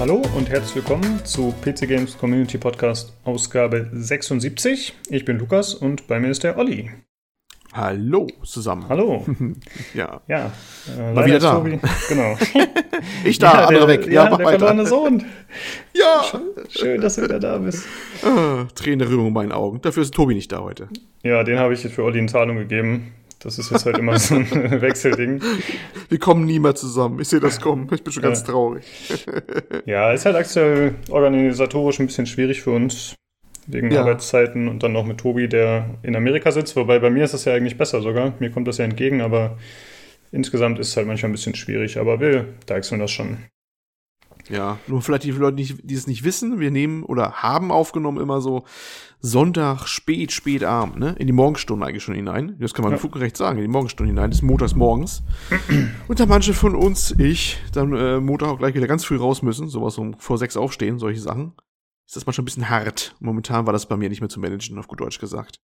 Hallo und herzlich willkommen zu PC Games Community Podcast Ausgabe 76. Ich bin Lukas und bei mir ist der Olli. Hallo zusammen. Hallo. ja. Ja. Äh, Mal wieder da. Tobi, genau. ich da, ja, andere weg. Ja, ja der verlorene Sohn. Ja. Schön, dass du wieder da bist. Äh, Tränen der Rührung in meinen Augen. Dafür ist Tobi nicht da heute. Ja, den habe ich jetzt für Olli in Zahlung gegeben. Das ist jetzt halt immer so ein Wechselding. Wir kommen nie mehr zusammen. Ich sehe das kommen. Ich bin schon ganz traurig. ja, ist halt aktuell organisatorisch ein bisschen schwierig für uns wegen ja. Arbeitszeiten und dann noch mit Tobi, der in Amerika sitzt. Wobei bei mir ist das ja eigentlich besser sogar. Mir kommt das ja entgegen, aber insgesamt ist es halt manchmal ein bisschen schwierig. Aber wir deichseln das schon. Ja, nur vielleicht die Leute, die es nicht wissen, wir nehmen oder haben aufgenommen immer so Sonntag spät, spät Abend, ne? In die Morgenstunden eigentlich schon hinein. Das kann man ja. Fug sagen, in die Morgenstunden hinein, des Montags morgens. Und da manche von uns, ich, dann äh, Montag auch gleich wieder ganz früh raus müssen, sowas um vor sechs aufstehen, solche Sachen ist das manchmal ein bisschen hart. Momentan war das bei mir nicht mehr zu managen, auf gut Deutsch gesagt.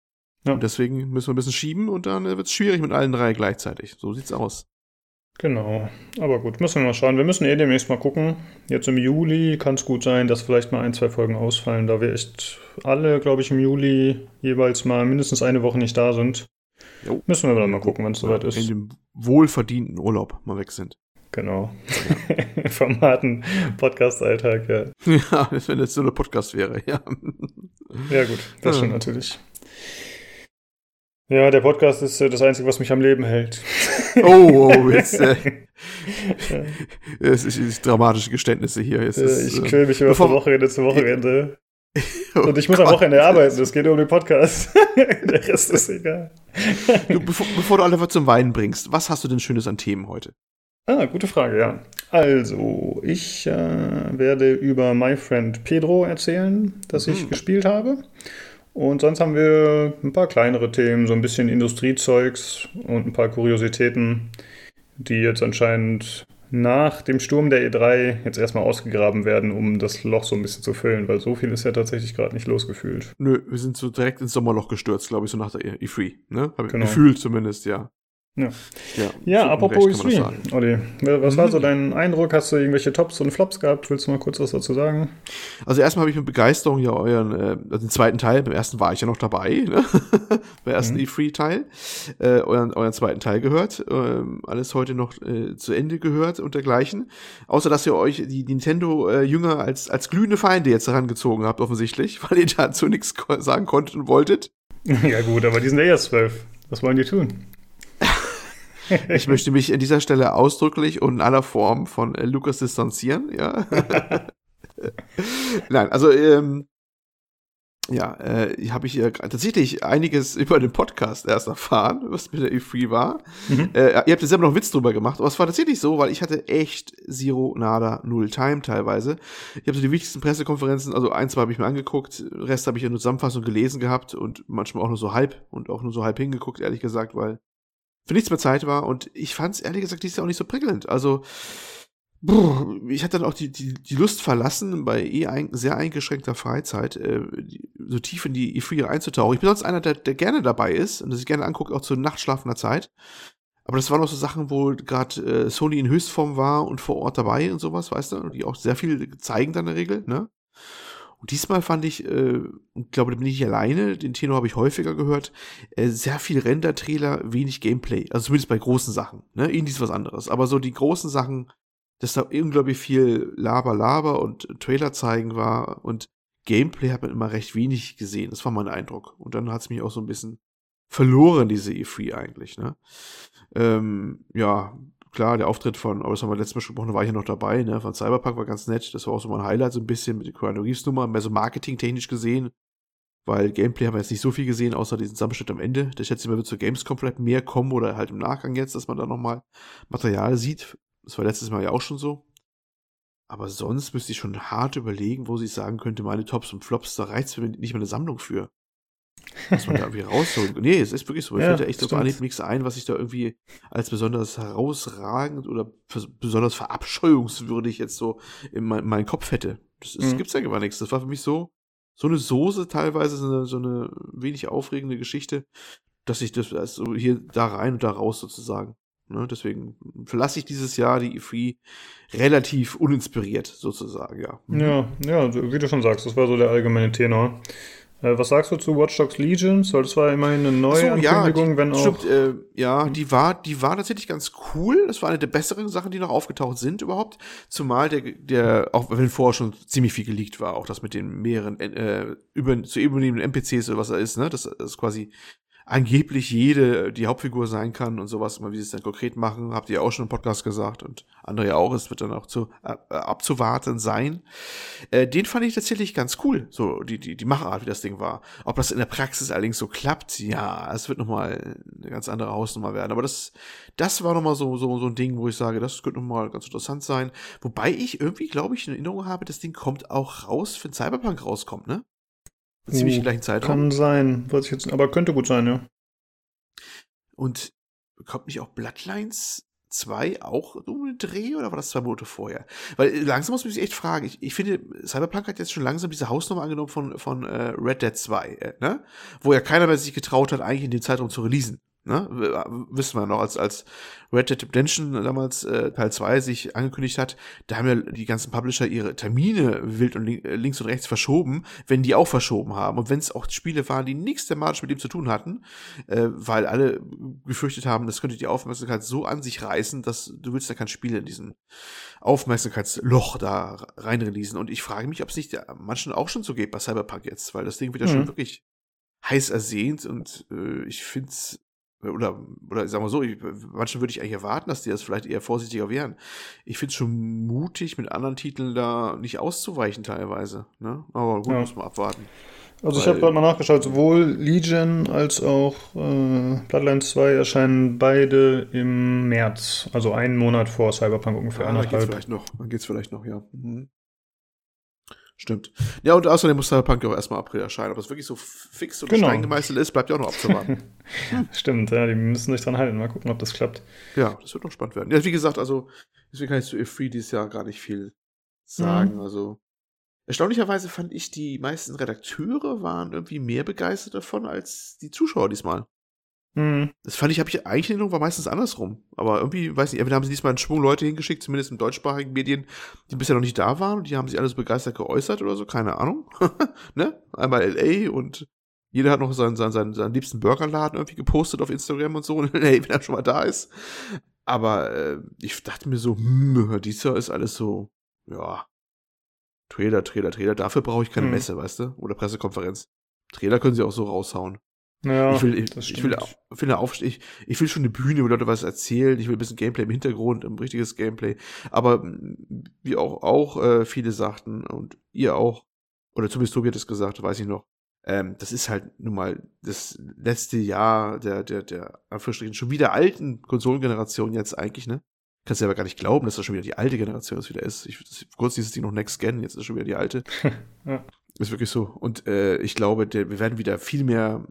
Ja. Und deswegen müssen wir ein bisschen schieben und dann äh, wird es schwierig mit allen drei gleichzeitig. So sieht's aus. Genau. Aber gut, müssen wir mal schauen. Wir müssen eh demnächst mal gucken. Jetzt im Juli kann es gut sein, dass vielleicht mal ein, zwei Folgen ausfallen, da wir echt alle, glaube ich, im Juli jeweils mal mindestens eine Woche nicht da sind. Jo. Müssen wir dann mal gucken, wenn es soweit ist. In dem wohlverdienten Urlaub mal weg sind. Genau. Vom harten Podcast-Alltag, ja. Ja, wenn es so ein Podcast wäre, ja. Ja, gut, das ja. stimmt natürlich. Ja, der Podcast ist äh, das Einzige, was mich am Leben hält. Oh, oh jetzt. Äh, es ist, ist, dramatische Geständnisse hier. Jetzt ist, ich quäle mich immer von Wochenende zu Wochenende. Oh und ich muss Gott. am Wochenende arbeiten, es geht um den Podcast. der Rest ist egal. Du, bevor, bevor, du alle was zum Weinen bringst, was hast du denn Schönes an Themen heute? Ah, gute Frage, ja. Also, ich äh, werde über My Friend Pedro erzählen, das mhm. ich gespielt habe. Und sonst haben wir ein paar kleinere Themen, so ein bisschen Industriezeugs und ein paar Kuriositäten, die jetzt anscheinend nach dem Sturm der E3 jetzt erstmal ausgegraben werden, um das Loch so ein bisschen zu füllen, weil so viel ist ja tatsächlich gerade nicht losgefühlt. Nö, wir sind so direkt ins Sommerloch gestürzt, glaube ich, so nach der E3, ne? Hab genau. Gefühlt zumindest, ja. Ja, ja, ja apropos E3, Olli, was war so mhm. dein Eindruck? Hast du irgendwelche Tops und Flops gehabt? Willst du mal kurz was dazu sagen? Also erstmal habe ich mit Begeisterung ja euren, äh, also den zweiten Teil, beim ersten war ich ja noch dabei, ne? beim ersten mhm. E3-Teil, äh, euren, euren zweiten Teil gehört, äh, alles heute noch äh, zu Ende gehört und dergleichen. Außer, dass ihr euch die Nintendo-Jünger äh, als, als glühende Feinde jetzt herangezogen habt, offensichtlich, weil ihr dazu nichts sagen konntet und wolltet. Ja gut, aber die sind ja erst zwölf. Was wollen die tun? Ich möchte mich an dieser Stelle ausdrücklich und in aller Form von äh, Lukas distanzieren, ja. Nein, also ähm, ja, äh, habe ich äh, tatsächlich einiges über den Podcast erst erfahren, was mit der E3 war. Mhm. Äh, ihr habt ja selber noch einen Witz drüber gemacht, aber es war tatsächlich so, weil ich hatte echt Zero, Nada, Null Time teilweise. Ich habe so die wichtigsten Pressekonferenzen, also ein, zwei habe ich mir angeguckt, Rest habe ich ja nur Zusammenfassung gelesen gehabt und manchmal auch nur so halb und auch nur so halb hingeguckt, ehrlich gesagt, weil für nichts mehr Zeit war und ich fand es ehrlich gesagt dieses Jahr auch nicht so prickelnd. Also, brr, ich hatte dann auch die, die, die Lust verlassen, bei eh ein, sehr eingeschränkter Freizeit äh, so tief in die E3 einzutauchen. Ich bin sonst einer, der, der gerne dabei ist und das sich gerne anguckt, auch zu nachtschlafender Zeit. Aber das waren auch so Sachen, wo gerade äh, Sony in Höchstform war und vor Ort dabei und sowas, weißt du, die auch sehr viel zeigen dann in der Regel, ne? Und diesmal fand ich, äh, glaube, da bin ich nicht alleine, den Tenor habe ich häufiger gehört, äh, sehr viel Render-Trailer, wenig Gameplay. Also zumindest bei großen Sachen. Ne? Indie ist was anderes. Aber so die großen Sachen, dass da unglaublich viel Laber, Laber und Trailer zeigen war und Gameplay hat man immer recht wenig gesehen. Das war mein Eindruck. Und dann hat es mich auch so ein bisschen verloren, diese E3 eigentlich. Ne? Ähm, ja, klar, der Auftritt von, aber das haben wir letztes Mal schon gesprochen, da war ich ja noch dabei, ne, von Cyberpunk war ganz nett. Das war auch so mein Highlight, so ein bisschen mit der Keanu Reeves Nummer, mehr so marketingtechnisch gesehen. Weil Gameplay haben wir jetzt nicht so viel gesehen, außer diesen Zusammenschnitt am Ende. Der schätze ich mal, wird zu Gamescom vielleicht mehr kommen oder halt im Nachgang jetzt, dass man da nochmal Material sieht. Das war letztes Mal ja auch schon so. Aber sonst müsste ich schon hart überlegen, wo sie sagen könnte, meine Tops und Flops, da reizt mir nicht mal eine Sammlung für. Was man da irgendwie rausholen. Nee, es ist wirklich so. Mir ja, fällt ja echt so gar nichts ein, was ich da irgendwie als besonders herausragend oder besonders verabscheuungswürdig jetzt so in mein, meinen Kopf hätte. Das ist, mhm. gibt's ja gar nichts. Das war für mich so, so eine Soße teilweise, so eine, so eine wenig aufregende Geschichte, dass ich das also hier da rein und da raus sozusagen. Ne? Deswegen verlasse ich dieses Jahr die E3 relativ uninspiriert, sozusagen, ja. Mhm. Ja, ja, wie du schon sagst, das war so der allgemeine Tenor. Äh, was sagst du zu Watch Dogs Legions? Weil das war immerhin eine neue so, Ankündigung, ja, wenn auch. Stimmt, äh, ja, die war, die war tatsächlich ganz cool. Das war eine der besseren Sachen, die noch aufgetaucht sind überhaupt. Zumal der, der, auch wenn vorher schon ziemlich viel geleakt war, auch das mit den mehreren äh, über, zu übernehmenden NPCs oder was da ist, ne? Das ist quasi angeblich jede die Hauptfigur sein kann und sowas, mal wie sie es dann konkret machen, habt ihr auch schon im Podcast gesagt und andere auch, es wird dann auch zu äh, abzuwarten sein. Äh, den fand ich tatsächlich ganz cool, so die die die Machart, wie das Ding war. Ob das in der Praxis allerdings so klappt, ja, es wird noch mal eine ganz andere Hausnummer werden, aber das das war noch mal so so so ein Ding, wo ich sage, das könnte noch mal ganz interessant sein, wobei ich irgendwie glaube ich in Erinnerung habe, das Ding kommt auch raus, wenn Cyberpunk rauskommt, ne? Ziemlich uh, gleichen Zeitraum. Kann sein, weiß ich jetzt, aber könnte gut sein, ja. Und kommt nicht auch Bloodlines 2 auch um den Dreh oder war das zwei Monate vorher? Weil äh, langsam muss man sich echt fragen. Ich, ich finde, Cyberpunk hat jetzt schon langsam diese Hausnummer angenommen von, von äh, Red Dead 2, äh, ne? Wo ja keiner mehr sich getraut hat, eigentlich in dem Zeitraum zu releasen. Ne? Wissen wir noch, als, als Red Dead Redemption damals äh, Teil 2 sich angekündigt hat, da haben ja die ganzen Publisher ihre Termine wild und link, äh, links und rechts verschoben, wenn die auch verschoben haben. Und wenn es auch Spiele waren, die nichts thematisch mit dem zu tun hatten, äh, weil alle gefürchtet haben, das könnte die Aufmerksamkeit so an sich reißen, dass du willst ja kein Spiel in diesem Aufmerksamkeitsloch da reinreleasen. Und ich frage mich, ob es nicht manchen auch schon so geht bei Cyberpunk jetzt, weil das Ding wird ja mhm. schon wirklich heiß ersehnt und äh, ich finde es oder, oder sagen wir so, ich, manchen würde ich eigentlich erwarten, dass die das vielleicht eher vorsichtiger wären. Ich finde es schon mutig, mit anderen Titeln da nicht auszuweichen teilweise. Ne? Aber gut, ja. muss man abwarten. Also ich habe gerade mal nachgeschaut, sowohl Legion als auch äh, Bloodlines 2 erscheinen beide im März, also einen Monat vor Cyberpunk ungefähr. Ah, dann geht's vielleicht noch, dann geht's vielleicht noch, ja. Mhm. Stimmt. Ja, und außerdem muss Cyberpunk auch erstmal April erscheinen. Ob das wirklich so fix und genau. steingemeißelt ist, bleibt ja auch noch abzuwarten. Stimmt, ja, die müssen sich dran halten. Mal gucken, ob das klappt. Ja, das wird noch spannend werden. Ja, wie gesagt, also, deswegen kann ich zu E3 dieses Jahr gar nicht viel sagen. Mhm. Also, erstaunlicherweise fand ich, die meisten Redakteure waren irgendwie mehr begeistert davon als die Zuschauer diesmal. Mhm. Das fand ich, habe ich eigentlich in Erinnerung, war meistens andersrum. Aber irgendwie, weiß nicht, entweder haben sie diesmal einen Schwung Leute hingeschickt, zumindest in deutschsprachigen Medien, die bisher noch nicht da waren und die haben sich alles begeistert geäußert oder so, keine Ahnung. ne? Einmal LA und jeder hat noch seinen, seinen, seinen, seinen liebsten Burgerladen irgendwie gepostet auf Instagram und so, hey, wenn er schon mal da ist. Aber äh, ich dachte mir so, hm, dieses Jahr ist alles so, ja, Trailer, Trailer, Trailer. Dafür brauche ich keine hm. Messe, weißt du? Oder Pressekonferenz. Trailer können sie auch so raushauen. Ja, ich will, ich, ich will, ich will, auf, ich, ich will schon eine Bühne, wo Leute was erzählen. Ich will ein bisschen Gameplay im Hintergrund, ein richtiges Gameplay. Aber wie auch, auch äh, viele sagten und ihr auch, oder zumindest Tobi hat es gesagt, weiß ich noch, ähm, das ist halt nun mal das letzte Jahr der, der, der, Anführungsstrichen, schon wieder alten Konsolengeneration jetzt eigentlich, ne? Kannst du aber gar nicht glauben, dass das schon wieder die alte Generation das wieder ist. Ich, das, kurz dieses Ding noch Next Gen, jetzt ist es schon wieder die alte. ja. Ist wirklich so. Und äh, ich glaube, der, wir werden wieder viel mehr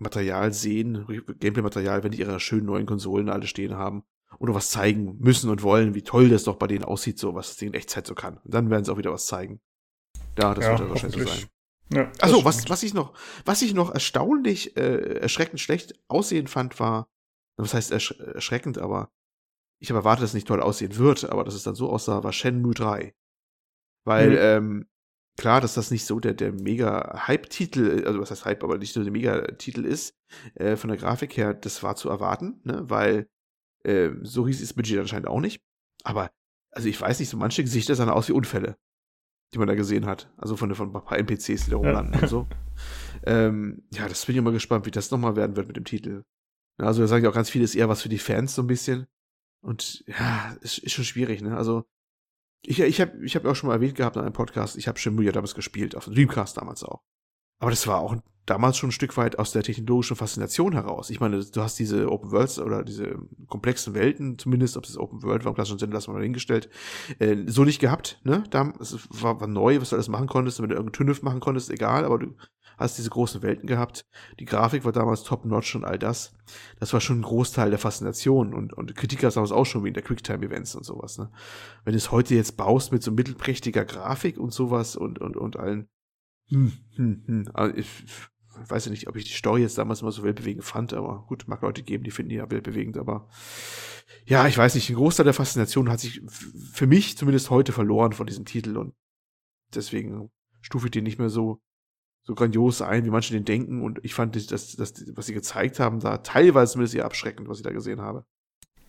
Material sehen, Gameplay-Material, wenn die ihre schönen neuen Konsolen alle stehen haben oder was zeigen müssen und wollen, wie toll das doch bei denen aussieht, so was das Ding in Echtzeit so kann. Und dann werden sie auch wieder was zeigen. Ja, das ja, wird ja wahrscheinlich so sein. Ja, Achso, was, was ich noch, was ich noch erstaunlich, äh, erschreckend schlecht aussehen fand, war, was heißt ersch erschreckend, aber ich habe erwartet, dass es nicht toll aussehen wird, aber dass es dann so aussah, war Shenmue 3. Weil, mhm. ähm, klar, dass das nicht so der, der mega Hype-Titel, also was heißt Hype, aber nicht so der mega-Titel ist, äh, von der Grafik her, das war zu erwarten, ne? weil äh, so riesig ist Budget anscheinend auch nicht. Aber, also ich weiß nicht, so manche Gesichter sahen aus wie Unfälle, die man da gesehen hat. Also von, von ein paar NPCs, die da rumlanden ja. und so. Ähm, ja, das bin ich immer gespannt, wie das nochmal werden wird mit dem Titel. Also da sagen ja auch ganz viele, ist eher was für die Fans so ein bisschen. Und ja, ist, ist schon schwierig, ne? Also ich, ich habe ich hab auch schon mal erwähnt gehabt in einem Podcast, ich habe Shenmue damals gespielt, auf Dreamcast damals auch. Aber das war auch damals schon ein Stück weit aus der technologischen Faszination heraus. Ich meine, du hast diese Open Worlds oder diese komplexen Welten, zumindest, ob es Open World war, im klassischen Sinne, das mal hingestellt, äh, so nicht gehabt, ne? Da, es war, war neu, was du alles machen konntest, wenn du irgendeinen Tünnef machen konntest, egal, aber du hast diese großen Welten gehabt. Die Grafik war damals top-notch und all das. Das war schon ein Großteil der Faszination und, und Kritiker ist damals auch schon wie in der Quicktime-Events und sowas. Ne? Wenn du es heute jetzt baust mit so mittelprächtiger Grafik und sowas und, und, und allen, hm, hm, hm, also ich, weiß ja nicht, ob ich die Story jetzt damals immer so weltbewegend fand, aber gut, mag Leute geben, die finden die ja weltbewegend, aber ja, ich weiß nicht, ein Großteil der Faszination hat sich für mich zumindest heute verloren von diesem Titel und deswegen stufe ich den nicht mehr so so grandios ein, wie manche den denken und ich fand, das, das, was sie gezeigt haben, da teilweise zumindest eher abschreckend, was ich da gesehen habe.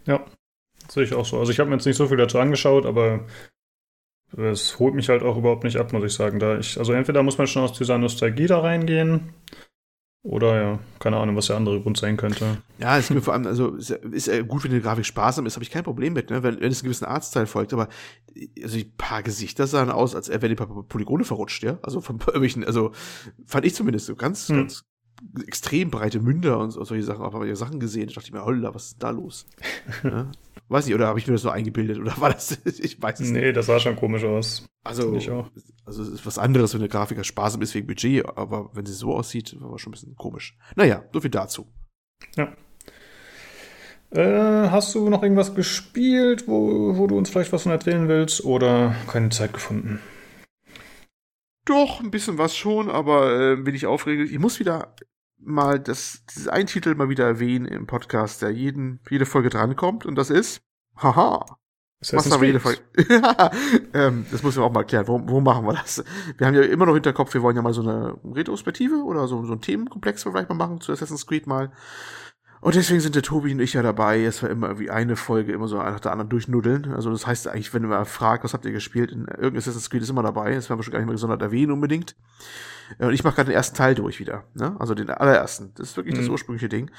Ja, sehe ich auch so. Also ich habe mir jetzt nicht so viel dazu angeschaut, aber es holt mich halt auch überhaupt nicht ab, muss ich sagen. Da ich, also entweder muss man schon aus dieser Nostalgie da reingehen, oder ja, keine Ahnung, was der andere Grund sein könnte. Ja, es ist mir vor allem, also ist, ist ja gut, wenn die Grafik sparsam ist, habe ich kein Problem mit, ne? wenn, wenn es einen gewissen Arztteil folgt, aber also ein paar Gesichter sahen aus, als wären die paar Polygone verrutscht, ja. Also von irgendwelchen, also fand ich zumindest so ganz, hm. ganz extrem breite Münder und solche Sachen, aber ja Sachen gesehen. Ich dachte mir, holla, was ist da los? ja? Weiß nicht, oder habe ich mir das so eingebildet? Oder war das, ich weiß es nee, nicht. Nee, das sah schon komisch aus. Also, also es ist was anderes, wenn der Grafiker sparsam ist wegen Budget, aber wenn sie so aussieht, war schon ein bisschen komisch. Naja, so viel dazu. Ja. Äh, hast du noch irgendwas gespielt, wo, wo du uns vielleicht was von erzählen willst, oder keine Zeit gefunden? Doch, ein bisschen was schon, aber äh, bin ich aufregend. Ich muss wieder mal das, dieses ein Titel mal wieder erwähnen im Podcast, der jeden, jede Folge drankommt, und das ist, haha, Assassin's Creed. ähm, das muss man auch mal erklären. Wo, wo machen wir das? Wir haben ja immer noch Hinterkopf, wir wollen ja mal so eine Retrospektive oder so, so ein Themenkomplex vielleicht mal machen zu Assassin's Creed mal. Und deswegen sind der Tobi und ich ja dabei. Es war immer irgendwie eine Folge immer so nach der anderen durchnuddeln. Also das heißt eigentlich, wenn man fragt, was habt ihr gespielt, in irgendeinem Assassin's Creed ist immer dabei. Das werden wir schon gar nicht mehr gesondert erwähnen unbedingt. Äh, und ich mache gerade den ersten Teil durch wieder. Ne? Also den allerersten. Das ist wirklich mhm. das ursprüngliche Ding.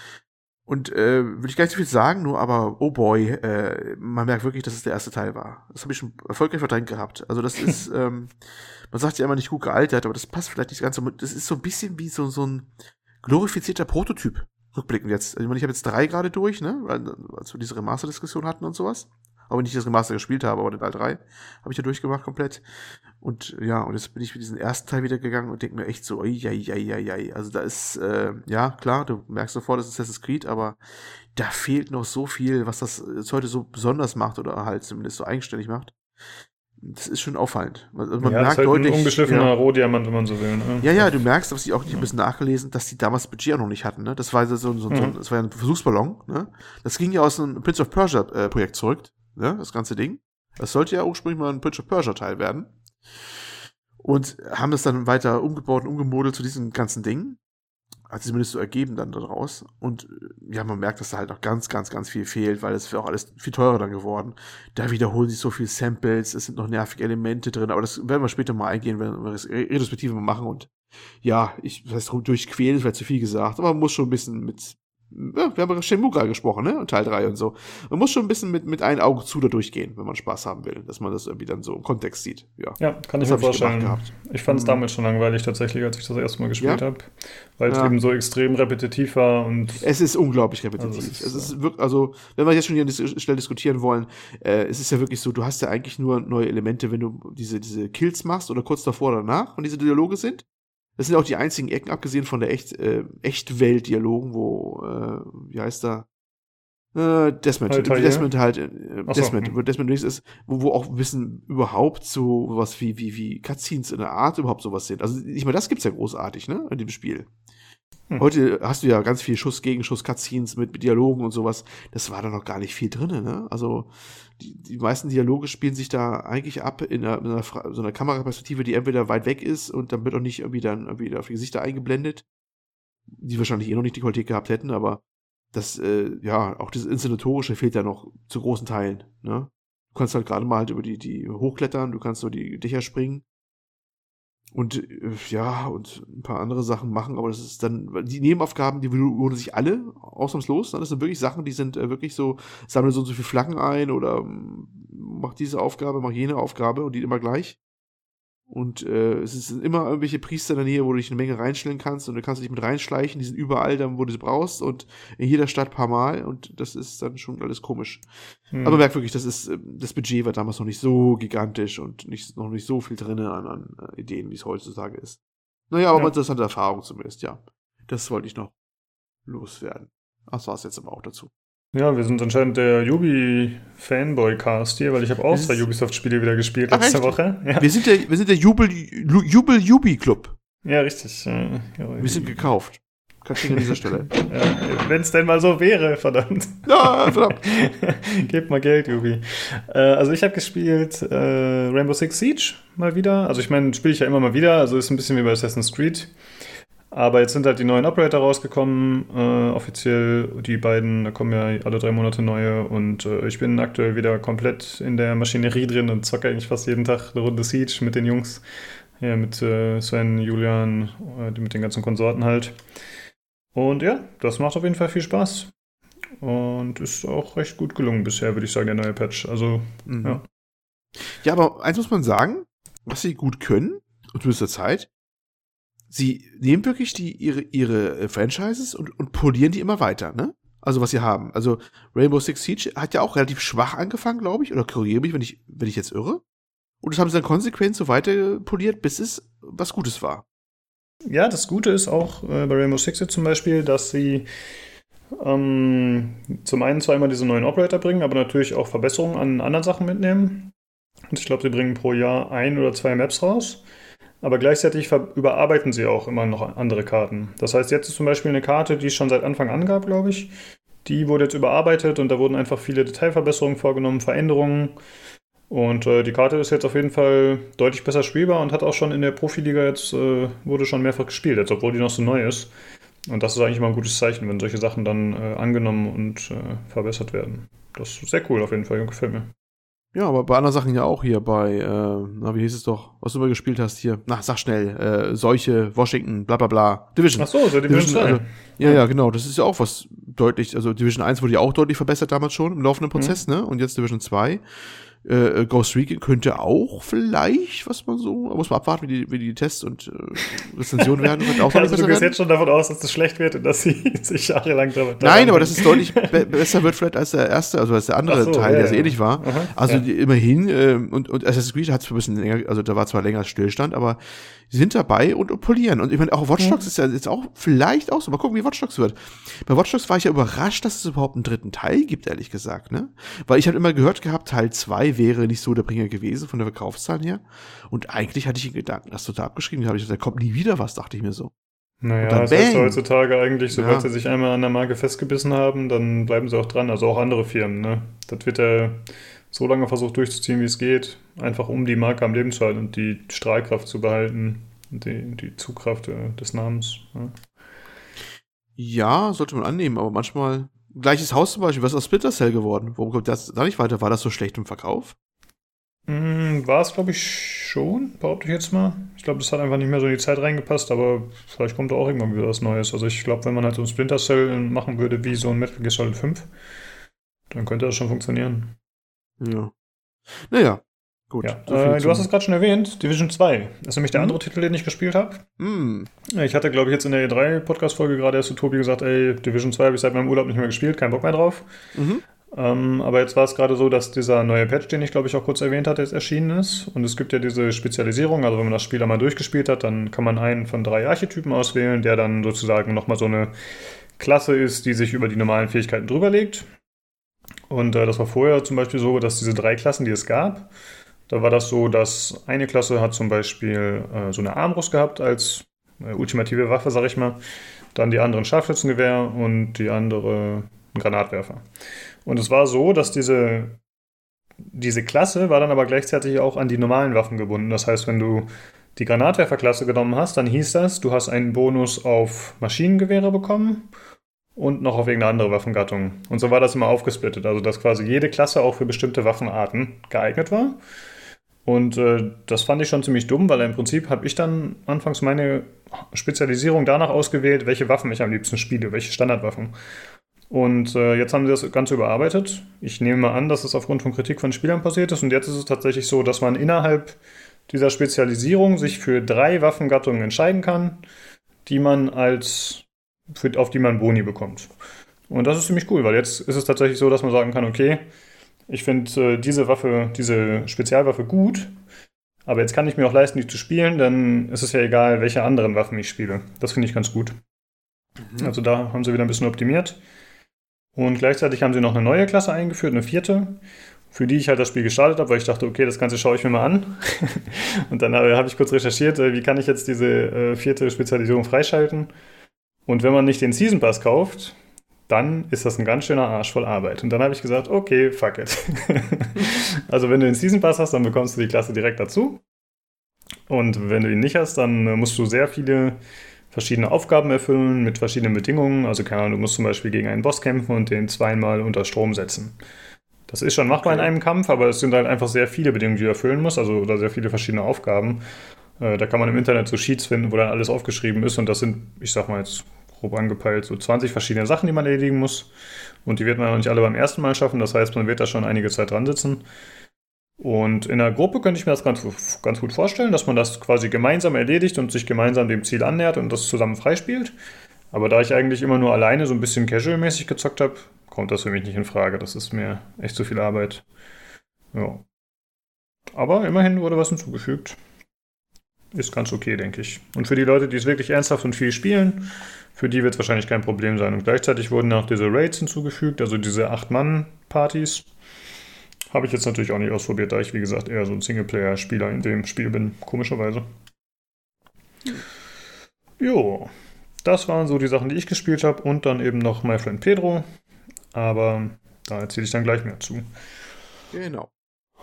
Und äh, will ich gar nicht so viel sagen, nur aber, oh boy, äh, man merkt wirklich, dass es der erste Teil war. Das habe ich schon erfolgreich verdrängt gehabt. Also das ist, ähm, man sagt ja immer nicht gut gealtert, aber das passt vielleicht nicht ganz so. Das ist so ein bisschen wie so, so ein glorifizierter Prototyp rückblickend jetzt. Ich meine, ich habe jetzt drei gerade durch, ne? Als wir diese Remaster-Diskussion hatten und sowas. Auch wenn ich das Remaster gespielt habe, aber den Teil 3 habe ich ja durchgemacht komplett. Und ja, und jetzt bin ich für diesen ersten Teil wieder gegangen und denke mir echt so, oi, oi, oi, oi. Also da ist, äh, ja, klar, du merkst sofort, das ist Assassin's Creed, aber da fehlt noch so viel, was das heute so besonders macht oder halt zumindest so eigenständig macht das ist schon auffallend. Also man ja, merkt halt deutlich. Ein ungeschliffener ja, Rohdiamant, wenn man so will. Ne? Ja, ja, du merkst, dass ich auch nicht ein bisschen nachgelesen, dass die damals Budget auch noch nicht hatten. Ne? Das war so, so, so, mhm. so das war ja ein Versuchsballon. Ne? Das ging ja aus einem Prince of Persia äh, Projekt zurück, ne? das ganze Ding. Das sollte ja ursprünglich mal ein Prince of Persia Teil werden. Und haben das dann weiter umgebaut und umgemodelt zu diesem ganzen Ding hat sich zumindest so ergeben dann daraus. Und äh, ja, man merkt, dass da halt noch ganz, ganz, ganz viel fehlt, weil es wäre auch alles viel teurer dann geworden. Da wiederholen sich so viele Samples, es sind noch nervige Elemente drin, aber das werden wir später mal eingehen, wenn wir das Retrospektive mal machen. Und ja, ich, heißt, durchquälen ist vielleicht zu viel gesagt, aber man muss schon ein bisschen mit, ja, wir haben über Shenmue gesprochen, ne? Teil 3 und so. Man muss schon ein bisschen mit, mit einem Auge zu da durchgehen, wenn man Spaß haben will, dass man das irgendwie dann so im Kontext sieht. Ja, ja kann ich mir vorstellen. Ich, ich fand es mhm. damals schon langweilig tatsächlich, als ich das erste Mal gespielt ja? habe, weil es eben so extrem repetitiv war und. Es ist unglaublich repetitiv. Also es ist, es ist wirklich, also, wenn wir jetzt schon hier schnell diskutieren wollen, äh, es ist ja wirklich so, du hast ja eigentlich nur neue Elemente, wenn du diese, diese Kills machst oder kurz davor oder danach und diese Dialoge sind. Das sind auch die einzigen Ecken, abgesehen von der echt, äh, Echtwelt-Dialogen, wo, äh, wie heißt da? Äh, Desmond. Halt, Desmond halt, äh, Desmond, so, hm. Desmond ist, wo, wo auch Wissen überhaupt so was wie, wie, wie Cutscenes in der Art überhaupt sowas sind. Also, ich meine, das gibt's ja großartig, ne, in dem Spiel. Hm. Heute hast du ja ganz viel Schuss gegen Schuss Cutscenes mit, mit Dialogen und sowas. Das war da noch gar nicht viel drin, ne? Also die, die meisten Dialoge spielen sich da eigentlich ab in einer, in einer, so einer Kameraperspektive, die entweder weit weg ist und dann wird auch nicht irgendwie dann irgendwie auf die Gesichter eingeblendet, die wahrscheinlich eh noch nicht die Qualität gehabt hätten, aber das, äh, ja, auch das Inszenatorische fehlt ja noch zu großen Teilen, ne? Du kannst halt gerade mal halt über die, die hochklettern, du kannst über die Dächer springen und äh, ja, und ein paar andere Sachen machen, aber das ist dann, die Nebenaufgaben, die lohnen sich alle ausnahmslos. Das sind wirklich Sachen, die sind äh, wirklich so, sammle so und so viele Flaggen ein oder ähm, mach diese Aufgabe, mach jene Aufgabe und die immer gleich. Und äh, es sind immer irgendwelche Priester in der Nähe, wo du dich eine Menge reinstellen kannst und du kannst dich mit reinschleichen, die sind überall dann, wo du sie brauchst und in jeder Stadt paar Mal und das ist dann schon alles komisch. Hm. Aber man merkt wirklich, das ist, ähm, das Budget war damals noch nicht so gigantisch und nicht, noch nicht so viel drin an, an äh, Ideen, wie es heutzutage ist. Naja, aber ja. interessante Erfahrung zumindest, ja. Das wollte ich noch loswerden. Das war es jetzt aber auch dazu. Ja, wir sind anscheinend der Yubi-Fanboy-Cast hier, weil ich habe auch zwei Ubisoft-Spiele wieder gespielt Ach, letzte echt? Woche. Ja. Wir sind der, wir sind der Jubel, Jubel Yubi Club. Ja, richtig. Ja, Wir sind gekauft. Kannst du an dieser Stelle. ja, Wenn es denn mal so wäre, verdammt. Ja, verdammt. Gebt mal Geld, Yubi. Äh, also ich habe gespielt äh, Rainbow Six Siege mal wieder. Also ich meine, spiele ich ja immer mal wieder. Also ist ein bisschen wie bei Assassin's Creed. Aber jetzt sind halt die neuen Operator rausgekommen, äh, offiziell. Die beiden, da kommen ja alle drei Monate neue. Und äh, ich bin aktuell wieder komplett in der Maschinerie drin und zocke eigentlich fast jeden Tag eine Runde Siege mit den Jungs. Ja, mit äh, Sven, Julian, äh, mit den ganzen Konsorten halt. Und ja, das macht auf jeden Fall viel Spaß. Und ist auch recht gut gelungen bisher, würde ich sagen, der neue Patch. Also, mhm. ja. Ja, aber eins muss man sagen, was sie gut können, und zu dieser Zeit, sie nehmen wirklich die, ihre, ihre äh, Franchises und, und polieren die immer weiter, ne? Also, was sie haben. Also, Rainbow Six Siege hat ja auch relativ schwach angefangen, glaube ich, oder korrigiere mich, wenn ich, wenn ich jetzt irre. Und das haben sie dann konsequent so weiter poliert, bis es was Gutes war. Ja, das Gute ist auch äh, bei Rainbow Six zum Beispiel, dass sie ähm, zum einen zwar immer diese neuen Operator bringen, aber natürlich auch Verbesserungen an anderen Sachen mitnehmen. Und ich glaube, sie bringen pro Jahr ein oder zwei Maps raus. Aber gleichzeitig überarbeiten sie auch immer noch andere Karten. Das heißt, jetzt ist zum Beispiel eine Karte, die es schon seit Anfang an gab, glaube ich. Die wurde jetzt überarbeitet und da wurden einfach viele Detailverbesserungen vorgenommen, Veränderungen. Und äh, die Karte ist jetzt auf jeden Fall deutlich besser spielbar und hat auch schon in der Profiliga jetzt, äh, wurde schon mehrfach gespielt, jetzt, obwohl die noch so neu ist. Und das ist eigentlich mal ein gutes Zeichen, wenn solche Sachen dann äh, angenommen und äh, verbessert werden. Das ist sehr cool auf jeden Fall, gefällt mir. Ja, aber bei anderen Sachen ja auch hier bei, äh, na, wie hieß es doch, was du mal gespielt hast hier. Na, sag schnell, äh, Seuche, Washington, bla bla bla. Division. Ach so, so Division, Division 2. Also, ja, ja, genau, das ist ja auch was deutlich, also Division 1 wurde ja auch deutlich verbessert damals schon im laufenden mhm. Prozess, mhm. ne? Und jetzt Division 2. Äh, äh, Ghost Recon könnte auch vielleicht, was man so, muss man abwarten, wie die, wie die Tests und äh, Rezensionen werden. Wird auch also du gehst jetzt schon davon aus, dass das schlecht wird und dass sie sich jahrelang damit Nein, aber dass es deutlich be besser wird vielleicht als der erste, also als der andere so, Teil, ja, der ja. so ähnlich war. Aha, also ja. immerhin, äh, und, und Assassin's Creed hat es ein bisschen länger, also da war zwar länger Stillstand, aber sie sind dabei und, und polieren. Und ich meine, auch Watch Dogs ist ja jetzt auch vielleicht auch so. Mal gucken, wie Watch Dogs wird. Bei Watch Dogs war ich ja überrascht, dass es überhaupt einen dritten Teil gibt, ehrlich gesagt, ne? Weil ich habe immer gehört gehabt, Teil 2 wäre nicht so der Bringer gewesen von der Verkaufszahlen her. Und eigentlich hatte ich den Gedanken, das total abgeschrieben, habe ich gesagt, da kommt nie wieder was, dachte ich mir so. Naja, das heißt heutzutage eigentlich, sobald ja. sie sich einmal an der Marke festgebissen haben, dann bleiben sie auch dran. Also auch andere Firmen, ne? Das wird ja so lange versucht durchzuziehen, wie es geht, einfach um die Marke am Leben zu halten und die Strahlkraft zu behalten, die, die Zugkraft äh, des Namens. Ja. ja. sollte man annehmen, aber manchmal. Gleiches Haus zum Beispiel, was ist aus Splinter Cell geworden? Warum kommt das da nicht weiter? War das so schlecht im Verkauf? Mm, war es, glaube ich, schon, behaupte ich jetzt mal. Ich glaube, das hat einfach nicht mehr so in die Zeit reingepasst, aber vielleicht kommt da auch irgendwann wieder was Neues. Also ich glaube, wenn man halt so ein Splinter Cell machen würde wie so ein Metal Gear Solid 5, dann könnte das schon funktionieren. Ja. Naja, gut. Ja. Äh, du hast es gerade schon erwähnt, Division 2. Das ist nämlich der mhm. andere Titel, den ich gespielt habe. Mhm. Ich hatte, glaube ich, jetzt in der E3-Podcast-Folge gerade erst zu Tobi gesagt, ey, Division 2 habe ich seit meinem Urlaub nicht mehr gespielt, kein Bock mehr drauf. Mhm. Ähm, aber jetzt war es gerade so, dass dieser neue Patch, den ich glaube ich auch kurz erwähnt hatte, jetzt erschienen ist. Und es gibt ja diese Spezialisierung, also wenn man das Spiel einmal durchgespielt hat, dann kann man einen von drei Archetypen auswählen, der dann sozusagen nochmal so eine Klasse ist, die sich über die normalen Fähigkeiten drüber legt. Und äh, das war vorher zum Beispiel so, dass diese drei Klassen, die es gab, da war das so, dass eine Klasse hat zum Beispiel äh, so eine Armbrust gehabt als äh, ultimative Waffe, sag ich mal. Dann die anderen Scharfschützengewehr und die andere Granatwerfer. Und es war so, dass diese, diese Klasse war dann aber gleichzeitig auch an die normalen Waffen gebunden. Das heißt, wenn du die Granatwerferklasse genommen hast, dann hieß das, du hast einen Bonus auf Maschinengewehre bekommen und noch auf irgendeine andere Waffengattung. Und so war das immer aufgesplittet, also dass quasi jede Klasse auch für bestimmte Waffenarten geeignet war. Und äh, das fand ich schon ziemlich dumm, weil im Prinzip habe ich dann anfangs meine Spezialisierung danach ausgewählt, welche Waffen ich am liebsten spiele, welche Standardwaffen. Und äh, jetzt haben sie das Ganze überarbeitet. Ich nehme mal an, dass es aufgrund von Kritik von Spielern passiert ist. Und jetzt ist es tatsächlich so, dass man innerhalb dieser Spezialisierung sich für drei Waffengattungen entscheiden kann, die man als für, auf die man Boni bekommt. Und das ist ziemlich cool, weil jetzt ist es tatsächlich so, dass man sagen kann, okay, ich finde äh, diese Waffe, diese Spezialwaffe gut, aber jetzt kann ich mir auch leisten, die zu spielen, dann ist es ja egal, welche anderen Waffen ich spiele. Das finde ich ganz gut. Mhm. Also da haben sie wieder ein bisschen optimiert. Und gleichzeitig haben sie noch eine neue Klasse eingeführt, eine vierte. für die ich halt das Spiel gestartet habe, weil ich dachte, okay, das Ganze schaue ich mir mal an. und dann habe ich kurz recherchiert, äh, wie kann ich jetzt diese äh, vierte Spezialisierung freischalten. Und wenn man nicht den Season Pass kauft, dann ist das ein ganz schöner Arsch voll Arbeit. Und dann habe ich gesagt, okay, fuck it. also wenn du den Season Pass hast, dann bekommst du die Klasse direkt dazu. Und wenn du ihn nicht hast, dann äh, musst du sehr viele verschiedene Aufgaben erfüllen mit verschiedenen Bedingungen. Also keine Ahnung, du musst zum Beispiel gegen einen Boss kämpfen und den zweimal unter Strom setzen. Das ist schon machbar okay. in einem Kampf, aber es sind halt einfach sehr viele Bedingungen, die du erfüllen musst, also oder sehr viele verschiedene Aufgaben. Äh, da kann man im Internet so Sheets finden, wo dann alles aufgeschrieben ist und das sind, ich sag mal jetzt grob angepeilt, so 20 verschiedene Sachen, die man erledigen muss. Und die wird man auch nicht alle beim ersten Mal schaffen, das heißt, man wird da schon einige Zeit dran sitzen. Und in der Gruppe könnte ich mir das ganz, ganz gut vorstellen, dass man das quasi gemeinsam erledigt und sich gemeinsam dem Ziel annähert und das zusammen freispielt. Aber da ich eigentlich immer nur alleine so ein bisschen casual-mäßig gezockt habe, kommt das für mich nicht in Frage. Das ist mir echt zu viel Arbeit. Ja. Aber immerhin wurde was hinzugefügt. Ist ganz okay, denke ich. Und für die Leute, die es wirklich ernsthaft und viel spielen, für die wird es wahrscheinlich kein Problem sein. Und gleichzeitig wurden auch diese Raids hinzugefügt, also diese 8-Mann-Partys. Habe ich jetzt natürlich auch nicht ausprobiert, da ich, wie gesagt, eher so ein Singleplayer-Spieler in dem Spiel bin, komischerweise. Jo, das waren so die Sachen, die ich gespielt habe. Und dann eben noch My Friend Pedro. Aber da erzähle ich dann gleich mehr zu. Genau.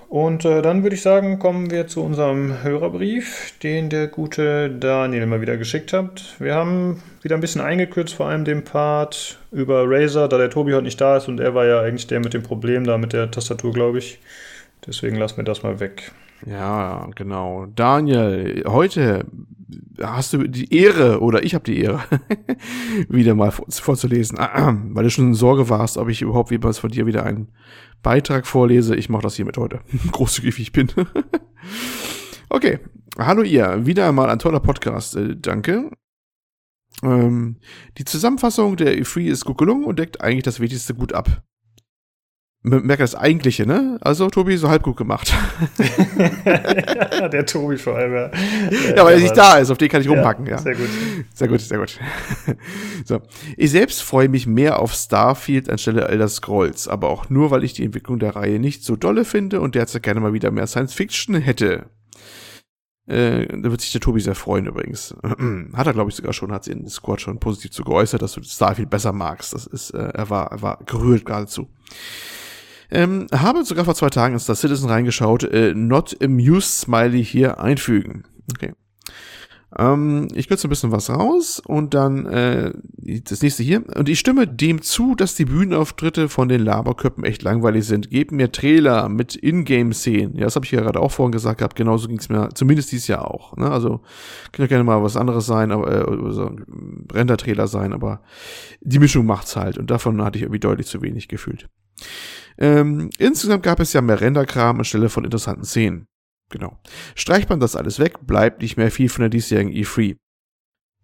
Und äh, dann würde ich sagen, kommen wir zu unserem Hörerbrief, den der gute Daniel mal wieder geschickt hat. Wir haben wieder ein bisschen eingekürzt, vor allem den Part über Razer, da der Tobi heute nicht da ist und er war ja eigentlich der mit dem Problem da mit der Tastatur, glaube ich. Deswegen lassen wir das mal weg. Ja, genau. Daniel, heute hast du die Ehre, oder ich habe die Ehre, wieder mal vorzulesen, weil du schon in Sorge warst, ob ich überhaupt jemals von dir wieder einen Beitrag vorlese. Ich mache das hiermit heute, großzügig wie ich bin. okay, hallo ihr, wieder einmal ein toller Podcast, äh, danke. Ähm, die Zusammenfassung der E3 ist gut gelungen und deckt eigentlich das Wichtigste gut ab merke das Eigentliche, ne? Also, Tobi, so halb gut gemacht. ja, der Tobi vor allem, ja. Ja, weil er nicht da ist, auf den kann ich rumpacken, ja. Sehr gut. Sehr gut, sehr gut. so. Ich selbst freue mich mehr auf Starfield anstelle Elder Scrolls, aber auch nur, weil ich die Entwicklung der Reihe nicht so dolle finde und derzeit gerne mal wieder mehr Science Fiction hätte. Äh, da wird sich der Tobi sehr freuen übrigens. hat er, glaube ich, sogar schon, hat sie in Discord schon positiv zu geäußert, dass du Starfield besser magst. Das ist, äh, er war, er war gerührt geradezu. Ähm, habe sogar vor zwei Tagen in Star Citizen reingeschaut. Äh, not amused Smiley hier einfügen. Okay. Ähm, ich kürze ein bisschen was raus und dann äh, das nächste hier. Und ich stimme dem zu, dass die Bühnenauftritte von den Laberköppen echt langweilig sind. Gebt mir Trailer mit Ingame-Szenen. Ja, das habe ich ja gerade auch vorhin gesagt gehabt. Genauso ging es mir zumindest dieses Jahr auch. Ne? Also kann ja gerne mal was anderes sein, aber äh, so Render-Trailer sein, aber die Mischung macht's halt. Und davon hatte ich irgendwie deutlich zu wenig gefühlt. Ähm, insgesamt gab es ja mehr Renderkram anstelle von interessanten Szenen. Genau. Streicht man das alles weg, bleibt nicht mehr viel von der diesjährigen E3.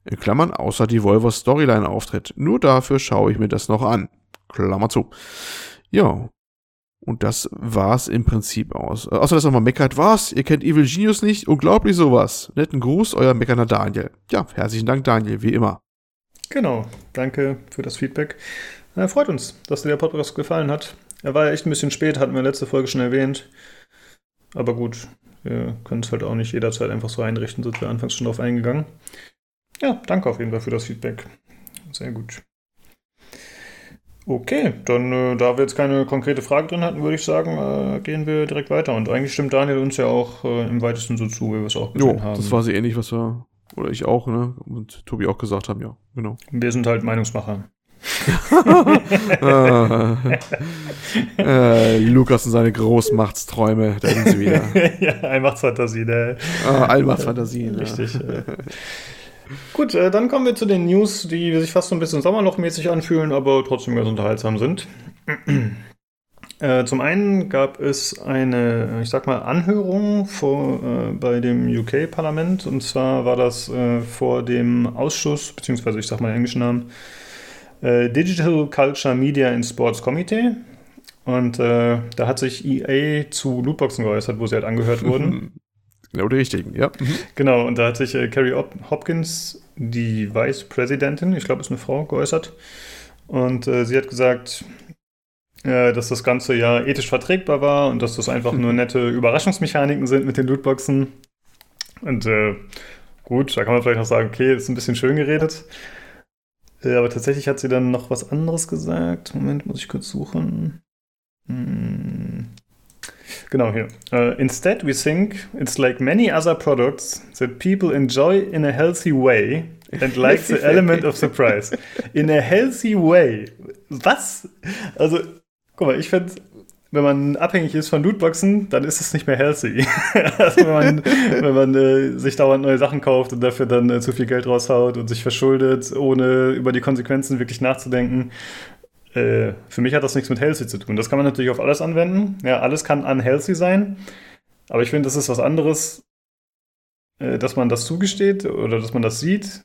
In Klammern, außer die Volvo Storyline auftritt. Nur dafür schaue ich mir das noch an. Klammer zu. Ja. Und das war's im Prinzip aus. Äh, außer dass nochmal meckert, was? Ihr kennt Evil Genius nicht? Unglaublich sowas. Netten Gruß, euer meckerner Daniel. Ja, herzlichen Dank, Daniel, wie immer. Genau. Danke für das Feedback. Äh, freut uns, dass dir der Podcast gefallen hat. Er war ja echt ein bisschen spät, hatten wir letzte Folge schon erwähnt. Aber gut, wir können es halt auch nicht jederzeit einfach so einrichten, sind wir anfangs schon drauf eingegangen. Ja, danke auf jeden Fall für das Feedback. Sehr gut. Okay, dann, äh, da wir jetzt keine konkrete Frage drin hatten, würde ich sagen, äh, gehen wir direkt weiter. Und eigentlich stimmt Daniel uns ja auch äh, im weitesten so zu, wie wir es auch gesehen jo, haben. Das war so ähnlich, was wir, oder ich auch, ne? Und Tobi auch gesagt haben, ja, genau. Wir sind halt Meinungsmacher äh, Lukas und seine Großmachtsträume, da sind sie wieder. ja, Allmachtsfantasie, ne? Ah, Allmachtsfantasie, ne? Richtig. Äh. Gut, äh, dann kommen wir zu den News, die sich fast so ein bisschen Sommerlochmäßig anfühlen, aber trotzdem ganz unterhaltsam sind. Äh, zum einen gab es eine, ich sag mal, Anhörung vor, äh, bei dem UK-Parlament. Und zwar war das äh, vor dem Ausschuss, beziehungsweise ich sag mal den englischen Namen, äh, Digital Culture Media and Sports Committee. Und äh, da hat sich EA zu Lootboxen geäußert, wo sie halt angehört wurden. Genau die richtigen, ja. Mhm. Genau, und da hat sich äh, Carrie Hopkins, die Vice Präsidentin, ich glaube, ist eine Frau, geäußert. Und äh, sie hat gesagt, äh, dass das Ganze ja ethisch verträgbar war und dass das einfach nur nette Überraschungsmechaniken sind mit den Lootboxen. Und äh, gut, da kann man vielleicht noch sagen, okay, ist ein bisschen schön geredet. Aber tatsächlich hat sie dann noch was anderes gesagt. Moment, muss ich kurz suchen. Hm. Genau hier. Uh, instead, we think it's like many other products that people enjoy in a healthy way and like the element of surprise. In a healthy way. Was? Also, guck mal, ich finde, wenn man abhängig ist von Lootboxen, dann ist es nicht mehr healthy. also wenn man, wenn man äh, sich dauernd neue Sachen kauft und dafür dann äh, zu viel Geld raushaut und sich verschuldet, ohne über die Konsequenzen wirklich nachzudenken. Äh, für mich hat das nichts mit healthy zu tun. Das kann man natürlich auf alles anwenden. Ja, alles kann unhealthy sein. Aber ich finde, das ist was anderes, äh, dass man das zugesteht oder dass man das sieht,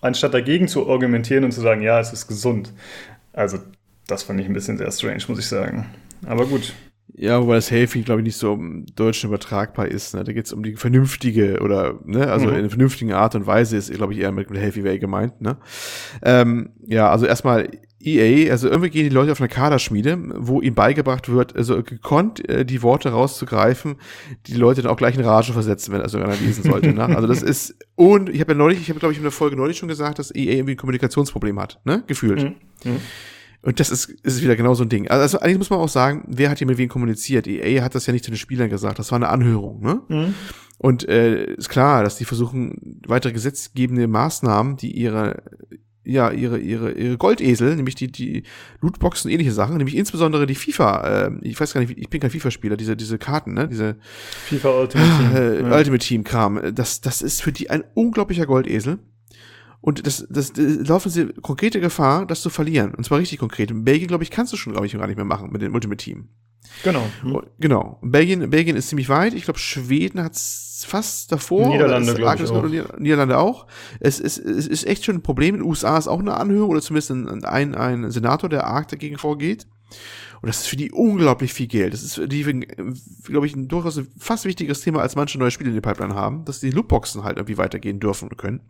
anstatt dagegen zu argumentieren und zu sagen, ja, es ist gesund. Also, das fand ich ein bisschen sehr strange, muss ich sagen. Aber gut. Ja, wobei das Healthy, glaube ich, nicht so im Deutschen übertragbar ist. Ne? Da geht es um die vernünftige oder, ne, also mhm. in einer vernünftigen Art und Weise ist, glaube ich, eher mit, mit Healthy gemeint. Ne? Ähm, ja, also erstmal EA, also irgendwie gehen die Leute auf eine Kaderschmiede, wo ihnen beigebracht wird, also gekonnt äh, die Worte rauszugreifen, die Leute dann auch gleich in Rage versetzen, wenn er sogar lesen sollte. ne? Also das ist und ich habe ja neulich, ich habe glaube ich in der Folge neulich schon gesagt, dass EA irgendwie ein Kommunikationsproblem hat, ne, gefühlt. Mhm. Mhm. Und das ist, ist wieder genau so ein Ding. Also eigentlich muss man auch sagen, wer hat hier mit wem kommuniziert? EA hat das ja nicht zu den Spielern gesagt, das war eine Anhörung, ne? Mhm. Und äh, ist klar, dass die versuchen, weitere gesetzgebende Maßnahmen, die ihre ja, ihre, ihre, ihre Goldesel, nämlich die, die Lootboxen und ähnliche Sachen, nämlich insbesondere die FIFA, äh, ich weiß gar nicht, ich bin kein FIFA-Spieler, diese, diese Karten, ne, diese FIFA Ultimate Team, äh, ja. Ultimate Team Kram, das, das ist für die ein unglaublicher Goldesel. Und das, das, das laufen sie konkrete Gefahr, das zu verlieren. Und zwar richtig konkret. In Belgien, glaube ich, kannst du schon, glaube ich, gar nicht mehr machen mit dem Ultimate Team. Genau. Hm. Genau. Belgien, Belgien ist ziemlich weit. Ich glaube, Schweden hat's fast davor. Niederlande, glaube ich. Auch. Niederlande auch. Es ist, es ist echt schon ein Problem. In den USA ist auch eine Anhörung oder zumindest ein, ein, ein Senator, der arg dagegen vorgeht. Und das ist für die unglaublich viel Geld. Das ist für die, glaube ich, ein durchaus ein fast wichtiges Thema, als manche neue Spiele in der Pipeline haben, dass die Lootboxen halt irgendwie weitergehen dürfen und können.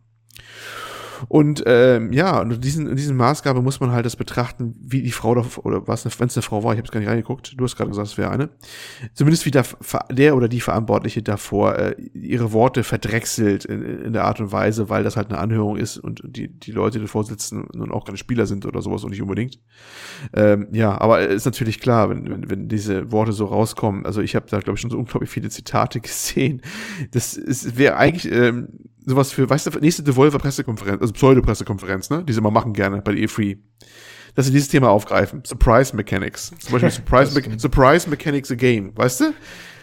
Und ähm, ja, und diesen, in diesen Maßgabe muss man halt das betrachten, wie die Frau oder was, wenn es eine Frau war, ich habe es gar nicht reingeguckt, du hast gerade gesagt, es wäre eine. Zumindest wie der, der oder die Verantwortliche davor äh, ihre Worte verdrechselt in, in der Art und Weise, weil das halt eine Anhörung ist und die, die Leute, die davor sitzen, nun auch keine Spieler sind oder sowas und nicht unbedingt. Ähm, ja, aber ist natürlich klar, wenn, wenn, wenn diese Worte so rauskommen, also ich habe da, glaube ich, schon so unglaublich viele Zitate gesehen. Das wäre eigentlich ähm, sowas für, weißt du, nächste Devolver-Pressekonferenz, also Pseudo-Pressekonferenz, ne, die sie immer machen gerne bei der E3 dass sie dieses Thema aufgreifen. Surprise Mechanics. Zum Beispiel Surprise, Me Surprise Mechanics a Game, weißt du?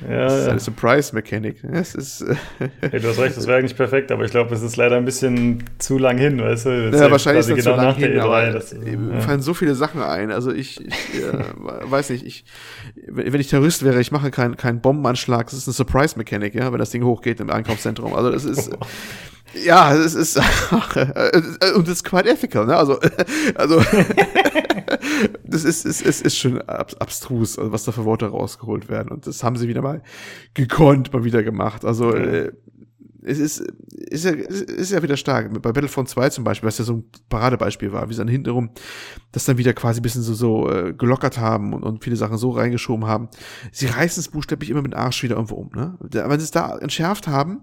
Ja, das ist eine Surprise Mechanik. Es ist, hey, du hast recht, das wäre eigentlich perfekt, aber ich glaube, es ist leider ein bisschen zu lang hin, weißt du? Das ja, wahrscheinlich ist das genau zu lang hin, E3, aber das, mir ja. fallen so viele Sachen ein. Also ich, ich äh, weiß nicht, ich, wenn ich Terrorist wäre, ich mache keinen keinen Bombenanschlag. Das ist eine Surprise Mechanik, ja, wenn das Ding hochgeht im Einkaufszentrum. Also das ist Ja, es ist und es ist quite ethical, ne? Also also das ist es ist, ist schon abstrus, was da für Worte rausgeholt werden und das haben sie wieder mal gekonnt mal wieder gemacht. Also äh, es ist, ist, ja, ist ja wieder stark. Bei Battlefront 2 zum Beispiel, was ja so ein Paradebeispiel war, wie sie dann hintenrum das dann wieder quasi ein bisschen so, so äh, gelockert haben und, und viele Sachen so reingeschoben haben. Sie reißen es buchstäblich immer mit dem Arsch wieder irgendwo um. Ne? Wenn sie es da entschärft haben,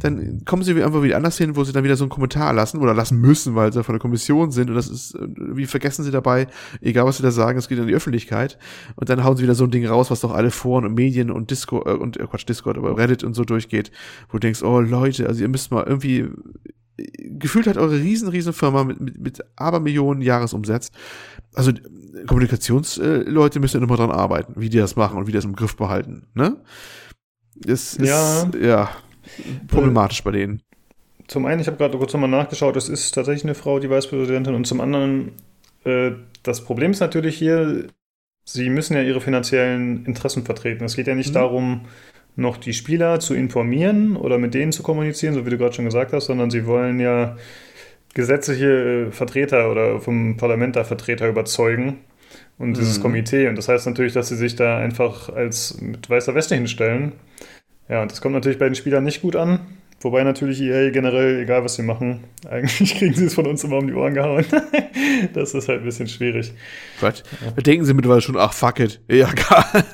dann kommen sie einfach wieder anders hin, wo sie dann wieder so einen Kommentar lassen oder lassen müssen, weil sie von der Kommission sind und das ist, wie vergessen sie dabei, egal was sie da sagen, es geht in die Öffentlichkeit und dann hauen sie wieder so ein Ding raus, was doch alle Foren und Medien und Discord, äh, und äh, Quatsch, Discord, aber Reddit und so durchgeht, wo du denkst, oh Leute, also ihr müsst mal irgendwie gefühlt hat eure riesen, riesen Firma mit, mit, mit Abermillionen Jahresumsatz. Also Kommunikationsleute müssen immer dran arbeiten, wie die das machen und wie die das im Griff behalten. Ne? Das ja. ist ja problematisch bei denen. Zum einen, ich habe gerade kurz nochmal nachgeschaut, es ist tatsächlich eine Frau, die Vicepräsidentin, und zum anderen, äh, das Problem ist natürlich hier, sie müssen ja ihre finanziellen Interessen vertreten. Es geht ja nicht mhm. darum, noch die Spieler zu informieren oder mit denen zu kommunizieren, so wie du gerade schon gesagt hast, sondern sie wollen ja gesetzliche Vertreter oder vom Parlament da Vertreter überzeugen und dieses mhm. Komitee. Und das heißt natürlich, dass sie sich da einfach als mit weißer Weste hinstellen. Ja, und das kommt natürlich bei den Spielern nicht gut an, Wobei natürlich EA generell, egal was sie machen, eigentlich kriegen sie es von uns immer um die Ohren gehauen. das ist halt ein bisschen schwierig. Was? Ja. Da denken sie mittlerweile schon, ach fuck it. Ja, egal.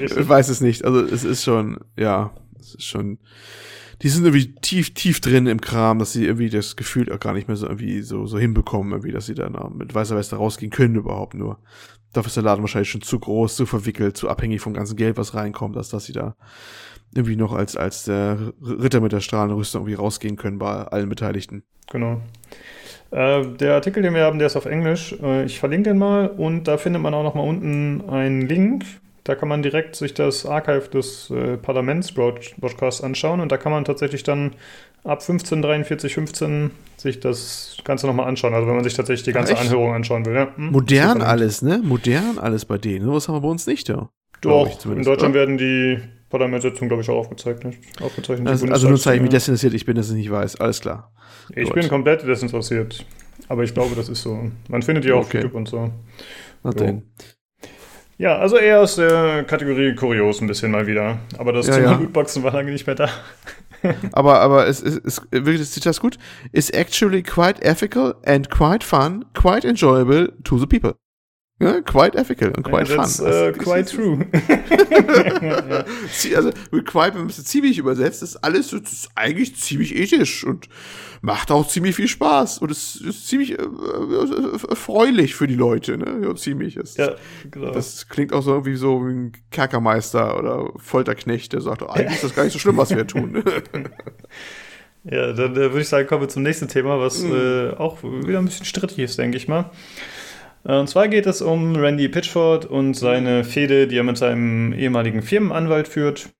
ich weiß es nicht. Also es ist schon, ja, es ist schon. Die sind irgendwie tief, tief drin im Kram, dass sie irgendwie das Gefühl auch gar nicht mehr so irgendwie so, so hinbekommen, irgendwie, dass sie dann mit weißer Weste rausgehen können überhaupt nur. Dafür ist der Laden wahrscheinlich schon zu groß, zu verwickelt, zu abhängig vom ganzen Geld, was reinkommt, dass, dass sie da irgendwie noch als, als der Ritter mit der Strahlenrüstung irgendwie rausgehen können bei allen Beteiligten. Genau. Äh, der Artikel, den wir haben, der ist auf Englisch. Äh, ich verlinke den mal und da findet man auch noch mal unten einen Link. Da kann man direkt sich das Archive des äh, Parlaments-Broadcasts anschauen und da kann man tatsächlich dann ab 1543, 15 sich das Ganze nochmal anschauen. Also wenn man sich tatsächlich die ganze Echt? Anhörung anschauen will. Ja. Hm, Modern alles, ne? Modern alles bei denen. Was haben wir bei uns nicht, ja? Doch, in Deutschland oder? werden die Parlamentssitzungen, glaube ich, auch aufgezeichnet. aufgezeichnet also, also nur zeige ich mich desinteressiert, ich bin, dass ich nicht weiß. Alles klar. Ich Gut. bin komplett desinteressiert. Aber ich glaube, das ist so. Man findet die auch okay. auf YouTube und so. Na so. Ja, also eher aus der Kategorie kurios ein bisschen mal wieder. Aber das ja, Thema ja. Lootboxen war lange nicht mehr da. aber aber es ist, wirklich das Zitat gut. Is actually quite ethical and quite fun, quite enjoyable to the people. Ja, quite ethical und quite yeah, fun. Uh, quite true. also, mit quite, wenn man es ziemlich übersetzt, ist alles ist eigentlich ziemlich ethisch und macht auch ziemlich viel Spaß und es ist ziemlich äh, äh, erfreulich für die Leute, ne? Ja, ziemlich ist. Ja, genau. Das klingt auch so irgendwie so wie ein Kerkermeister oder Folterknecht, der sagt, oh, eigentlich ist das gar nicht so schlimm, was wir tun. ja, dann äh, würde ich sagen, kommen wir zum nächsten Thema, was mhm. äh, auch wieder ein bisschen strittig ist, denke ich mal. Äh, und zwar geht es um Randy Pitchford und seine Fehde, die er mit seinem ehemaligen Firmenanwalt führt.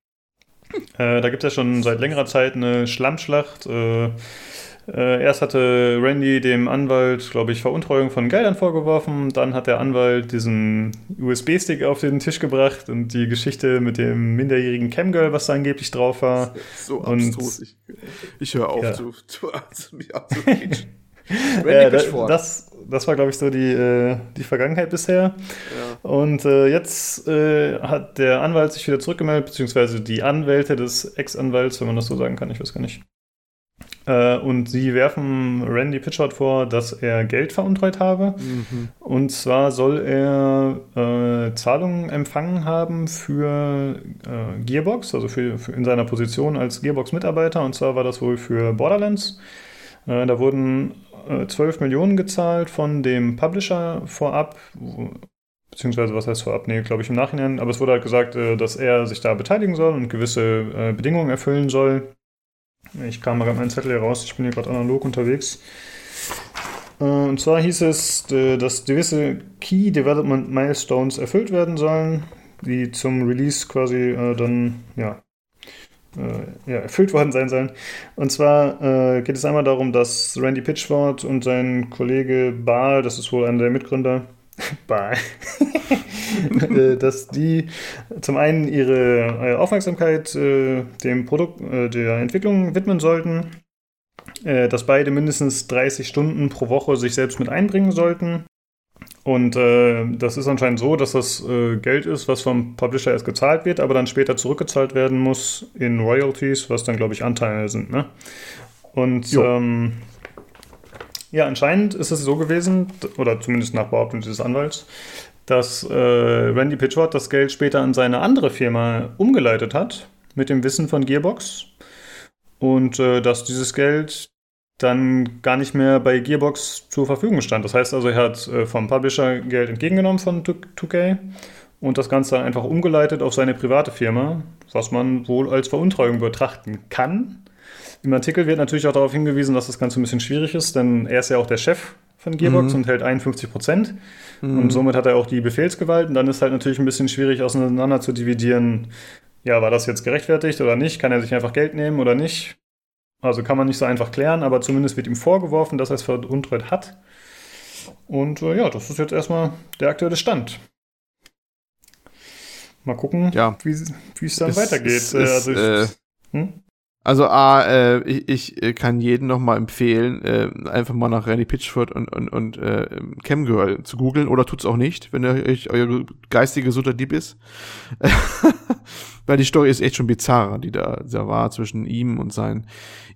Äh, da gibt es ja schon seit längerer Zeit eine Schlammschlacht. Äh, äh, erst hatte Randy dem Anwalt, glaube ich, Veruntreuung von Geldern vorgeworfen. Dann hat der Anwalt diesen USB-Stick auf den Tisch gebracht und die Geschichte mit dem minderjährigen Camgirl, was da angeblich drauf war. So und, abstrus. Ich, ich höre auf ja. zu, zu, zu, mich ja, das, das war, glaube ich, so die, äh, die Vergangenheit bisher. Ja. Und äh, jetzt äh, hat der Anwalt sich wieder zurückgemeldet, beziehungsweise die Anwälte des Ex-Anwalts, wenn man das so sagen kann, ich weiß gar nicht. Äh, und sie werfen Randy Pitchford vor, dass er Geld veruntreut habe. Mhm. Und zwar soll er äh, Zahlungen empfangen haben für äh, Gearbox, also für, für in seiner Position als Gearbox-Mitarbeiter. Und zwar war das wohl für Borderlands. da wurden 12 äh, Millionen gezahlt von dem Publisher vorab, beziehungsweise was heißt vorab? Nee, glaube ich im Nachhinein. Aber es wurde halt gesagt, äh, dass er sich da beteiligen soll und gewisse äh, Bedingungen erfüllen soll. Ich kam gerade meinen Zettel hier raus, ich bin hier gerade analog unterwegs. Und zwar hieß es, dass gewisse Key Development Milestones erfüllt werden sollen, die zum Release quasi dann ja, ja, erfüllt worden sein sollen. Und zwar äh, geht es einmal darum, dass Randy Pitchford und sein Kollege Baal, das ist wohl einer der Mitgründer, Baal, äh, dass die zum einen ihre äh, Aufmerksamkeit äh, dem Produkt, äh, der Entwicklung widmen sollten, dass beide mindestens 30 Stunden pro Woche sich selbst mit einbringen sollten und äh, das ist anscheinend so, dass das äh, Geld ist, was vom Publisher erst gezahlt wird, aber dann später zurückgezahlt werden muss in Royalties, was dann, glaube ich, Anteile sind. Ne? Und ähm, ja, anscheinend ist es so gewesen, oder zumindest nach Behauptung dieses Anwalts, dass äh, Randy Pitchford das Geld später an seine andere Firma umgeleitet hat, mit dem Wissen von Gearbox. Und äh, dass dieses Geld dann gar nicht mehr bei Gearbox zur Verfügung stand. Das heißt also, er hat äh, vom Publisher Geld entgegengenommen von 2K und das Ganze einfach umgeleitet auf seine private Firma, was man wohl als Veruntreuung betrachten kann. Im Artikel wird natürlich auch darauf hingewiesen, dass das Ganze ein bisschen schwierig ist, denn er ist ja auch der Chef von Gearbox mhm. und hält 51 Prozent. Mhm. Und somit hat er auch die Befehlsgewalt. Und dann ist halt natürlich ein bisschen schwierig auseinander zu dividieren, ja, war das jetzt gerechtfertigt oder nicht? Kann er sich einfach Geld nehmen oder nicht? Also kann man nicht so einfach klären, aber zumindest wird ihm vorgeworfen, dass er es veruntreut hat. Und äh, ja, das ist jetzt erstmal der aktuelle Stand. Mal gucken, ja. wie es dann es, weitergeht. Es, äh, also ich, äh, hm? Also A, äh, ich, ich kann jeden noch mal empfehlen, äh, einfach mal nach Randy Pitchford und, und, und äh, Camgirl zu googeln oder tut's auch nicht, wenn euch euer geistige Gesundheit lieb ist. Weil die Story ist echt schon bizarr, die da, da war zwischen ihm und seinen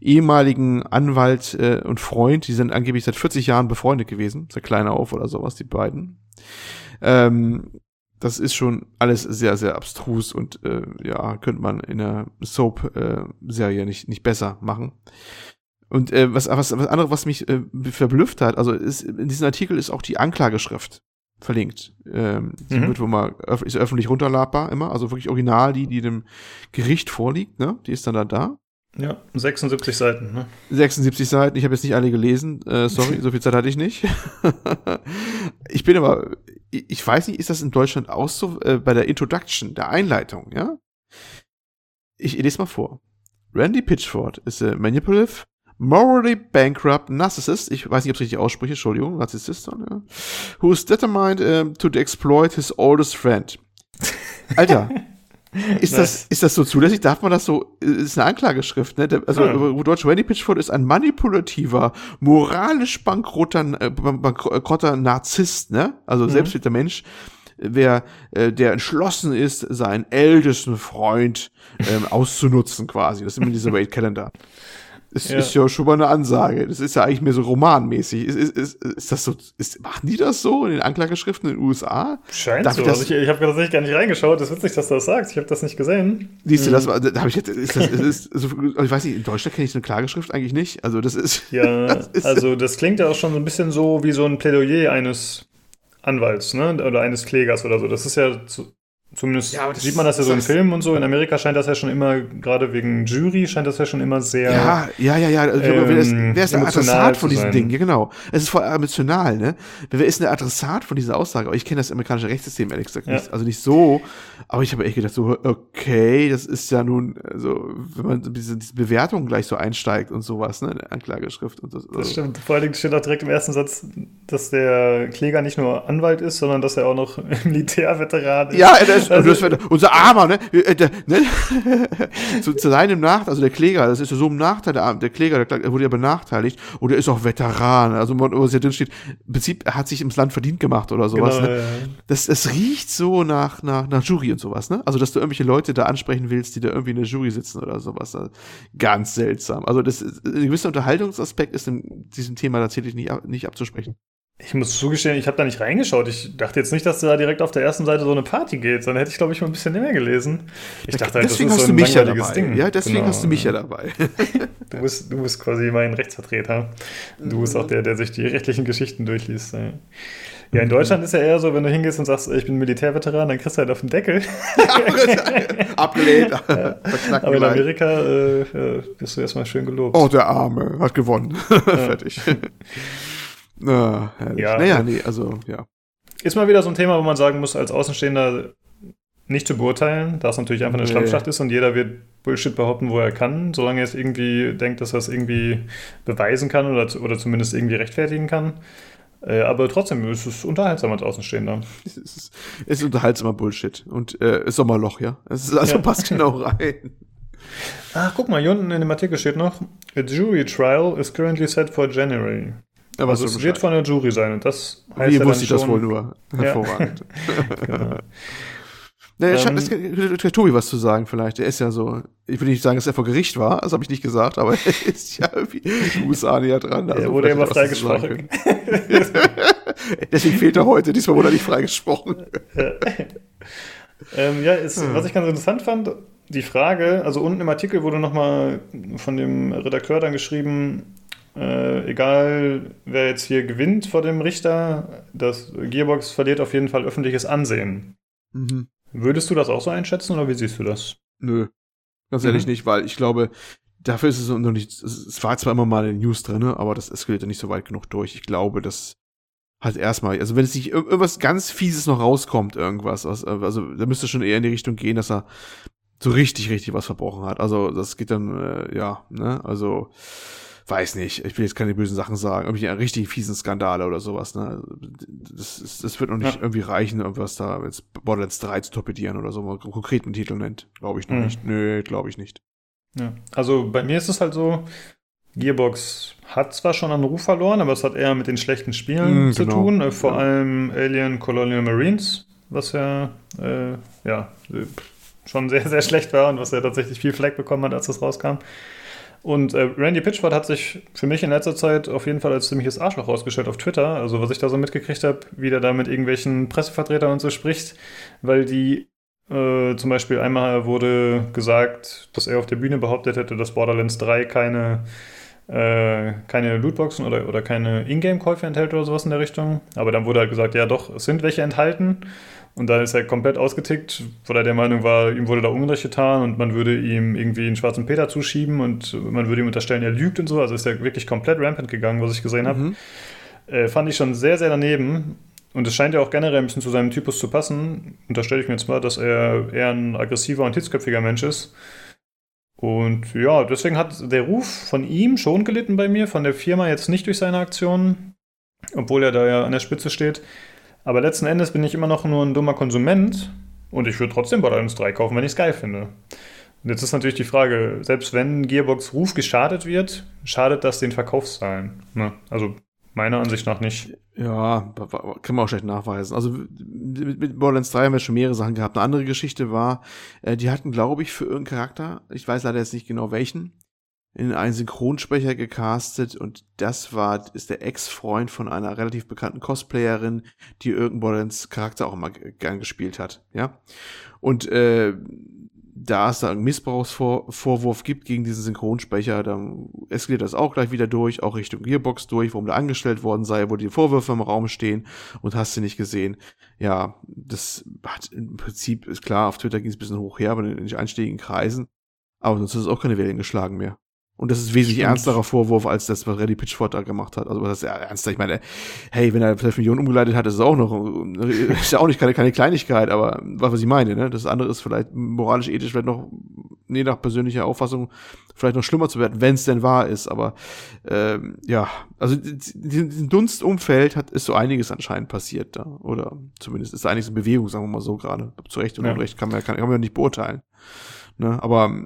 ehemaligen Anwalt äh, und Freund. Die sind angeblich seit 40 Jahren befreundet gewesen, seit kleiner auf oder sowas, die beiden. Ähm, das ist schon alles sehr, sehr abstrus und äh, ja, könnte man in einer Soap-Serie äh, nicht, nicht besser machen. Und äh, was, was, was andere, was mich äh, verblüfft hat, also ist, in diesem Artikel ist auch die Anklageschrift verlinkt. Ähm, die mhm. wird wohl mal öf ist öffentlich runterladbar immer, also wirklich original, die, die dem Gericht vorliegt, ne? Die ist dann da da. Ja, 76 Seiten, ne? 76 Seiten, ich habe jetzt nicht alle gelesen, äh, sorry, so viel Zeit hatte ich nicht. ich bin aber ich weiß nicht, ist das in Deutschland auch so äh, bei der Introduction, der Einleitung, ja? Ich, lese mal vor. Randy Pitchford is a manipulative, morally bankrupt narcissist, ich weiß nicht, ob ich richtig ausspreche, Entschuldigung, Narzissist, ja, who is determined uh, to exploit his oldest friend. Alter, Ist das, ist das so zulässig? Darf man das so? Ist eine Anklageschrift, ne? Also, hm. Deutsch Randy Pitchford ist ein manipulativer, moralisch bankrotter, äh, bankrotter Narzisst, ne? Also, mhm. selbstwilliger Mensch, wer, äh, der entschlossen ist, seinen ältesten Freund ähm, auszunutzen, quasi. Das ist immer dieser Wade Calendar. Das ja. ist ja schon mal eine Ansage. Das ist ja eigentlich mehr so romanmäßig. Ist, ist, ist, ist das so, ist, machen die das so in den Anklageschriften in den USA? Scheint Darf so. Ich, also ich, ich habe tatsächlich gar nicht reingeschaut. Das ist witzig, dass du das sagst. Ich habe das nicht gesehen. Siehst du, das mhm. da habe ich jetzt, ist das, ist, so, ich weiß nicht, in Deutschland kenne ich so eine Klageschrift eigentlich nicht. Also das ist. Ja, das ist, also das klingt ja auch schon so ein bisschen so wie so ein Plädoyer eines Anwalts, ne? Oder eines Klägers oder so. Das ist ja zu, Zumindest ja, sieht man das ja so in Filmen und so. In Amerika scheint das ja schon immer, gerade wegen Jury, scheint das ja schon immer sehr. Ja, ja, ja, ja. Also, ähm, wer ist, wer ist der Adressat von diesem Ding? Ja, genau. Es ist voll emotional, ne? Wer ist der Adressat von dieser Aussage? Aber ich kenne das amerikanische Rechtssystem ehrlich gesagt nicht. Ja. Also nicht so. Aber ich habe echt gedacht, so, okay, das ist ja nun, also, wenn man diese, diese Bewertung gleich so einsteigt und sowas, ne? Anklageschrift und so. Das also. stimmt. Vor allen Dingen steht auch direkt im ersten Satz, dass der Kläger nicht nur Anwalt ist, sondern dass er auch noch Militärveteran ist. Ja, er ist also, das, unser Armer, ne? Äh, ne? zu, zu, seinem Nachteil, also der Kläger, das ist ja so ein Nachteil, der, der Kläger, der wurde ja benachteiligt und er ist auch Veteran. Also, was hier drin steht, im Prinzip, er hat sich ins Land verdient gemacht oder sowas. Genau, ne? ja. das, das riecht so nach, nach, nach Jury und sowas, ne? Also, dass du irgendwelche Leute da ansprechen willst, die da irgendwie in der Jury sitzen oder sowas. Ganz seltsam. Also, das, ein gewisser Unterhaltungsaspekt ist in diesem Thema tatsächlich nicht, nicht abzusprechen. Ich muss zugestehen, ich habe da nicht reingeschaut. Ich dachte jetzt nicht, dass da direkt auf der ersten Seite so eine Party geht. Dann hätte ich, glaube ich, mal ein bisschen mehr gelesen. Ich dachte halt, deswegen das ist so ein hast du mich ja dabei. Ding. Ja, deswegen genau. hast du mich ja dabei. du, bist, du bist quasi mein Rechtsvertreter. Du bist auch der, der sich die rechtlichen Geschichten durchliest. Ja, in Deutschland ist ja eher so, wenn du hingehst und sagst, ich bin Militärveteran, dann kriegst du halt auf den Deckel. Abgelehnt. Ja. Aber in Amerika äh, bist du erstmal schön gelobt. Oh, der Arme hat gewonnen. Fertig. Ah, ja. Naja, nee, also, ja. Ist mal wieder so ein Thema, wo man sagen muss, als Außenstehender nicht zu beurteilen, da es natürlich einfach eine nee. Schlammschacht ist und jeder wird Bullshit behaupten, wo er kann, solange er es irgendwie denkt, dass er es irgendwie beweisen kann oder, oder zumindest irgendwie rechtfertigen kann. Äh, aber trotzdem ist es unterhaltsam als Außenstehender. Es ist, es ist unterhaltsamer Bullshit. Und äh, Sommerloch, ja. Es ist also ja. passt genau rein. Ach, guck mal, hier unten in dem Artikel steht noch: A jury trial is currently set for January. Aber also es wird von der Jury sein und das heißt Wie ja wusste ich das wohl nur? Hervorragend. Ja. genau. Naja, ähm, kann Tobi was zu sagen vielleicht. Er ist ja so, ich will nicht sagen, dass er vor Gericht war, das habe ich nicht gesagt, aber er ist ja irgendwie USA näher dran. Also er wurde immer freigesprochen. Deswegen fehlt er heute, diesmal wurde er nicht freigesprochen. ja, ähm, ja ist, hm. was ich ganz interessant fand, die Frage, also unten im Artikel wurde nochmal von dem Redakteur dann geschrieben, äh, egal, wer jetzt hier gewinnt vor dem Richter, das Gearbox verliert auf jeden Fall öffentliches Ansehen. Mhm. Würdest du das auch so einschätzen oder wie siehst du das? Nö, ganz mhm. ehrlich nicht, weil ich glaube, dafür ist es noch nicht, es war zwar immer mal in News drin, aber das eskaliert ja nicht so weit genug durch. Ich glaube, dass halt erstmal, also wenn es nicht irgendwas ganz Fieses noch rauskommt, irgendwas, also da müsste schon eher in die Richtung gehen, dass er so richtig, richtig was verbrochen hat. Also das geht dann, äh, ja, ne, also weiß nicht, ich will jetzt keine bösen Sachen sagen, irgendwie einen richtig fiesen Skandale oder sowas, ne? Das, ist, das wird noch nicht ja. irgendwie reichen, irgendwas da jetzt Borderlands 3 zu torpedieren oder so, mal konkreten Titel nennt. Glaube ich noch mhm. nicht. Nö, glaube ich nicht. Ja. Also bei mir ist es halt so, Gearbox hat zwar schon an Ruf verloren, aber es hat eher mit den schlechten Spielen mm, zu genau. tun. Äh, vor ja. allem Alien Colonial Marines, was ja, äh, ja schon sehr, sehr schlecht war und was ja tatsächlich viel Fleck bekommen hat, als das rauskam. Und äh, Randy Pitchford hat sich für mich in letzter Zeit auf jeden Fall als ziemliches Arschloch rausgestellt auf Twitter. Also was ich da so mitgekriegt habe, wie der da mit irgendwelchen Pressevertretern und so spricht, weil die äh, zum Beispiel einmal wurde gesagt, dass er auf der Bühne behauptet hätte, dass Borderlands 3 keine, äh, keine Lootboxen oder, oder keine Ingame-Käufe enthält oder sowas in der Richtung. Aber dann wurde halt gesagt, ja doch, es sind welche enthalten. Und dann ist er komplett ausgetickt, weil er der Meinung war, ihm wurde da Unrecht getan und man würde ihm irgendwie einen schwarzen Peter zuschieben und man würde ihm unterstellen, er lügt und so. Also ist er wirklich komplett rampant gegangen, was ich gesehen habe. Mhm. Äh, fand ich schon sehr, sehr daneben. Und es scheint ja auch generell ein bisschen zu seinem Typus zu passen. Unterstelle ich mir jetzt mal, dass er eher ein aggressiver und hitzköpfiger Mensch ist. Und ja, deswegen hat der Ruf von ihm schon gelitten bei mir, von der Firma jetzt nicht durch seine Aktionen, obwohl er da ja an der Spitze steht. Aber letzten Endes bin ich immer noch nur ein dummer Konsument und ich würde trotzdem Borderlands 3 kaufen, wenn ich es geil finde. Und jetzt ist natürlich die Frage, selbst wenn Gearbox Ruf geschadet wird, schadet das den Verkaufszahlen? Ne? Also meiner Ansicht nach nicht. Ja, kann man auch schlecht nachweisen. Also mit, Borderlands 3 haben wir schon mehrere Sachen gehabt. Eine andere Geschichte war, äh, die hatten, glaube ich, für irgendeinen Charakter, ich weiß leider jetzt nicht genau welchen, in einen Synchronsprecher gecastet und das war, ist der Ex-Freund von einer relativ bekannten Cosplayerin, die irgendeinen Borderlands Charakter auch immer gern gespielt hat, ja. Und äh, da es da einen Missbrauchsvorwurf gibt gegen diesen Synchronsprecher, dann eskaliert das auch gleich wieder durch, auch Richtung Gearbox durch, warum der angestellt worden sei, wo die Vorwürfe im Raum stehen und hast du nicht gesehen. Ja, das hat im Prinzip, ist klar, auf Twitter ging es ein bisschen hoch her, aber in den einstiegigen Kreisen. Aber sonst ist es auch keine Wellen geschlagen mehr. Und das ist wesentlich Stimmt. ernsterer Vorwurf als das, was Reddy Pitchford da gemacht hat. Also das ist ja ernster. Ich meine, hey, wenn er 12 Millionen umgeleitet hat, ist es auch noch, ist ja auch nicht keine, keine Kleinigkeit, aber was, was ich meine, ne? Das andere ist vielleicht moralisch, ethisch vielleicht noch, je nach persönlicher Auffassung, vielleicht noch schlimmer zu werden, wenn es denn wahr ist. Aber ähm, ja, also diesen Dunstumfeld hat ist so einiges anscheinend passiert da. Oder zumindest ist da einiges in Bewegung, sagen wir mal so gerade. Zu Recht oder ja. Unrecht kann man, kann, kann man ja nicht beurteilen. Ne? Aber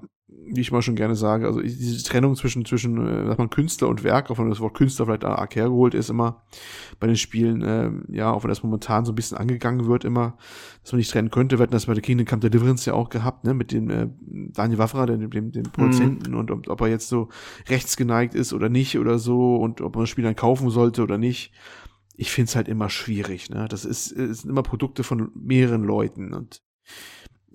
wie ich mal schon gerne sage, also diese Trennung zwischen, zwischen, äh, sagt man, Künstler und Werk, auch wenn das Wort Künstler vielleicht arg hergeholt ist, immer bei den Spielen, äh, ja, auch wenn das momentan so ein bisschen angegangen wird, immer, dass man nicht trennen könnte. Wir hatten das bei der Kingdom Come Deliverance ja auch gehabt, ne, mit dem äh, Daniel Waffra, dem, dem, dem Produzenten, mhm. und ob, ob er jetzt so rechtsgeneigt ist oder nicht oder so und ob man das Spiel dann kaufen sollte oder nicht. Ich finde es halt immer schwierig, ne. Das ist, sind immer Produkte von mehreren Leuten und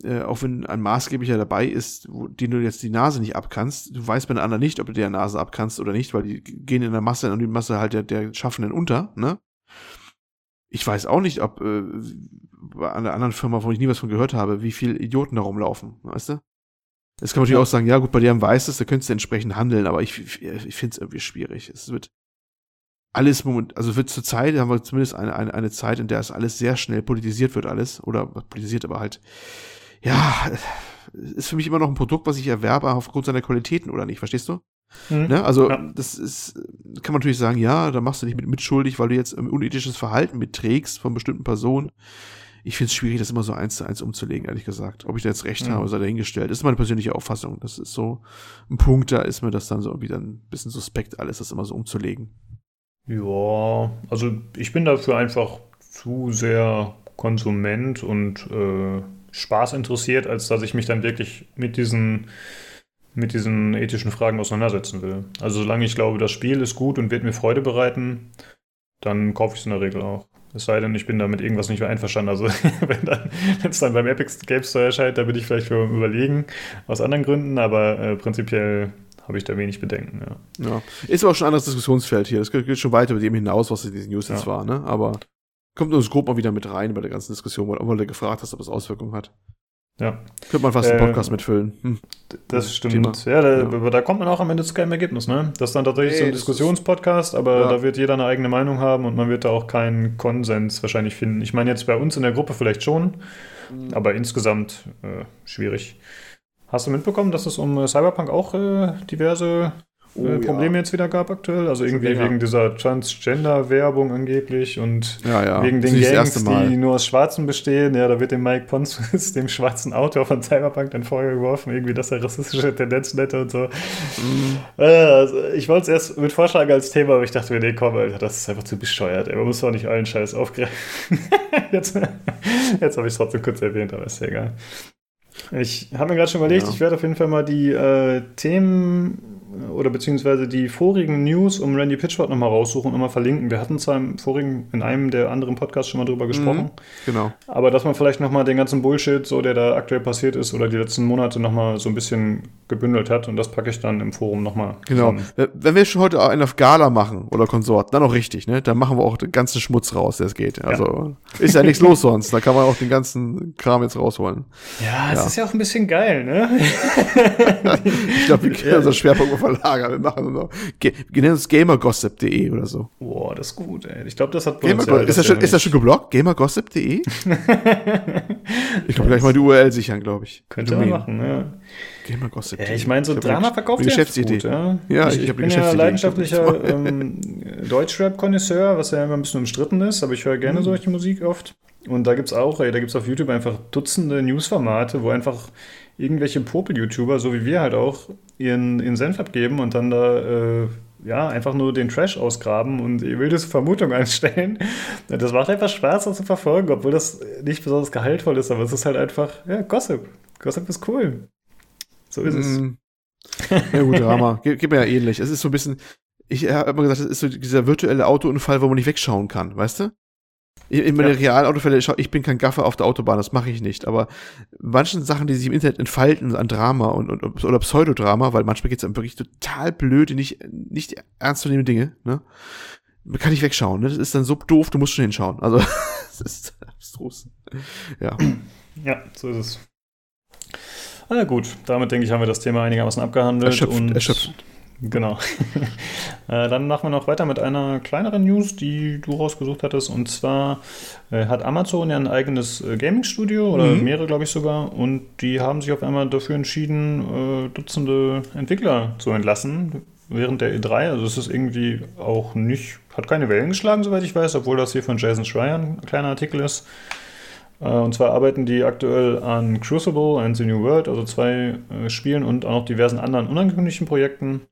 äh, auch wenn ein maßgeblicher dabei ist, wo, den du jetzt die Nase nicht abkannst, du weißt bei den anderen nicht, ob du der Nase abkannst oder nicht, weil die gehen in der Masse und die Masse halt der, der Schaffenden unter, ne? Ich weiß auch nicht, ob äh, bei einer anderen Firma, wo ich nie was von gehört habe, wie viele Idioten da rumlaufen, weißt du? Das kann man natürlich ja. auch sagen, ja gut, bei dem weiß es, da könntest du entsprechend handeln, aber ich, ich, ich finde es irgendwie schwierig. Es wird alles moment, also wird zur Zeit, haben wir zumindest eine, eine, eine Zeit, in der es alles sehr schnell politisiert wird, alles, oder politisiert, aber halt ja, ist für mich immer noch ein Produkt, was ich erwerbe aufgrund seiner Qualitäten oder nicht, verstehst du? Mhm. Ne? Also, ja. das ist, kann man natürlich sagen, ja, da machst du dich mit mitschuldig, weil du jetzt ein unethisches Verhalten mitträgst von bestimmten Personen. Ich finde es schwierig, das immer so eins zu eins umzulegen, ehrlich gesagt. Ob ich da jetzt recht mhm. habe, sei dahingestellt. Das ist meine persönliche Auffassung. Das ist so ein Punkt, da ist mir das dann so irgendwie dann ein bisschen suspekt, alles das immer so umzulegen. Ja, also ich bin dafür einfach zu sehr Konsument und äh, Spaß interessiert, als dass ich mich dann wirklich mit diesen, mit diesen ethischen Fragen auseinandersetzen will. Also solange ich glaube, das Spiel ist gut und wird mir Freude bereiten, dann kaufe ich es in der Regel auch. Es sei denn, ich bin damit irgendwas nicht mehr einverstanden. Also wenn es dann beim Epic Games Store erscheint, da bin ich vielleicht für überlegen, aus anderen Gründen, aber äh, prinzipiell habe ich da wenig Bedenken. Ja. ja. Ist aber auch schon ein anderes Diskussionsfeld hier. Das geht schon weiter über dem hinaus, was in diesen News jetzt ja. war, ne? Aber Kommt uns grob mal wieder mit rein bei der ganzen Diskussion, weil du gefragt hast, ob es Auswirkungen hat. Ja. Könnte man fast äh, einen Podcast mitfüllen. Hm. Das stimmt. Thema. Ja, da, ja, da, kommt man auch am Ende zu keinem Ergebnis, ne? Das ist dann tatsächlich nee, so ein Diskussionspodcast, aber ja. da wird jeder eine eigene Meinung haben und man wird da auch keinen Konsens wahrscheinlich finden. Ich meine jetzt bei uns in der Gruppe vielleicht schon, mhm. aber insgesamt äh, schwierig. Hast du mitbekommen, dass es um Cyberpunk auch äh, diverse oh, Probleme ja. jetzt wieder gab aktuell. Also irgendwie okay, wegen dieser Transgender-Werbung angeblich und ja, wegen den Gangs, die nur aus Schwarzen bestehen. Ja, da wird dem Mike Ponsus, dem schwarzen Autor von Cyberpunk, dann vorgeworfen, irgendwie, dass er rassistische Tendenzen hätte und so. Mhm. Äh, also ich wollte es erst mit vorschlagen als Thema, aber ich dachte mir, nee, komm, Alter, das ist einfach zu bescheuert. Ey. Man muss doch nicht allen Scheiß aufgreifen. jetzt jetzt habe ich es trotzdem kurz erwähnt, aber ist ja egal. Ich habe mir gerade schon überlegt, ja. ich werde auf jeden Fall mal die äh, Themen oder beziehungsweise die vorigen News um Randy Pitchford nochmal raussuchen und nochmal verlinken. Wir hatten zwar im vorigen, in einem der anderen Podcasts schon mal drüber gesprochen. Mhm, genau. Aber dass man vielleicht nochmal den ganzen Bullshit, so der da aktuell passiert ist oder die letzten Monate nochmal so ein bisschen gebündelt hat und das packe ich dann im Forum nochmal. Genau. Zusammen. Wenn wir schon heute einen auf Gala machen oder Konsort, dann auch richtig, ne? Dann machen wir auch den ganzen Schmutz raus, der es geht. Also ja. ist ja nichts los sonst. Da kann man auch den ganzen Kram jetzt rausholen. Ja, es ja. ist ja auch ein bisschen geil, ne? ich glaube, wir können ja. unseren Schwerpunkt verlagern. Wir machen nur noch, wir nennen es gamergossip.de oder so. Boah, das ist gut, ey. Ich glaube, das hat Gamer ist, das schon, ist das schon geblockt? Gamergossip.de? ich glaube, gleich mal die URL sichern, glaube ich. Könnte man machen, ja. Gamergossip. Ja, ich meine, so Drama verkauft ja Geschäftsidee. Gut, ja. ja, ich, ich, ich bin ja leidenschaftlicher ähm, Deutschrap-Konnoisseur, was ja immer ein bisschen umstritten ist, aber ich höre gerne mhm. solche Musik oft. Und da gibt es auch, ey, da gibt es auf YouTube einfach Dutzende Newsformate, wo einfach irgendwelche Popel-YouTuber, so wie wir halt auch, ihren, ihren Senf abgeben und dann da äh, ja, einfach nur den Trash ausgraben und wildeste Vermutungen anstellen. Das macht einfach Spaß, das zu verfolgen, obwohl das nicht besonders gehaltvoll ist, aber es ist halt einfach, ja, Gossip. Gossip ist cool. So ist es. Mm. Ja, gut, Drama. Geht, geht mir ja ähnlich. Es ist so ein bisschen, ich habe immer gesagt, es ist so dieser virtuelle Autounfall, wo man nicht wegschauen kann, weißt du? In meinen ja. realen Autofälle, ich bin kein Gaffer auf der Autobahn, das mache ich nicht. Aber manchen Sachen, die sich im Internet entfalten an Drama und, und oder Pseudodrama, weil manchmal geht es um wirklich total blöde, nicht, nicht ernstzunehmende Dinge, ne? Kann ich wegschauen, ne? Das ist dann so doof, du musst schon hinschauen. Also, das ist abstrus. Ja. Ja, so ist es. Na gut, damit denke ich, haben wir das Thema einigermaßen abgehandelt. Erschöpft, und erschöpft. Genau. äh, dann machen wir noch weiter mit einer kleineren News, die du rausgesucht hattest. Und zwar äh, hat Amazon ja ein eigenes äh, Gaming-Studio oder mhm. mehrere, glaube ich sogar. Und die haben sich auf einmal dafür entschieden, Dutzende Entwickler zu entlassen während der E3. Also es ist irgendwie auch nicht, hat keine Wellen geschlagen, soweit ich weiß, obwohl das hier von Jason Schreier ein kleiner Artikel ist. Und zwar arbeiten die aktuell an Crucible and The New World, also zwei Spielen und auch noch diversen anderen unangekündigten Projekten.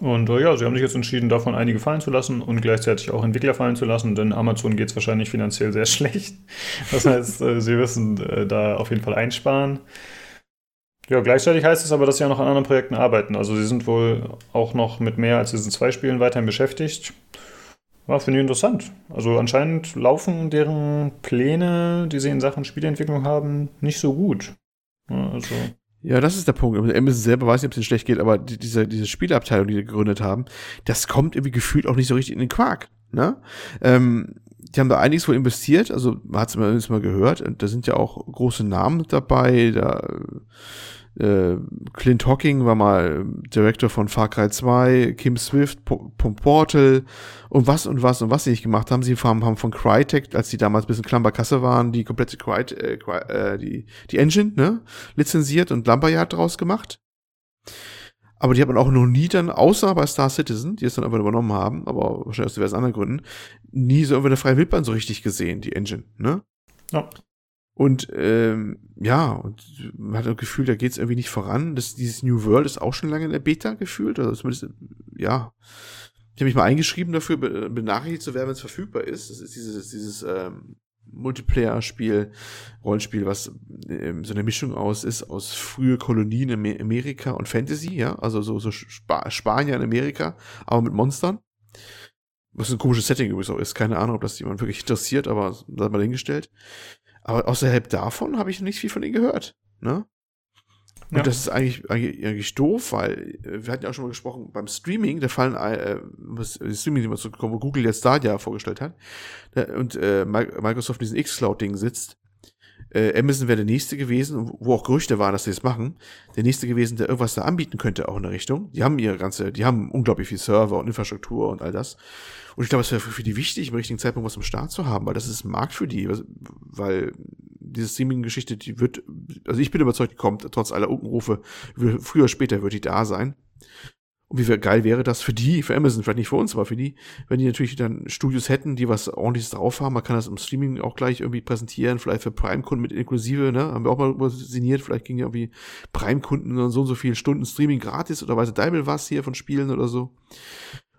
Und äh, ja, sie haben sich jetzt entschieden, davon einige fallen zu lassen und gleichzeitig auch Entwickler fallen zu lassen, denn Amazon geht es wahrscheinlich finanziell sehr schlecht. Das heißt, äh, sie müssen äh, da auf jeden Fall einsparen. Ja, gleichzeitig heißt es aber, dass sie auch noch an anderen Projekten arbeiten. Also sie sind wohl auch noch mit mehr als diesen zwei Spielen weiterhin beschäftigt. Ja, finde ich interessant. Also anscheinend laufen deren Pläne, die sie in Sachen Spieleentwicklung haben, nicht so gut. Ja, also ja, das ist der Punkt. Amazon selber weiß nicht, ob es ihnen schlecht geht, aber die, diese, diese Spielabteilung, die sie gegründet haben, das kommt irgendwie gefühlt auch nicht so richtig in den Quark. Ne? Ähm, die haben da einiges wohl investiert, also man hat es mal gehört, und da sind ja auch große Namen dabei, da äh, Clint Hocking war mal Director von Far Cry 2, Kim Swift, P Portal und was und was und was sie nicht gemacht haben. Sie haben, haben von Crytek, als die damals ein bisschen Klammerkasse waren, die komplette Cry, äh, äh, die, die Engine, ne, lizenziert und Lumberyard draus gemacht. Aber die hat man auch noch nie dann, außer bei Star Citizen, die es dann einfach übernommen haben, aber wahrscheinlich aus diversen anderen Gründen, nie so über eine freie Wildbahn so richtig gesehen, die Engine, ne? Ja. Und ähm, ja, und man hat das Gefühl, da geht es irgendwie nicht voran. Das, dieses New World ist auch schon lange in der Beta gefühlt. Also zumindest, ja. Ich habe mich mal eingeschrieben dafür, benachrichtigt zu werden, wenn es verfügbar ist. Das ist dieses, dieses ähm, Multiplayer-Spiel, Rollenspiel, was ähm, so eine Mischung aus ist, aus frühe Kolonien in Amerika und Fantasy, ja. Also so, so Sp Spanier in Amerika, aber mit Monstern. Was ein komisches Setting übrigens auch ist. Keine Ahnung, ob das jemand wirklich interessiert, aber das mal hingestellt. Aber außerhalb davon habe ich noch nicht viel von ihnen gehört. Ne? Und ja. das ist eigentlich, eigentlich, eigentlich doof, weil äh, wir hatten ja auch schon mal gesprochen, beim Streaming, da fallen, äh, was, Streaming, die zurückkommen, wo Google jetzt Stadia vorgestellt hat, da, und äh, Microsoft diesen X-Cloud-Ding sitzt. Äh, Amazon wäre der nächste gewesen, wo auch Gerüchte waren, dass sie das machen. Der nächste gewesen, der irgendwas da anbieten könnte, auch in der Richtung. Die haben ihre ganze, die haben unglaublich viel Server und Infrastruktur und all das. Und ich glaube, es wäre für die wichtig, im richtigen Zeitpunkt was am Start zu haben, weil das ist ein Markt für die, weil diese Streaming-Geschichte, die wird, also ich bin überzeugt, die kommt, trotz aller Unkenrufe, früher oder später wird die da sein. Und wie geil wäre das für die, für Amazon, vielleicht nicht für uns, aber für die, wenn die natürlich dann Studios hätten, die was ordentliches drauf haben. Man kann das im Streaming auch gleich irgendwie präsentieren, vielleicht für Prime-Kunden mit inklusive, ne? Haben wir auch mal signiert, vielleicht ging ja irgendwie Prime-Kunden so und so viele Stunden Streaming gratis oder weiß Deibel was hier von Spielen oder so.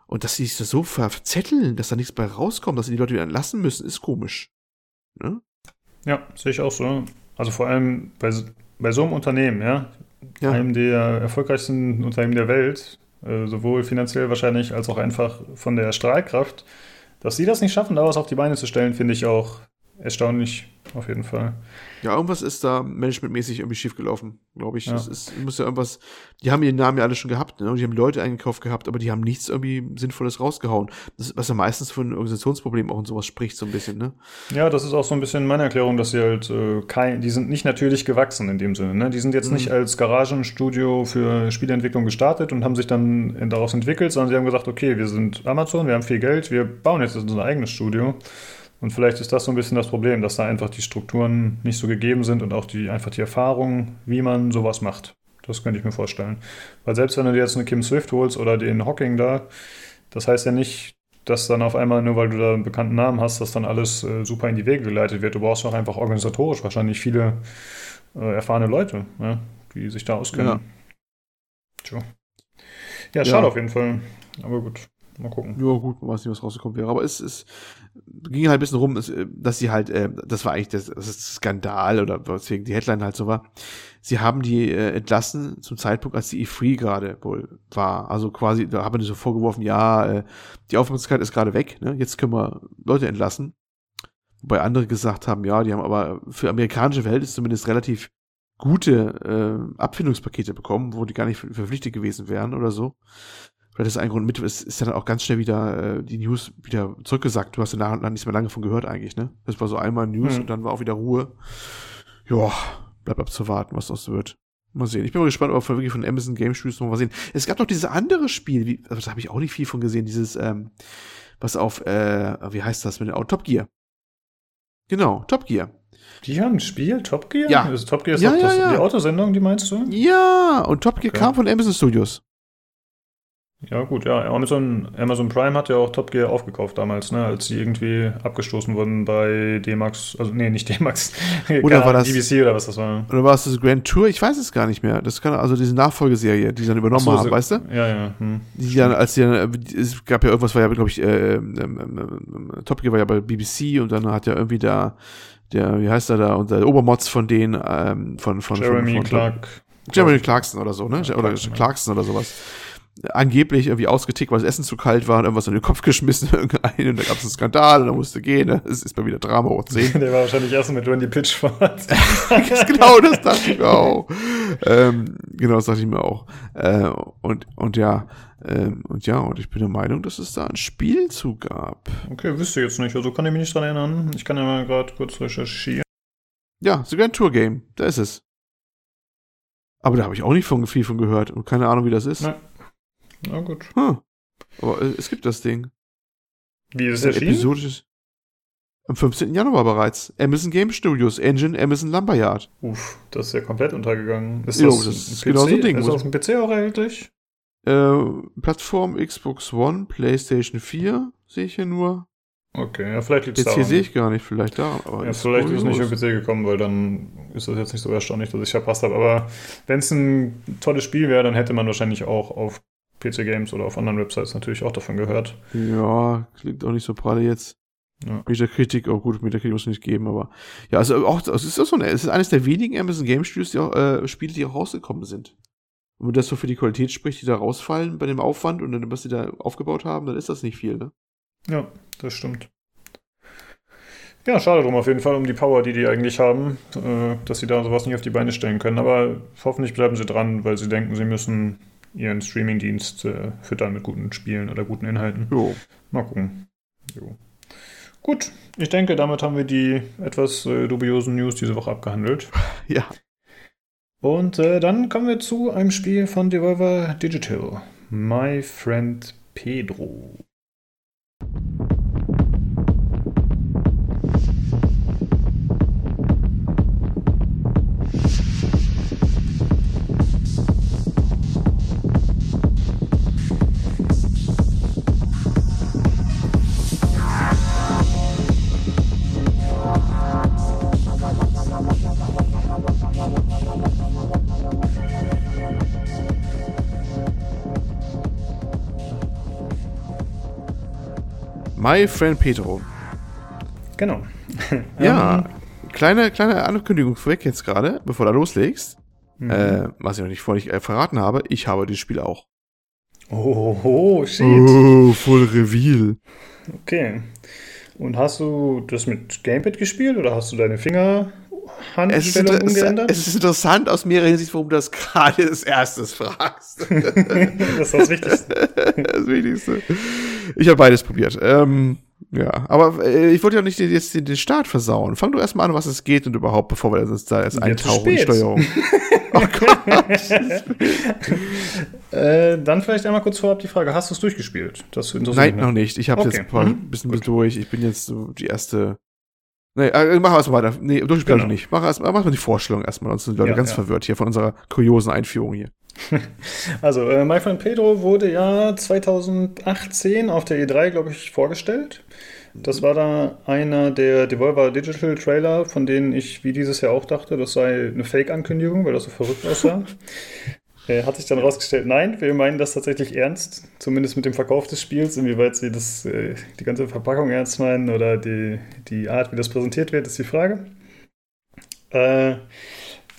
Und dass sie sich das so verzetteln, dass da nichts bei rauskommt, dass sie die Leute wieder entlassen müssen, ist komisch. Ne? Ja, sehe ich auch so. Also vor allem bei, bei so einem Unternehmen, ja, ja. einem der erfolgreichsten Unternehmen der Welt, äh, sowohl finanziell wahrscheinlich als auch einfach von der Strahlkraft. Dass sie das nicht schaffen, da was auf die Beine zu stellen, finde ich auch erstaunlich, auf jeden Fall. Ja, irgendwas ist da managementmäßig irgendwie schiefgelaufen, glaube ich. Ja. Es ist, muss ja irgendwas, die haben ihren Namen ja alle schon gehabt, ne? Und die haben Leute eingekauft gehabt, aber die haben nichts irgendwie Sinnvolles rausgehauen. Das, was ja meistens von Organisationsproblemen auch und sowas spricht, so ein bisschen, ne? Ja, das ist auch so ein bisschen meine Erklärung, dass sie halt äh, kein, die sind nicht natürlich gewachsen in dem Sinne, ne? Die sind jetzt mhm. nicht als Garagenstudio für Spieleentwicklung gestartet und haben sich dann daraus entwickelt, sondern sie haben gesagt, okay, wir sind Amazon, wir haben viel Geld, wir bauen jetzt unser eigenes Studio. Und vielleicht ist das so ein bisschen das Problem, dass da einfach die Strukturen nicht so gegeben sind und auch die, einfach die Erfahrung, wie man sowas macht. Das könnte ich mir vorstellen. Weil selbst wenn du dir jetzt eine Kim Swift holst oder den Hocking da, das heißt ja nicht, dass dann auf einmal, nur weil du da einen bekannten Namen hast, dass dann alles äh, super in die Wege geleitet wird. Du brauchst auch einfach organisatorisch wahrscheinlich viele äh, erfahrene Leute, ja, die sich da auskennen. Ja. Tja. Ja, schade ja. auf jeden Fall. Aber gut. Mal gucken. Ja, gut, man weiß nicht, was rausgekommen wäre. Aber es, es ging halt ein bisschen rum, dass sie halt, äh, das war eigentlich das, das Skandal oder weswegen die Headline halt so war. Sie haben die äh, entlassen zum Zeitpunkt, als die E3 gerade wohl war. Also quasi, da haben die so vorgeworfen, ja, äh, die Aufmerksamkeit ist gerade weg, ne? jetzt können wir Leute entlassen. Wobei andere gesagt haben, ja, die haben aber für amerikanische Verhältnisse zumindest relativ gute äh, Abfindungspakete bekommen, wo die gar nicht verpflichtet gewesen wären oder so. Vielleicht ist ein Grund mit, ist, ist dann auch ganz schnell wieder äh, die News wieder zurückgesagt. Du hast ja nach und nach nichts mehr lange von gehört eigentlich, ne? Das war so einmal News mhm. und dann war auch wieder Ruhe. Ja, bleibt abzuwarten, was das wird. Mal sehen. Ich bin mal gespannt, ob wir wirklich von Amazon Game Studios noch mal sehen. Es gab noch dieses andere Spiel, wie, also da habe ich auch nicht viel von gesehen, dieses, ähm, was auf, äh, wie heißt das mit dem Auto? Top Gear. Genau, Top Gear. Die haben ein Spiel, Top Gear? Ja. Also Top Gear ist ja, doch ja, das, ja. die Autosendung, die meinst du? Ja, und Top Gear okay. kam von Amazon Studios. Ja, gut, ja. Amazon, Amazon Prime hat ja auch Top Gear aufgekauft damals, ne, als sie irgendwie abgestoßen wurden bei D-Max, also nee, nicht D-Max, oder war das BBC oder was das war. Oder war es das Grand Tour? Ich weiß es gar nicht mehr. Das kann also diese Nachfolgeserie, die sie dann übernommen so, haben, so, weißt du? Ja, ja. Hm. Die dann, als die dann, es gab ja irgendwas, war ja, glaube ich, äh, ähm, ähm, Top Gear war ja bei BBC und dann hat ja irgendwie da der, wie heißt er da, und der Obermods von denen, ähm, von, von, Jeremy von, von, Clark. Jeremy Clarkson oder so, ne? Ja, oder Clarkson oder sowas angeblich irgendwie ausgetickt, weil das Essen zu kalt war und irgendwas in den Kopf geschmissen irgendein und da gab es einen Skandal und er musste gehen. Ne? Es ist mal wieder Drama hoch 10. Der war wahrscheinlich erst mit Randy Pitchford. genau, das dachte ich mir auch. Ähm, genau, das dachte ich mir auch. Äh, und, und ja, ähm, und ja, und ich bin der Meinung, dass es da ein Spiel zu gab. Okay, wüsste jetzt nicht. Also kann ich mich nicht dran erinnern. Ich kann ja mal gerade kurz recherchieren. Ja, sogar ein Tour Game. Da ist es. Aber da habe ich auch nicht von, viel von gehört und keine Ahnung, wie das ist. Nein. Na gut. Hm. Aber äh, es gibt das Ding. Wie ist es erschienen? Episodisch. Am 15. Januar bereits. Amazon Game Studios, Engine, Amazon Lumberyard. Uff, das ist ja komplett untergegangen. Ist jo, das, das ist genau so ein Ding. Ist das auf dem PC auch erhältlich? Äh, Plattform Xbox One, PlayStation 4, sehe ich hier nur. Okay, ja, vielleicht liegt es Jetzt hier sehe ich gar nicht, vielleicht da. Aber ja, vielleicht ist es nicht auf PC gekommen, weil dann ist das jetzt nicht so erstaunlich, dass ich verpasst habe. Aber wenn es ein tolles Spiel wäre, dann hätte man wahrscheinlich auch auf PC Games oder auf anderen Websites natürlich auch davon gehört. Ja, klingt auch nicht so pralle jetzt. Ja. Mit der Kritik, oh gut, mit der Kritik muss es nicht geben, aber ja, also auch, es ist so eine, es ist eines der wenigen Amazon Game Studios, die auch, äh, Spiele, die auch rausgekommen sind. Und wenn das so für die Qualität spricht, die da rausfallen bei dem Aufwand und dann, was sie da aufgebaut haben, dann ist das nicht viel, ne? Ja, das stimmt. Ja, schade drum auf jeden Fall um die Power, die die eigentlich haben, äh, dass sie da sowas nicht auf die Beine stellen können. Aber hoffentlich bleiben sie dran, weil sie denken, sie müssen ihren Streamingdienst äh, füttern mit guten Spielen oder guten Inhalten. Jo. Mal gucken. Jo. Gut, ich denke, damit haben wir die etwas äh, dubiosen News diese Woche abgehandelt. Ja. Und äh, dann kommen wir zu einem Spiel von Devolver Digital. My Friend Pedro. My Friend Pedro. Genau. Ja, kleine, kleine Ankündigung vorweg jetzt gerade, bevor du loslegst. Mhm. Äh, was ich noch nicht vorhin äh, verraten habe, ich habe dieses Spiel auch. Oh, oh, shit. Oh, voll Reveal. Okay. Und hast du das mit Gamepad gespielt oder hast du deine Finger Handstellung umgeändert? Es ist interessant aus mehreren Hinsicht, warum du das gerade als erstes fragst. das ist das Wichtigste. das Wichtigste. Ich habe beides probiert. Ähm, ja, aber äh, ich wollte ja nicht jetzt den, den Start versauen. Fang du erstmal an, was es geht und überhaupt, bevor wir uns da erst eintauchen in Steuerung. oh Gott. äh, dann vielleicht einmal kurz vorab die Frage, hast du es durchgespielt? Das Nein, noch nicht. Ich habe okay. jetzt ein paar, mhm. bisschen Gut. durch. Ich bin jetzt so die erste Nee, äh, mach erstmal weiter. Nee, durchspielen genau. nicht. Mach, erst, mach mal die Vorstellung erstmal, sonst sind die Leute ja, ganz ja. verwirrt hier von unserer kuriosen Einführung hier. Also, äh, My Friend Pedro wurde ja 2018 auf der E3, glaube ich, vorgestellt. Das war da einer der Devolver Digital Trailer, von denen ich wie dieses Jahr auch dachte, das sei eine Fake-Ankündigung, weil das so verrückt aussah. Äh, hat sich dann rausgestellt, nein, wir meinen das tatsächlich ernst, zumindest mit dem Verkauf des Spiels. Inwieweit sie das, äh, die ganze Verpackung ernst meinen oder die, die Art, wie das präsentiert wird, ist die Frage. Äh,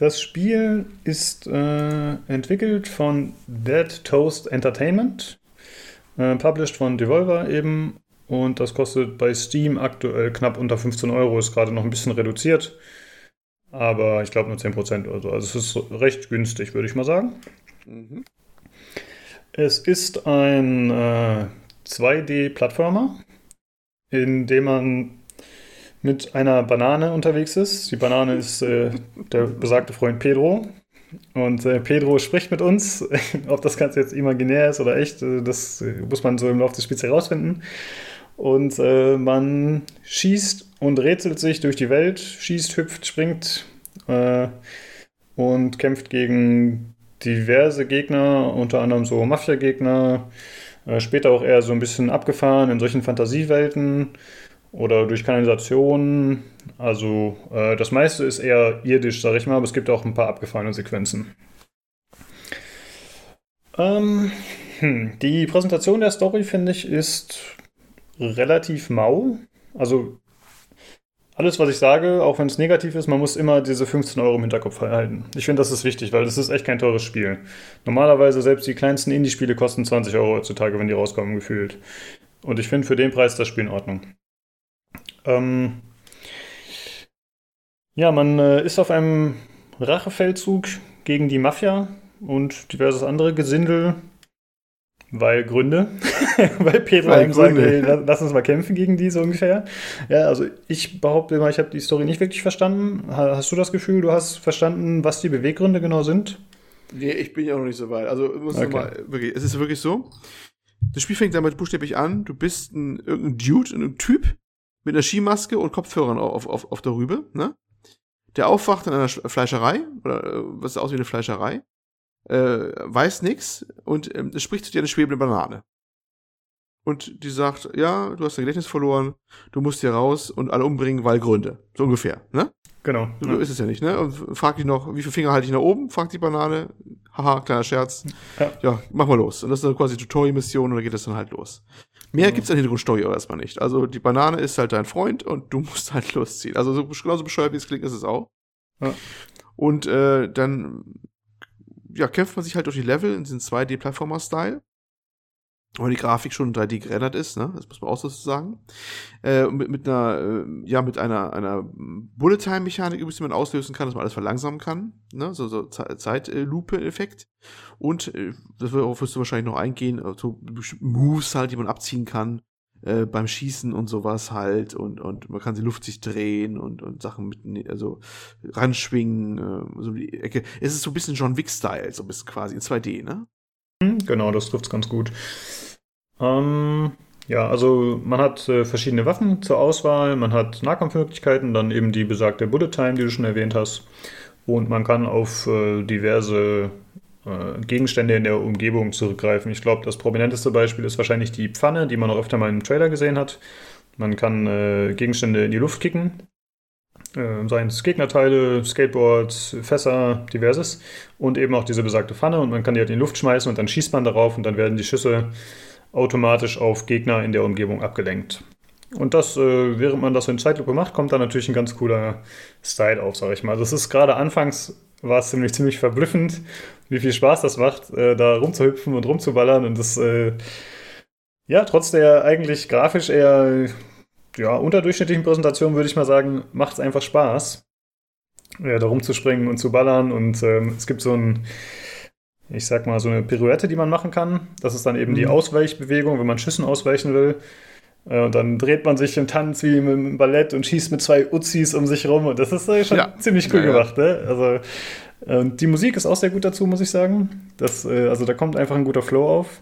das Spiel ist äh, entwickelt von Dead Toast Entertainment, äh, published von Devolver eben und das kostet bei Steam aktuell knapp unter 15 Euro, ist gerade noch ein bisschen reduziert aber ich glaube nur 10% oder so. Also es ist recht günstig, würde ich mal sagen. Mhm. Es ist ein äh, 2D-Plattformer, in dem man mit einer Banane unterwegs ist. Die Banane ist äh, der besagte Freund Pedro. Und äh, Pedro spricht mit uns. Ob das Ganze jetzt imaginär ist oder echt, äh, das äh, muss man so im Laufe des Spiels herausfinden. Und äh, man schießt und rätselt sich durch die Welt, schießt, hüpft, springt und kämpft gegen diverse Gegner, unter anderem so Mafia-Gegner, später auch eher so ein bisschen abgefahren in solchen Fantasiewelten oder durch Kanalisationen. Also äh, das meiste ist eher irdisch, sag ich mal, aber es gibt auch ein paar abgefahrene Sequenzen. Ähm, hm, die Präsentation der Story, finde ich, ist relativ mau. Also alles, was ich sage, auch wenn es negativ ist, man muss immer diese 15 Euro im Hinterkopf halten. Ich finde, das ist wichtig, weil das ist echt kein teures Spiel. Normalerweise selbst die kleinsten Indie-Spiele kosten 20 Euro heutzutage, wenn die rauskommen, gefühlt. Und ich finde für den Preis das Spiel in Ordnung. Ähm ja, man äh, ist auf einem Rachefeldzug gegen die Mafia und diverses andere Gesindel weil Gründe, weil Pedro einem sagt, ey, lass uns mal kämpfen gegen die so ungefähr. Ja, also ich behaupte immer, ich habe die Story nicht wirklich verstanden. Hast du das Gefühl, du hast verstanden, was die Beweggründe genau sind? Nee, ich bin ja noch nicht so weit. Also muss okay. mal, wirklich, es ist wirklich so. Das Spiel fängt damit buchstäblich an, du bist ein irgendein Dude, ein Typ mit einer Skimaske und Kopfhörern auf, auf, auf der Rübe, ne? Der aufwacht in einer Fleischerei, oder äh, was aussieht wie eine Fleischerei, äh, weiß nix und ähm, spricht zu dir eine schwebende Banane. Und die sagt, ja, du hast dein Gedächtnis verloren, du musst hier raus und alle umbringen, weil Gründe. So ungefähr, ne? Genau. So ja. ist es ja nicht, ne? Und frag dich noch, wie viele Finger halte ich nach oben? Fragt die Banane. Haha, kleiner Scherz. Ja, ja mach mal los. Und das ist dann quasi Tutorial-Mission und dann geht es dann halt los. Mehr ja. gibt's an Hintergrundstory aber erstmal nicht. Also die Banane ist halt dein Freund und du musst halt losziehen. Also so, genauso bescheuert wie es klingt, ist es auch. Ja. Und äh, dann ja, kämpft man sich halt durch die Level in diesem 2D-Plattformer-Style. Weil die Grafik schon 3D gerendert ist, ne? Das muss man auch so sagen. Äh, mit, mit einer, äh, ja, mit einer, einer Bullet-Time-Mechanik die man auslösen kann, dass man alles verlangsamen kann, ne? So, so Zeitlupe-Effekt. Und, äh, das wirst du wahrscheinlich noch eingehen, äh, so Moves halt, die man abziehen kann, äh, beim Schießen und sowas halt und, und man kann die Luft sich drehen und, und Sachen mit, also ranschwingen, äh, so die Ecke. Es ist so ein bisschen John Wick-Style, so ein bisschen quasi in 2D, ne? Hm, genau, das trifft's ganz gut. Ähm, ja, also man hat äh, verschiedene Waffen zur Auswahl, man hat Nahkampfmöglichkeiten, dann eben die besagte Bullet Time, die du schon erwähnt hast. Und man kann auf äh, diverse äh, Gegenstände in der Umgebung zurückgreifen. Ich glaube, das prominenteste Beispiel ist wahrscheinlich die Pfanne, die man auch öfter mal im Trailer gesehen hat. Man kann äh, Gegenstände in die Luft kicken, äh, seien es Gegnerteile, Skateboards, Fässer, diverses. Und eben auch diese besagte Pfanne und man kann die halt in die Luft schmeißen und dann schießt man darauf und dann werden die Schüsse automatisch auf Gegner in der Umgebung abgelenkt. Und das, äh, während man das in Zeitlupe macht, kommt da natürlich ein ganz cooler Style auf, sag ich mal. Das ist gerade anfangs war es ziemlich, ziemlich verblüffend, wie viel Spaß das macht, äh, da rumzuhüpfen und rumzuballern und das, äh, ja, trotz der eigentlich grafisch eher ja, unterdurchschnittlichen Präsentation, würde ich mal sagen, macht es einfach Spaß, da rumzuspringen und zu ballern und ähm, es gibt so ein ich sag mal, so eine Pirouette, die man machen kann. Das ist dann eben mhm. die Ausweichbewegung, wenn man Schüssen ausweichen will. Äh, und dann dreht man sich im Tanz wie im Ballett und schießt mit zwei Uzis um sich rum. Und das ist schon ja. ziemlich cool ja, gemacht. Ne? Also, die Musik ist auch sehr gut dazu, muss ich sagen. Das, äh, also da kommt einfach ein guter Flow auf.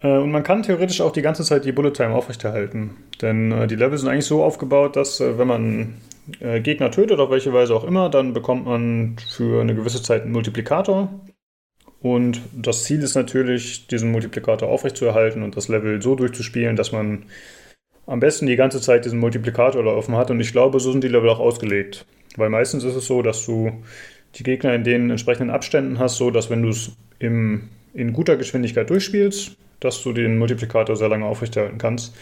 Äh, und man kann theoretisch auch die ganze Zeit die Bullet Time aufrechterhalten. Denn die Level sind eigentlich so aufgebaut, dass wenn man Gegner tötet, auf welche Weise auch immer, dann bekommt man für eine gewisse Zeit einen Multiplikator. Und das Ziel ist natürlich, diesen Multiplikator aufrechtzuerhalten und das Level so durchzuspielen, dass man am besten die ganze Zeit diesen Multiplikator laufen hat. Und ich glaube, so sind die Level auch ausgelegt. Weil meistens ist es so, dass du die Gegner in den entsprechenden Abständen hast, so dass wenn du es in guter Geschwindigkeit durchspielst, dass du den Multiplikator sehr lange aufrechterhalten kannst.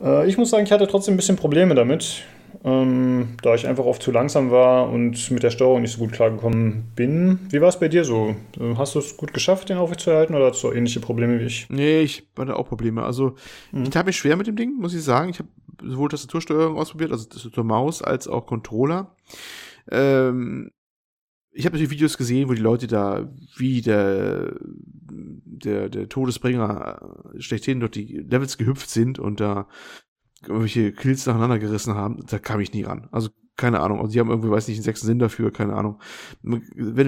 Äh, ich muss sagen, ich hatte trotzdem ein bisschen Probleme damit ähm, da ich einfach oft zu langsam war und mit der Steuerung nicht so gut klargekommen bin. Wie war es bei dir so? Hast du es gut geschafft, den aufrechtzuerhalten oder hast du ähnliche Probleme wie ich? Nee, ich hatte auch Probleme. Also, mhm. ich habe mich schwer mit dem Ding, muss ich sagen. Ich habe sowohl Tastatursteuerung ausprobiert, also Tastatur Maus, als auch Controller. Ähm, ich habe natürlich Videos gesehen, wo die Leute da wie der, der, der Todesbringer schlechthin durch die Levels gehüpft sind und da irgendwelche Kills nacheinander gerissen haben, da kam ich nie ran. Also keine Ahnung. Und die haben irgendwie, weiß nicht, einen sechsten Sinn dafür, keine Ahnung. Wenn,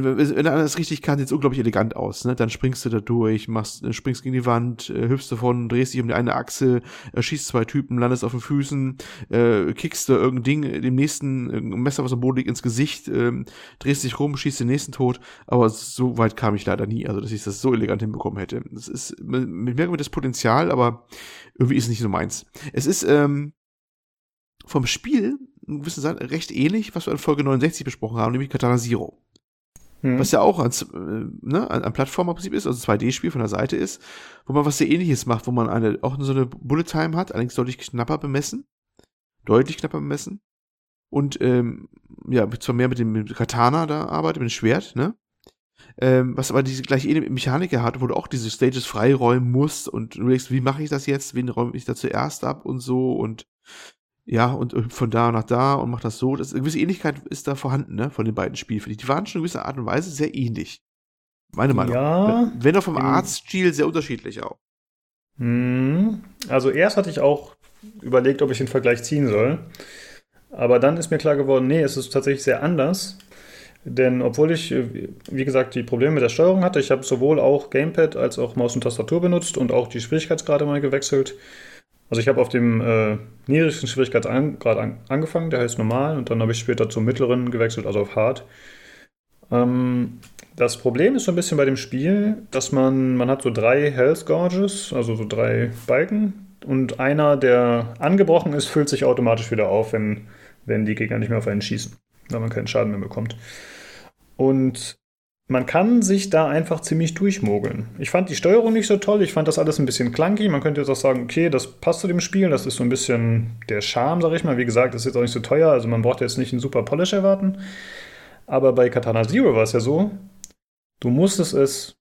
wenn, wenn einer das richtig kann, sieht es unglaublich elegant aus. Ne? Dann springst du da durch, machst, äh, springst gegen die Wand, äh, hüpfst davon, drehst dich um die eine Achse, äh, schießt zwei Typen, landest auf den Füßen, äh, kickst da irgendein Ding, dem nächsten äh, Messer, was am Boden liegt, ins Gesicht, äh, drehst dich rum, schießt den nächsten tot. Aber so weit kam ich leider nie, also dass ich das so elegant hinbekommen hätte. Das ist, ich merke mir das Potenzial, aber irgendwie ist es nicht so meins. Es ist, ähm, vom Spiel ein bisschen recht ähnlich, was wir in Folge 69 besprochen haben, nämlich Katana Zero. Hm. Was ja auch ein, äh, ne, ein Plattformerprinzip ist, also 2D-Spiel von der Seite ist, wo man was sehr ähnliches macht, wo man eine, auch so eine Bullet Time hat, allerdings deutlich knapper bemessen. Deutlich knapper bemessen. Und ähm, ja, zwar mehr mit dem, Katana da arbeitet, mit dem Schwert, ne? Ähm, was aber diese gleiche Mechanik hat, wo du auch diese Stages freiräumen musst und du denkst, wie mache ich das jetzt? Wen räume ich da zuerst ab und so und ja, und von da nach da und macht das so. Das, eine gewisse Ähnlichkeit ist da vorhanden, ne, von den beiden Spielen. Die waren schon in gewisser Art und Weise sehr ähnlich. Meine Meinung. Ja. Wenn auch vom Artstil sehr unterschiedlich auch. Hm. Also erst hatte ich auch überlegt, ob ich den Vergleich ziehen soll. Aber dann ist mir klar geworden, nee, es ist tatsächlich sehr anders. Denn obwohl ich, wie gesagt, die Probleme mit der Steuerung hatte, ich habe sowohl auch Gamepad als auch Maus und Tastatur benutzt und auch die Schwierigkeitsgrade mal gewechselt. Also ich habe auf dem äh, niedrigsten Schwierigkeitsgrad an, angefangen, der heißt normal, und dann habe ich später zum mittleren gewechselt, also auf hart. Ähm, das Problem ist so ein bisschen bei dem Spiel, dass man, man hat so drei Health Gorges, also so drei Balken, und einer, der angebrochen ist, füllt sich automatisch wieder auf, wenn, wenn die Gegner nicht mehr auf einen schießen, weil man keinen Schaden mehr bekommt. Und man kann sich da einfach ziemlich durchmogeln. Ich fand die Steuerung nicht so toll, ich fand das alles ein bisschen clunky. Man könnte jetzt auch sagen, okay, das passt zu dem Spiel, das ist so ein bisschen der Charme, sag ich mal. Wie gesagt, das ist jetzt auch nicht so teuer, also man braucht jetzt nicht einen super Polish erwarten. Aber bei Katana Zero war es ja so, du musstest es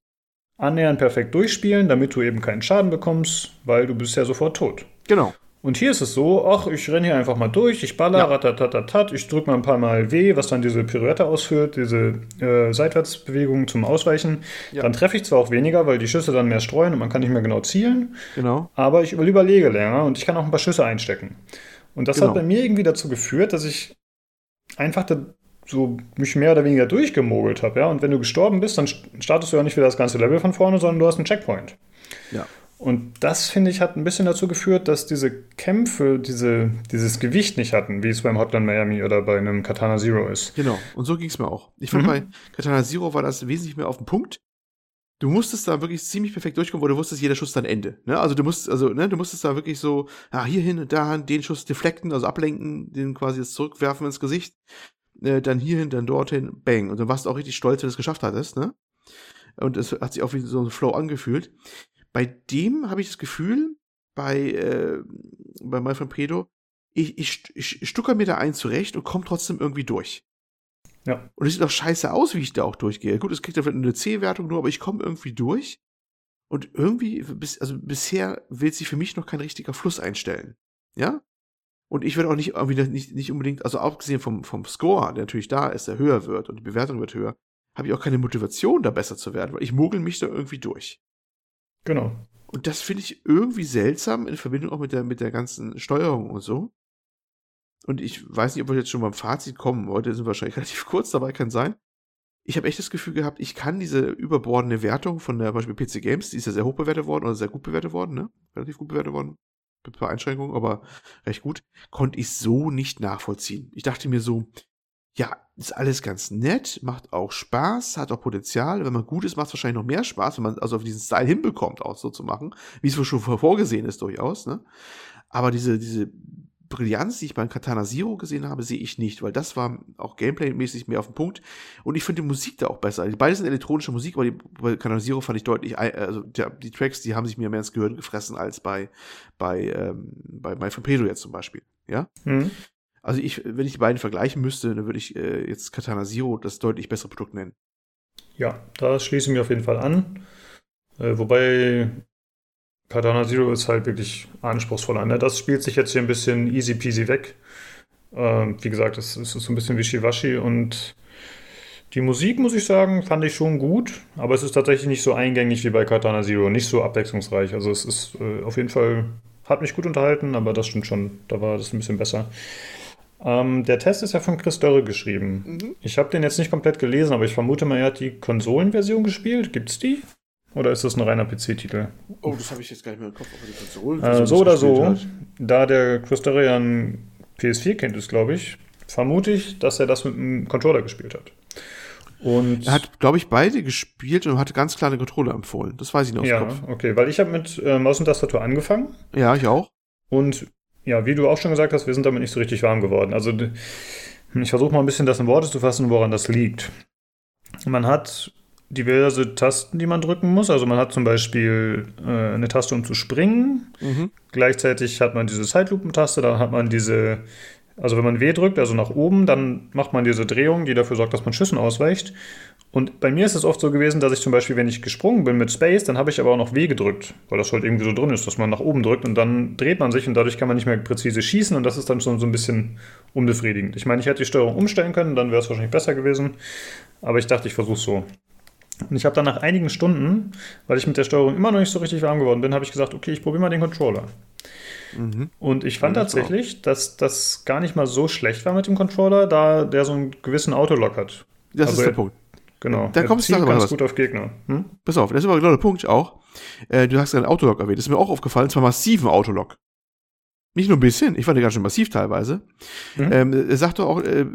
annähernd perfekt durchspielen, damit du eben keinen Schaden bekommst, weil du bist ja sofort tot. Genau. Und hier ist es so, ach, ich renne hier einfach mal durch, ich baller, ja. ratatatatat, ich drücke mal ein paar Mal W, was dann diese Pirouette ausführt, diese äh, Seitwärtsbewegung zum Ausweichen. Ja. Dann treffe ich zwar auch weniger, weil die Schüsse dann mehr streuen und man kann nicht mehr genau zielen. Genau. Aber ich überlege länger und ich kann auch ein paar Schüsse einstecken. Und das genau. hat bei mir irgendwie dazu geführt, dass ich einfach da so mich mehr oder weniger durchgemogelt habe, ja. Und wenn du gestorben bist, dann startest du ja nicht wieder das ganze Level von vorne, sondern du hast einen Checkpoint. Ja. Und das, finde ich, hat ein bisschen dazu geführt, dass diese Kämpfe diese, dieses Gewicht nicht hatten, wie es beim Hotline Miami oder bei einem Katana Zero ist. Genau, und so ging es mir auch. Ich fand, mhm. bei Katana Zero war das wesentlich mehr auf den Punkt. Du musstest da wirklich ziemlich perfekt durchkommen, wo du wusstest, jeder Schuss dann Ende. Ne? Also du musst, also, ne, du musstest da wirklich so, ja, hier hin und da den Schuss deflekten, also ablenken, den quasi jetzt zurückwerfen ins Gesicht, äh, dann hierhin, dann dorthin, bang. Und dann warst du auch richtig stolz, wenn du es geschafft hattest, ne? Und es hat sich auch wie so ein Flow angefühlt. Bei dem habe ich das Gefühl, bei, äh, bei Malfred Predo, ich, ich, ich stucker mir da einen zurecht und komme trotzdem irgendwie durch. Ja. Und es sieht auch scheiße aus, wie ich da auch durchgehe. Gut, es kriegt ja vielleicht eine C-Wertung nur, aber ich komme irgendwie durch. Und irgendwie, bis, also bisher will sich für mich noch kein richtiger Fluss einstellen. Ja? Und ich werde auch nicht, nicht, nicht unbedingt, also abgesehen vom, vom Score, der natürlich da ist, der höher wird und die Bewertung wird höher, habe ich auch keine Motivation, da besser zu werden, weil ich mogel mich da irgendwie durch. Genau. Und das finde ich irgendwie seltsam in Verbindung auch mit der, mit der ganzen Steuerung und so. Und ich weiß nicht, ob wir jetzt schon beim Fazit kommen. Heute sind wir wahrscheinlich relativ kurz dabei, kann sein. Ich habe echt das Gefühl gehabt, ich kann diese überbordene Wertung von der Beispiel PC Games, die ist ja sehr hoch bewertet worden oder sehr gut bewertet worden, ne? Relativ gut bewertet worden mit ein paar Einschränkungen, aber recht gut, konnte ich so nicht nachvollziehen. Ich dachte mir so, ja, ist alles ganz nett, macht auch Spaß, hat auch Potenzial. Wenn man gut ist, macht es wahrscheinlich noch mehr Spaß, wenn man also auf diesen Style hinbekommt, auch so zu machen, wie es schon vorgesehen ist durchaus. Ne? Aber diese, diese Brillanz, die ich beim Katana Zero gesehen habe, sehe ich nicht, weil das war auch Gameplay-mäßig mehr auf den Punkt. Und ich finde die Musik da auch besser. Beide sind elektronische Musik, aber die, bei Katana Zero fand ich deutlich, also der, die Tracks, die haben sich mir mehr ins Gehirn gefressen als bei, bei, ähm, bei My Pedro jetzt zum Beispiel. Ja? Mhm. Also ich, wenn ich die beiden vergleichen müsste, dann würde ich äh, jetzt Katana Zero das deutlich bessere Produkt nennen. Ja, da schließe ich mich auf jeden Fall an. Äh, wobei Katana Zero ist halt wirklich anspruchsvoller. Ne? Das spielt sich jetzt hier ein bisschen easy peasy weg. Ähm, wie gesagt, es ist so ein bisschen wischiwaschi und die Musik, muss ich sagen, fand ich schon gut, aber es ist tatsächlich nicht so eingängig wie bei Katana Zero, nicht so abwechslungsreich. Also es ist äh, auf jeden Fall, hat mich gut unterhalten, aber das stimmt schon, da war das ein bisschen besser. Ähm, der Test ist ja von Chris Dörre geschrieben. Mhm. Ich habe den jetzt nicht komplett gelesen, aber ich vermute mal, er hat die Konsolenversion gespielt. Gibt's die? Oder ist das ein reiner PC-Titel? Oh, das habe ich jetzt gar nicht mehr im Kopf, aber die Konsole. Äh, so oder so, hat. da der Chris ja ein PS4-Kind ist, glaube ich, vermute ich, dass er das mit einem Controller gespielt hat. Und er hat, glaube ich, beide gespielt und hat ganz klar eine Controller empfohlen. Das weiß ich noch Ja, Kopf. okay, weil ich habe mit äh, Maus und Tastatur angefangen. Ja, ich auch. Und ja, wie du auch schon gesagt hast, wir sind damit nicht so richtig warm geworden. Also ich versuche mal ein bisschen das in Worte zu fassen, woran das liegt. Man hat diverse Tasten, die man drücken muss. Also man hat zum Beispiel äh, eine Taste, um zu springen. Mhm. Gleichzeitig hat man diese Zeitlupen-Taste, dann hat man diese, also wenn man W drückt, also nach oben, dann macht man diese Drehung, die dafür sorgt, dass man Schüssen ausweicht. Und bei mir ist es oft so gewesen, dass ich zum Beispiel, wenn ich gesprungen bin mit Space, dann habe ich aber auch noch W gedrückt, weil das halt irgendwie so drin ist, dass man nach oben drückt und dann dreht man sich und dadurch kann man nicht mehr präzise schießen und das ist dann schon so ein bisschen unbefriedigend. Ich meine, ich hätte die Steuerung umstellen können, dann wäre es wahrscheinlich besser gewesen, aber ich dachte, ich versuche es so. Und ich habe dann nach einigen Stunden, weil ich mit der Steuerung immer noch nicht so richtig warm geworden bin, habe ich gesagt, okay, ich probiere mal den Controller. Mhm. Und ich fand ja, tatsächlich, dass das gar nicht mal so schlecht war mit dem Controller, da der so einen gewissen Autolock hat. Das also ist der er, Punkt. Genau. Da kommst du ganz was. gut auf Gegner. Hm? Pass auf, das ist aber genau der Punkt auch. Äh, du hast gerade Autolock erwähnt. Das ist mir auch aufgefallen, zwar massiven Autolock. Nicht nur ein bisschen, ich fand den ganz schön massiv teilweise. Mhm. Ähm, er sagt doch auch, äh,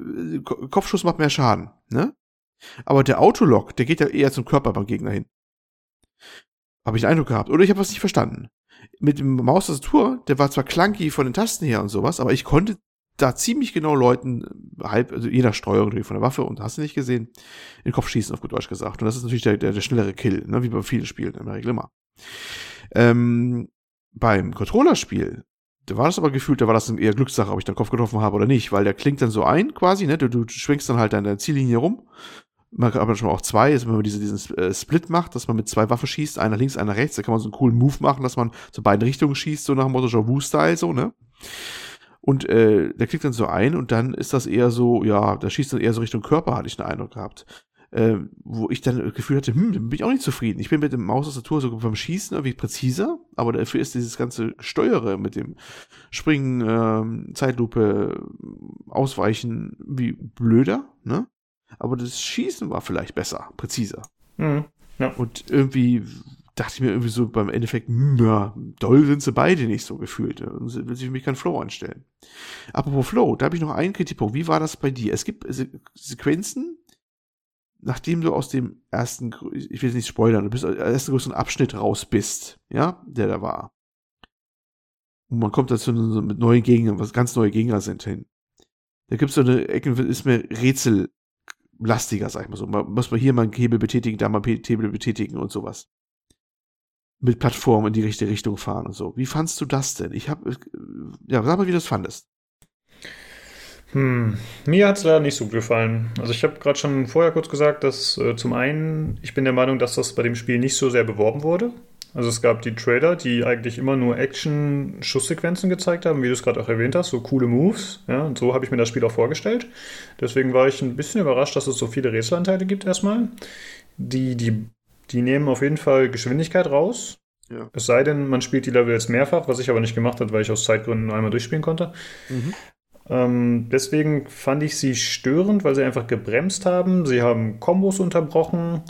Kopfschuss macht mehr Schaden. Ne? Aber der Autolock, der geht ja eher zum Körper beim Gegner hin. Habe ich den Eindruck gehabt. Oder ich habe was nicht verstanden. Mit dem Maustastatur, der war zwar clunky von den Tasten her und sowas, aber ich konnte da ziemlich genau Leuten, halb, also je nach Steuerung von der Waffe und hast du nicht gesehen, in den Kopf schießen, auf gut Deutsch gesagt. Und das ist natürlich der, der, der schnellere Kill, ne, wie bei vielen Spielen in der Regel immer. Ähm, beim Controllerspiel, da war das aber gefühlt, da war das eher Glückssache, ob ich den Kopf getroffen habe oder nicht, weil der klingt dann so ein, quasi, ne, du, du schwingst dann halt an der Ziellinie rum man kann aber schon auch zwei, also wenn man diese, diesen äh, Split macht, dass man mit zwei Waffen schießt, einer links, einer rechts, da kann man so einen coolen Move machen, dass man zu beiden Richtungen schießt, so nach dem Motto Javu-Style, so, ne? Und äh, der klickt dann so ein und dann ist das eher so, ja, da schießt dann eher so Richtung Körper, hatte ich den Eindruck gehabt. Äh, wo ich dann das Gefühl hatte, hm, bin ich auch nicht zufrieden. Ich bin mit dem Maustastatur so beim Schießen irgendwie präziser, aber dafür ist dieses ganze Steuere mit dem Springen, ähm, Zeitlupe, Ausweichen wie blöder, ne? aber das Schießen war vielleicht besser, präziser. Mhm. Ja. Und irgendwie dachte ich mir irgendwie so beim Endeffekt, hm, ja, doll sind sie beide nicht so gefühlt. Und will sich für mich kein Flow anstellen. Apropos Flow, da habe ich noch einen Kritikpunkt. Wie war das bei dir? Es gibt Sequenzen, nachdem du aus dem ersten, ich will nicht spoilern, du bist aus dem ersten größeren Abschnitt raus bist, ja, der da war. Und man kommt dazu mit neuen Gegnern, was ganz neue Gegner sind hin. Da gibt es so eine Ecke, ist mir Rätsel lastiger, sag ich mal so. Man muss man hier mal einen Hebel betätigen, da mal einen Hebel betätigen und sowas. Mit Plattformen in die richtige Richtung fahren und so. Wie fandst du das denn? Ich habe, ja, sag mal, wie du das fandest. Hm, mir hat es leider nicht so gut gefallen. Also ich habe gerade schon vorher kurz gesagt, dass äh, zum einen, ich bin der Meinung, dass das bei dem Spiel nicht so sehr beworben wurde. Also es gab die Trailer, die eigentlich immer nur Action-Schusssequenzen gezeigt haben, wie du es gerade auch erwähnt hast, so coole Moves. Ja, und so habe ich mir das Spiel auch vorgestellt. Deswegen war ich ein bisschen überrascht, dass es so viele Rätselanteile gibt erstmal. Die, die, die nehmen auf jeden Fall Geschwindigkeit raus. Ja. Es sei denn, man spielt die Level jetzt mehrfach, was ich aber nicht gemacht habe, weil ich aus Zeitgründen nur einmal durchspielen konnte. Mhm. Ähm, deswegen fand ich sie störend, weil sie einfach gebremst haben. Sie haben Kombos unterbrochen.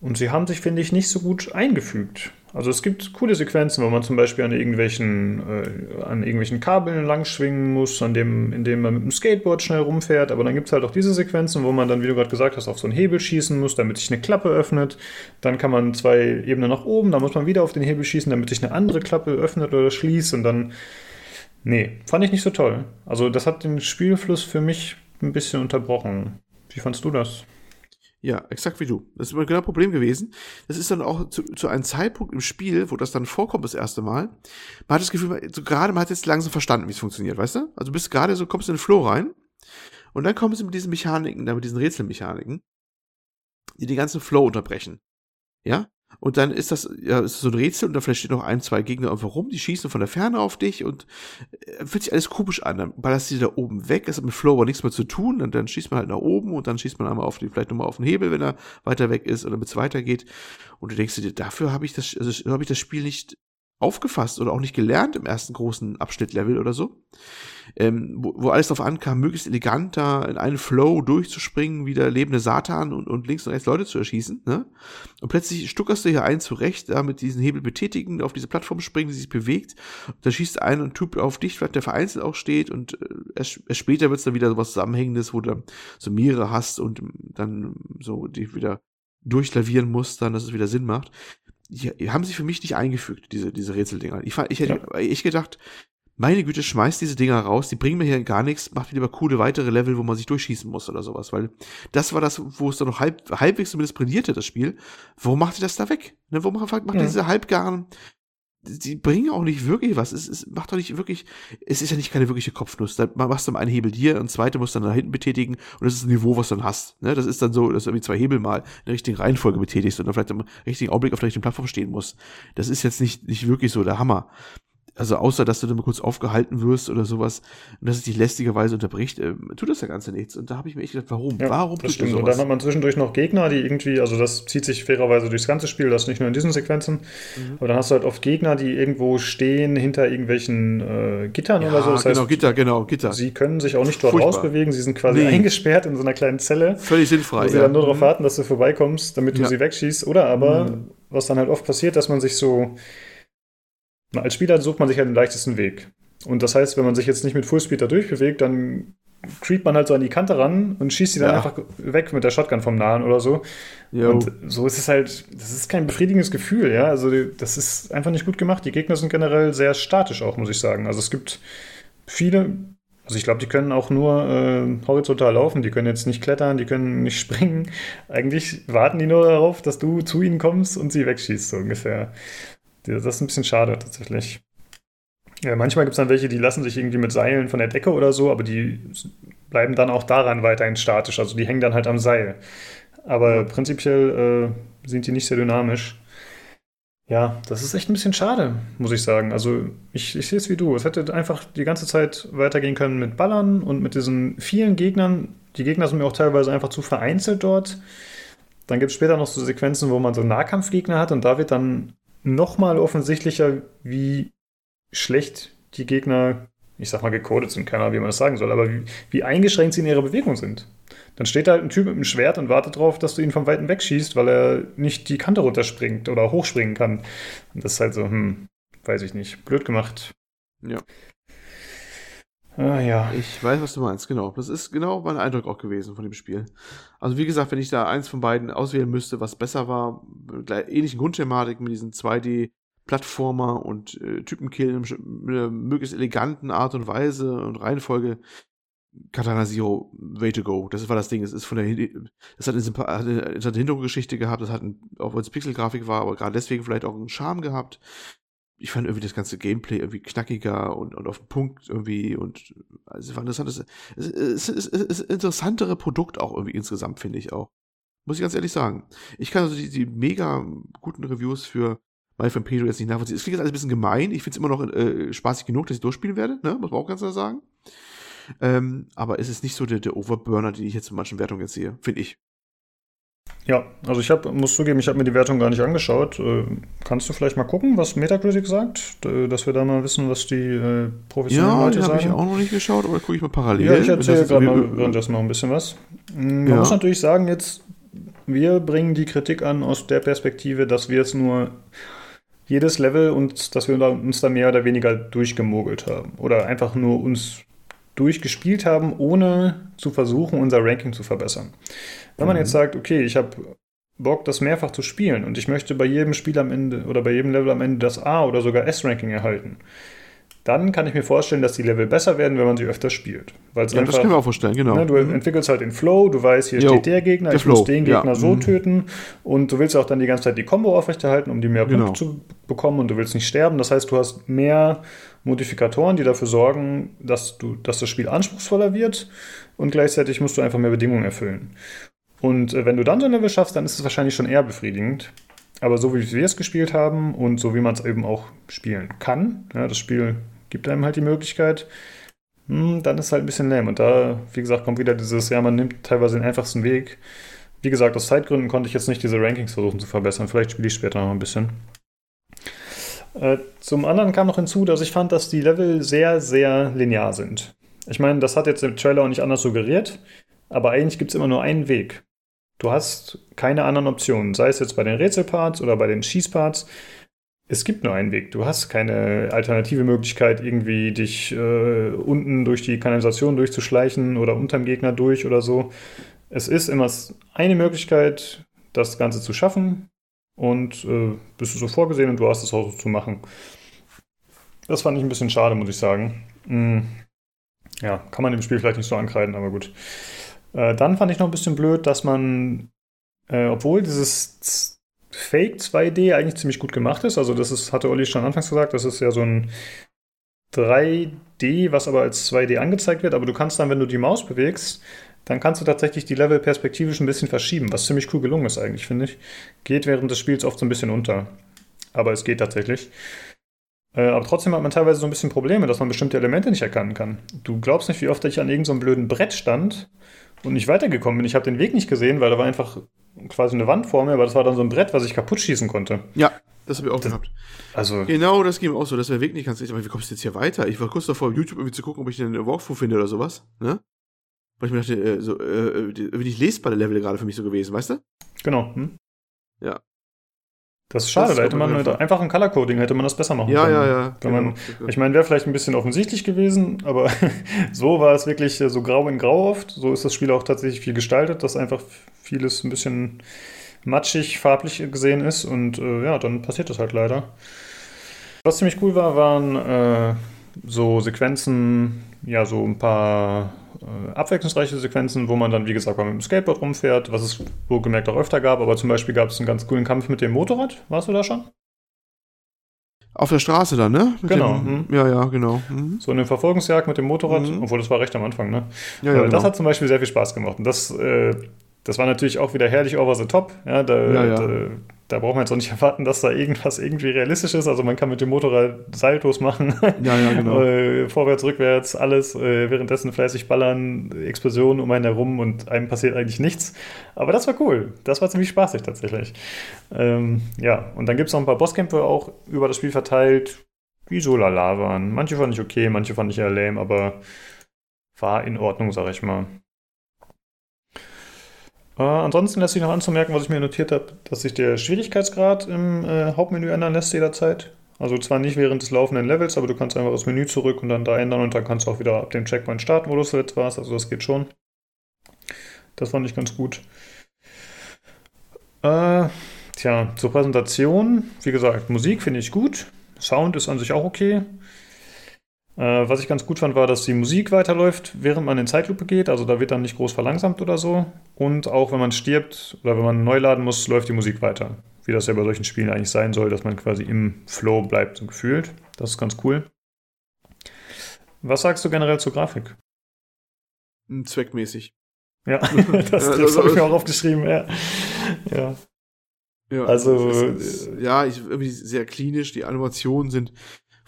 Und sie haben sich, finde ich, nicht so gut eingefügt. Also es gibt coole Sequenzen, wo man zum Beispiel an irgendwelchen, äh, an irgendwelchen Kabeln langschwingen muss, an dem, indem man mit dem Skateboard schnell rumfährt. Aber dann gibt es halt auch diese Sequenzen, wo man dann, wie du gerade gesagt hast, auf so einen Hebel schießen muss, damit sich eine Klappe öffnet. Dann kann man zwei Ebenen nach oben, dann muss man wieder auf den Hebel schießen, damit sich eine andere Klappe öffnet oder schließt. Und dann, nee, fand ich nicht so toll. Also das hat den Spielfluss für mich ein bisschen unterbrochen. Wie fandst du das? Ja, exakt wie du. Das ist immer genau ein Problem gewesen. Das ist dann auch zu, zu einem Zeitpunkt im Spiel, wo das dann vorkommt das erste Mal. Man hat das Gefühl, so gerade man hat jetzt langsam verstanden, wie es funktioniert, weißt du? Also bist gerade so, kommst in den Flow rein und dann kommst du mit diesen Mechaniken, da mit diesen Rätselmechaniken, die den ganzen Flow unterbrechen. Ja? Und dann ist das, ja, ist so ein Rätsel und da vielleicht stehen noch ein, zwei Gegner einfach rum, die schießen von der Ferne auf dich und äh, fühlt sich alles komisch an. Dann ballerst du die da oben weg, es hat mit Flow aber nichts mehr zu tun und dann schießt man halt nach oben und dann schießt man einmal auf die, vielleicht nochmal auf den Hebel, wenn er weiter weg ist oder damit es weitergeht. Und du denkst dir, dafür habe ich das, also habe ich das Spiel nicht aufgefasst oder auch nicht gelernt im ersten großen Abschnittlevel oder so. Ähm, wo, wo alles darauf ankam, möglichst elegant da in einen Flow durchzuspringen, wie der lebende Satan und, und links und rechts Leute zu erschießen. Ne? Und plötzlich stuckerst du hier ein zurecht, da mit diesen Hebel betätigen, auf diese Plattform springen, die sich bewegt. Da schießt ein und Typ auf dich, der vereinzelt auch steht und äh, erst, erst später wird es dann wieder so was Zusammenhängendes, wo du dann so mehrere hast und dann so die wieder durchlavieren musst, dann, dass es wieder Sinn macht die haben sich für mich nicht eingefügt, diese, diese Rätseldinger. Ich, ich hätte ja. ich gedacht, meine Güte, schmeißt diese Dinger raus, die bringen mir hier gar nichts, macht lieber coole weitere Level, wo man sich durchschießen muss oder sowas, weil das war das, wo es dann noch halb, halbwegs zumindest brillierte, das Spiel. Warum macht ihr das da weg? Ne, warum macht, macht ja. diese halbgaren, die bringen auch nicht wirklich was. Es, es macht doch nicht wirklich, es ist ja nicht keine wirkliche Kopfnuss. Da machst du mal einen Hebel hier, und zweite musst du dann da hinten betätigen und das ist ein Niveau, was du dann hast. Ne? Das ist dann so, dass du irgendwie zwei Hebel mal in der richtigen Reihenfolge betätigst und dann vielleicht im richtigen Augenblick auf der richtigen Plattform stehen musst. Das ist jetzt nicht, nicht wirklich so der Hammer. Also außer, dass du dann mal kurz aufgehalten wirst oder sowas und dass es dich lästigerweise unterbricht, äh, tut das ja Ganze nichts. Und da habe ich mir echt gedacht, warum? Ja, warum das stimmt. Und dann hat man zwischendurch noch Gegner, die irgendwie, also das zieht sich fairerweise durchs ganze Spiel, das nicht nur in diesen Sequenzen, mhm. aber dann hast du halt oft Gegner, die irgendwo stehen hinter irgendwelchen äh, Gittern ja, oder so. Das genau, heißt, Gitter, genau, Gitter. Sie können sich auch nicht dort Furchtbar. rausbewegen, sie sind quasi nee. eingesperrt in so einer kleinen Zelle. Völlig sinnfrei. Wo sie dann nur darauf mhm. warten, dass du vorbeikommst, damit du sie wegschießt. Oder aber, mhm. was dann halt oft passiert, dass man sich so als Spieler sucht man sich halt den leichtesten Weg. Und das heißt, wenn man sich jetzt nicht mit Fullspeed da durchbewegt, dann creept man halt so an die Kante ran und schießt sie dann ja. einfach weg mit der Shotgun vom Nahen oder so. Jo. Und so ist es halt, das ist kein befriedigendes Gefühl, ja. Also das ist einfach nicht gut gemacht. Die Gegner sind generell sehr statisch auch, muss ich sagen. Also es gibt viele, also ich glaube, die können auch nur äh, horizontal laufen, die können jetzt nicht klettern, die können nicht springen. Eigentlich warten die nur darauf, dass du zu ihnen kommst und sie wegschießt, so ungefähr. Das ist ein bisschen schade tatsächlich. Ja, manchmal gibt es dann welche, die lassen sich irgendwie mit Seilen von der Decke oder so, aber die bleiben dann auch daran weiterhin statisch. Also die hängen dann halt am Seil. Aber prinzipiell äh, sind die nicht sehr dynamisch. Ja, das ist echt ein bisschen schade, muss ich sagen. Also ich, ich sehe es wie du. Es hätte einfach die ganze Zeit weitergehen können mit Ballern und mit diesen vielen Gegnern. Die Gegner sind mir auch teilweise einfach zu vereinzelt dort. Dann gibt es später noch so Sequenzen, wo man so Nahkampfgegner hat und da wird dann nochmal offensichtlicher, wie schlecht die Gegner, ich sag mal, gecodet sind, keine Ahnung, wie man das sagen soll, aber wie, wie eingeschränkt sie in ihrer Bewegung sind. Dann steht da halt ein Typ mit einem Schwert und wartet darauf, dass du ihn vom Weiten wegschießt, weil er nicht die Kante runterspringt oder hochspringen kann. Und das ist halt so, hm, weiß ich nicht. Blöd gemacht. Ja. Ah, ja. Ich weiß, was du meinst, genau. Das ist genau mein Eindruck auch gewesen von dem Spiel. Also wie gesagt, wenn ich da eins von beiden auswählen müsste, was besser war, ähnlichen Grundthematik mit diesen 2D Plattformer und äh, Typenkill in einer möglichst eleganten Art und Weise und Reihenfolge, Katana Zero Way to Go. Das war das Ding. Es ist von der, das hat eine, eine Hintergrundgeschichte gehabt, das hat, ein, auch wenn es Pixelgrafik war, aber gerade deswegen vielleicht auch einen Charme gehabt. Ich fand irgendwie das ganze Gameplay irgendwie knackiger und, und auf den Punkt irgendwie und also fand das, es, es, es, es, interessantere Produkt auch irgendwie insgesamt, finde ich auch. Muss ich ganz ehrlich sagen. Ich kann also die, die mega guten Reviews für My Friend Pedro jetzt nicht nachvollziehen. Es klingt jetzt alles ein bisschen gemein. Ich finde es immer noch äh, spaßig genug, dass ich durchspielen werde, ne? Muss man auch ganz klar sagen. Ähm, aber es ist nicht so der, der Overburner, den ich jetzt in manchen Wertungen jetzt sehe, finde ich. Ja, also ich hab, muss zugeben, ich habe mir die Wertung gar nicht angeschaut. Äh, kannst du vielleicht mal gucken, was Metacritic sagt, dass wir da mal wissen, was die äh, professionellen ja, Leute sagen? Ja, habe ich auch noch nicht geschaut, aber gucke ich mal parallel. Ja, ich erzähle gerade mal währenddessen noch ein bisschen was. Mm, man ja. muss natürlich sagen, jetzt, wir bringen die Kritik an aus der Perspektive, dass wir jetzt nur jedes Level und dass wir uns da mehr oder weniger durchgemogelt haben. Oder einfach nur uns durchgespielt haben, ohne zu versuchen, unser Ranking zu verbessern. Wenn man mhm. jetzt sagt, okay, ich habe Bock, das mehrfach zu spielen und ich möchte bei jedem Spiel am Ende oder bei jedem Level am Ende das A oder sogar S-Ranking erhalten, dann kann ich mir vorstellen, dass die Level besser werden, wenn man sie öfter spielt. Weil's ja, einfach, das können wir auch vorstellen, genau. Ne, du mhm. entwickelst halt den Flow, du weißt, hier jo, steht der Gegner, der ich Flow. muss den Gegner ja. so mhm. töten und du willst auch dann die ganze Zeit die Combo aufrechterhalten, um die mehr genau. Punkte zu bekommen und du willst nicht sterben. Das heißt, du hast mehr Modifikatoren, die dafür sorgen, dass, du, dass das Spiel anspruchsvoller wird und gleichzeitig musst du einfach mehr Bedingungen erfüllen. Und äh, wenn du dann so ein Level schaffst, dann ist es wahrscheinlich schon eher befriedigend. Aber so wie wir es gespielt haben und so wie man es eben auch spielen kann, ja, das Spiel gibt einem halt die Möglichkeit, hm, dann ist halt ein bisschen lame. Und da, wie gesagt, kommt wieder dieses, ja, man nimmt teilweise den einfachsten Weg. Wie gesagt, aus Zeitgründen konnte ich jetzt nicht diese Rankings versuchen zu verbessern. Vielleicht spiele ich später noch ein bisschen. Äh, zum anderen kam noch hinzu, dass ich fand, dass die Level sehr, sehr linear sind. Ich meine, das hat jetzt im Trailer auch nicht anders suggeriert, aber eigentlich gibt es immer nur einen Weg. Du hast keine anderen Optionen, sei es jetzt bei den Rätselparts oder bei den Schießparts es gibt nur einen Weg. Du hast keine alternative Möglichkeit, irgendwie dich äh, unten durch die Kanalisation durchzuschleichen oder unterm Gegner durch oder so. Es ist immer eine Möglichkeit, das Ganze zu schaffen und äh, bist du so vorgesehen und du hast es auch so zu machen. Das fand ich ein bisschen schade, muss ich sagen. Hm. Ja, kann man dem Spiel vielleicht nicht so ankreiden, aber gut. Äh, dann fand ich noch ein bisschen blöd, dass man, äh, obwohl dieses Fake 2D eigentlich ziemlich gut gemacht ist. Also das ist, hatte Olli schon anfangs gesagt, das ist ja so ein 3D, was aber als 2D angezeigt wird. Aber du kannst dann, wenn du die Maus bewegst, dann kannst du tatsächlich die Level perspektivisch ein bisschen verschieben, was ziemlich cool gelungen ist eigentlich, finde ich. Geht während des Spiels oft so ein bisschen unter. Aber es geht tatsächlich. Äh, aber trotzdem hat man teilweise so ein bisschen Probleme, dass man bestimmte Elemente nicht erkennen kann. Du glaubst nicht, wie oft ich an irgendeinem so blöden Brett stand und nicht weitergekommen bin. Ich habe den Weg nicht gesehen, weil da war einfach quasi eine Wand vor mir, aber das war dann so ein Brett, was ich kaputt schießen konnte. Ja, das habe ich auch das, gehabt. Also genau, das ging mir auch so, dass der Weg nicht ganz richtig, aber wie kommst du jetzt hier weiter? Ich war kurz davor, YouTube irgendwie zu gucken, ob ich einen Walkthrough finde oder sowas, ne? Weil ich mir dachte, äh, so, äh, nicht lesbare Level gerade für mich so gewesen, weißt du? Genau. Hm? Ja. Das ist schade, das da hätte man einfach, einfach ein Color Coding hätte man das besser machen ja, können. Ja, ja, Wenn man, genau. Ich meine, wäre vielleicht ein bisschen offensichtlich gewesen, aber so war es wirklich so grau in grau oft. So ist das Spiel auch tatsächlich viel gestaltet, dass einfach vieles ein bisschen matschig, farblich gesehen ist und äh, ja, dann passiert das halt leider. Was ziemlich cool war, waren äh, so Sequenzen, ja, so ein paar äh, abwechslungsreiche Sequenzen, wo man dann, wie gesagt, mit dem Skateboard rumfährt, was es wohlgemerkt auch öfter gab, aber zum Beispiel gab es einen ganz coolen Kampf mit dem Motorrad. Warst du da schon? Auf der Straße dann, ne? Mit genau. Dem, hm. Ja, ja, genau. Mhm. So eine Verfolgungsjagd mit dem Motorrad, mhm. obwohl das war recht am Anfang, ne? Ja, ja, äh, das genau. hat zum Beispiel sehr viel Spaß gemacht. Und das, äh, das war natürlich auch wieder herrlich over the top. Ja, da, ja, ja. da, da braucht man jetzt auch nicht erwarten, dass da irgendwas irgendwie realistisch ist. Also man kann mit dem Motorrad Saltos machen. Ja, ja, genau. äh, vorwärts, rückwärts, alles. Äh, währenddessen fleißig ballern, Explosionen um einen herum und einem passiert eigentlich nichts. Aber das war cool. Das war ziemlich spaßig tatsächlich. Ähm, ja, und dann gibt es noch ein paar Bosskämpfe auch über das Spiel verteilt, die so lala waren. Manche fand ich okay, manche fand ich eher lame, aber war in Ordnung, sag ich mal. Äh, ansonsten lässt sich noch anzumerken, was ich mir notiert habe, dass sich der Schwierigkeitsgrad im äh, Hauptmenü ändern lässt jederzeit. Also zwar nicht während des laufenden Levels, aber du kannst einfach das Menü zurück und dann da ändern und dann kannst du auch wieder ab dem Checkpoint starten, wo du zuletzt warst. Also das geht schon. Das fand ich ganz gut. Äh, tja, zur Präsentation, wie gesagt, Musik finde ich gut. Sound ist an sich auch okay. Äh, was ich ganz gut fand, war, dass die Musik weiterläuft, während man in Zeitlupe geht. Also da wird dann nicht groß verlangsamt oder so. Und auch wenn man stirbt oder wenn man neu laden muss, läuft die Musik weiter. Wie das ja bei solchen Spielen eigentlich sein soll, dass man quasi im Flow bleibt, so gefühlt. Das ist ganz cool. Was sagst du generell zur Grafik? Hm, zweckmäßig. Ja, das, das also, habe ich mir auch aufgeschrieben, ja. ja. Ja, also, ist, ja, ich, irgendwie sehr klinisch. Die Animationen sind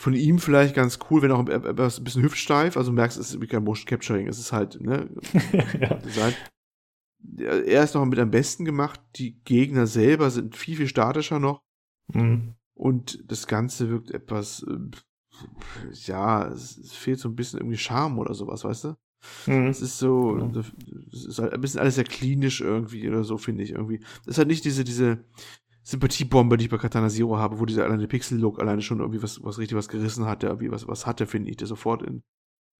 von ihm vielleicht ganz cool, wenn auch ein bisschen hüftsteif. Also merkst, es ist wie kein Motion Capturing. Es ist halt, ne, ja. Design. Er ist noch mit am besten gemacht. Die Gegner selber sind viel, viel statischer noch. Mhm. Und das Ganze wirkt etwas, äh, ja, es, fehlt so ein bisschen irgendwie Charme oder sowas, weißt du? Mhm. Es ist so, es ist halt ein bisschen alles sehr klinisch irgendwie oder so, finde ich irgendwie. Es ist halt nicht diese, diese Sympathiebombe, die ich bei Katana Zero habe, wo dieser alleine Pixel-Look alleine schon irgendwie was, was richtig was gerissen hat, der irgendwie was, was hatte, finde ich, der sofort in,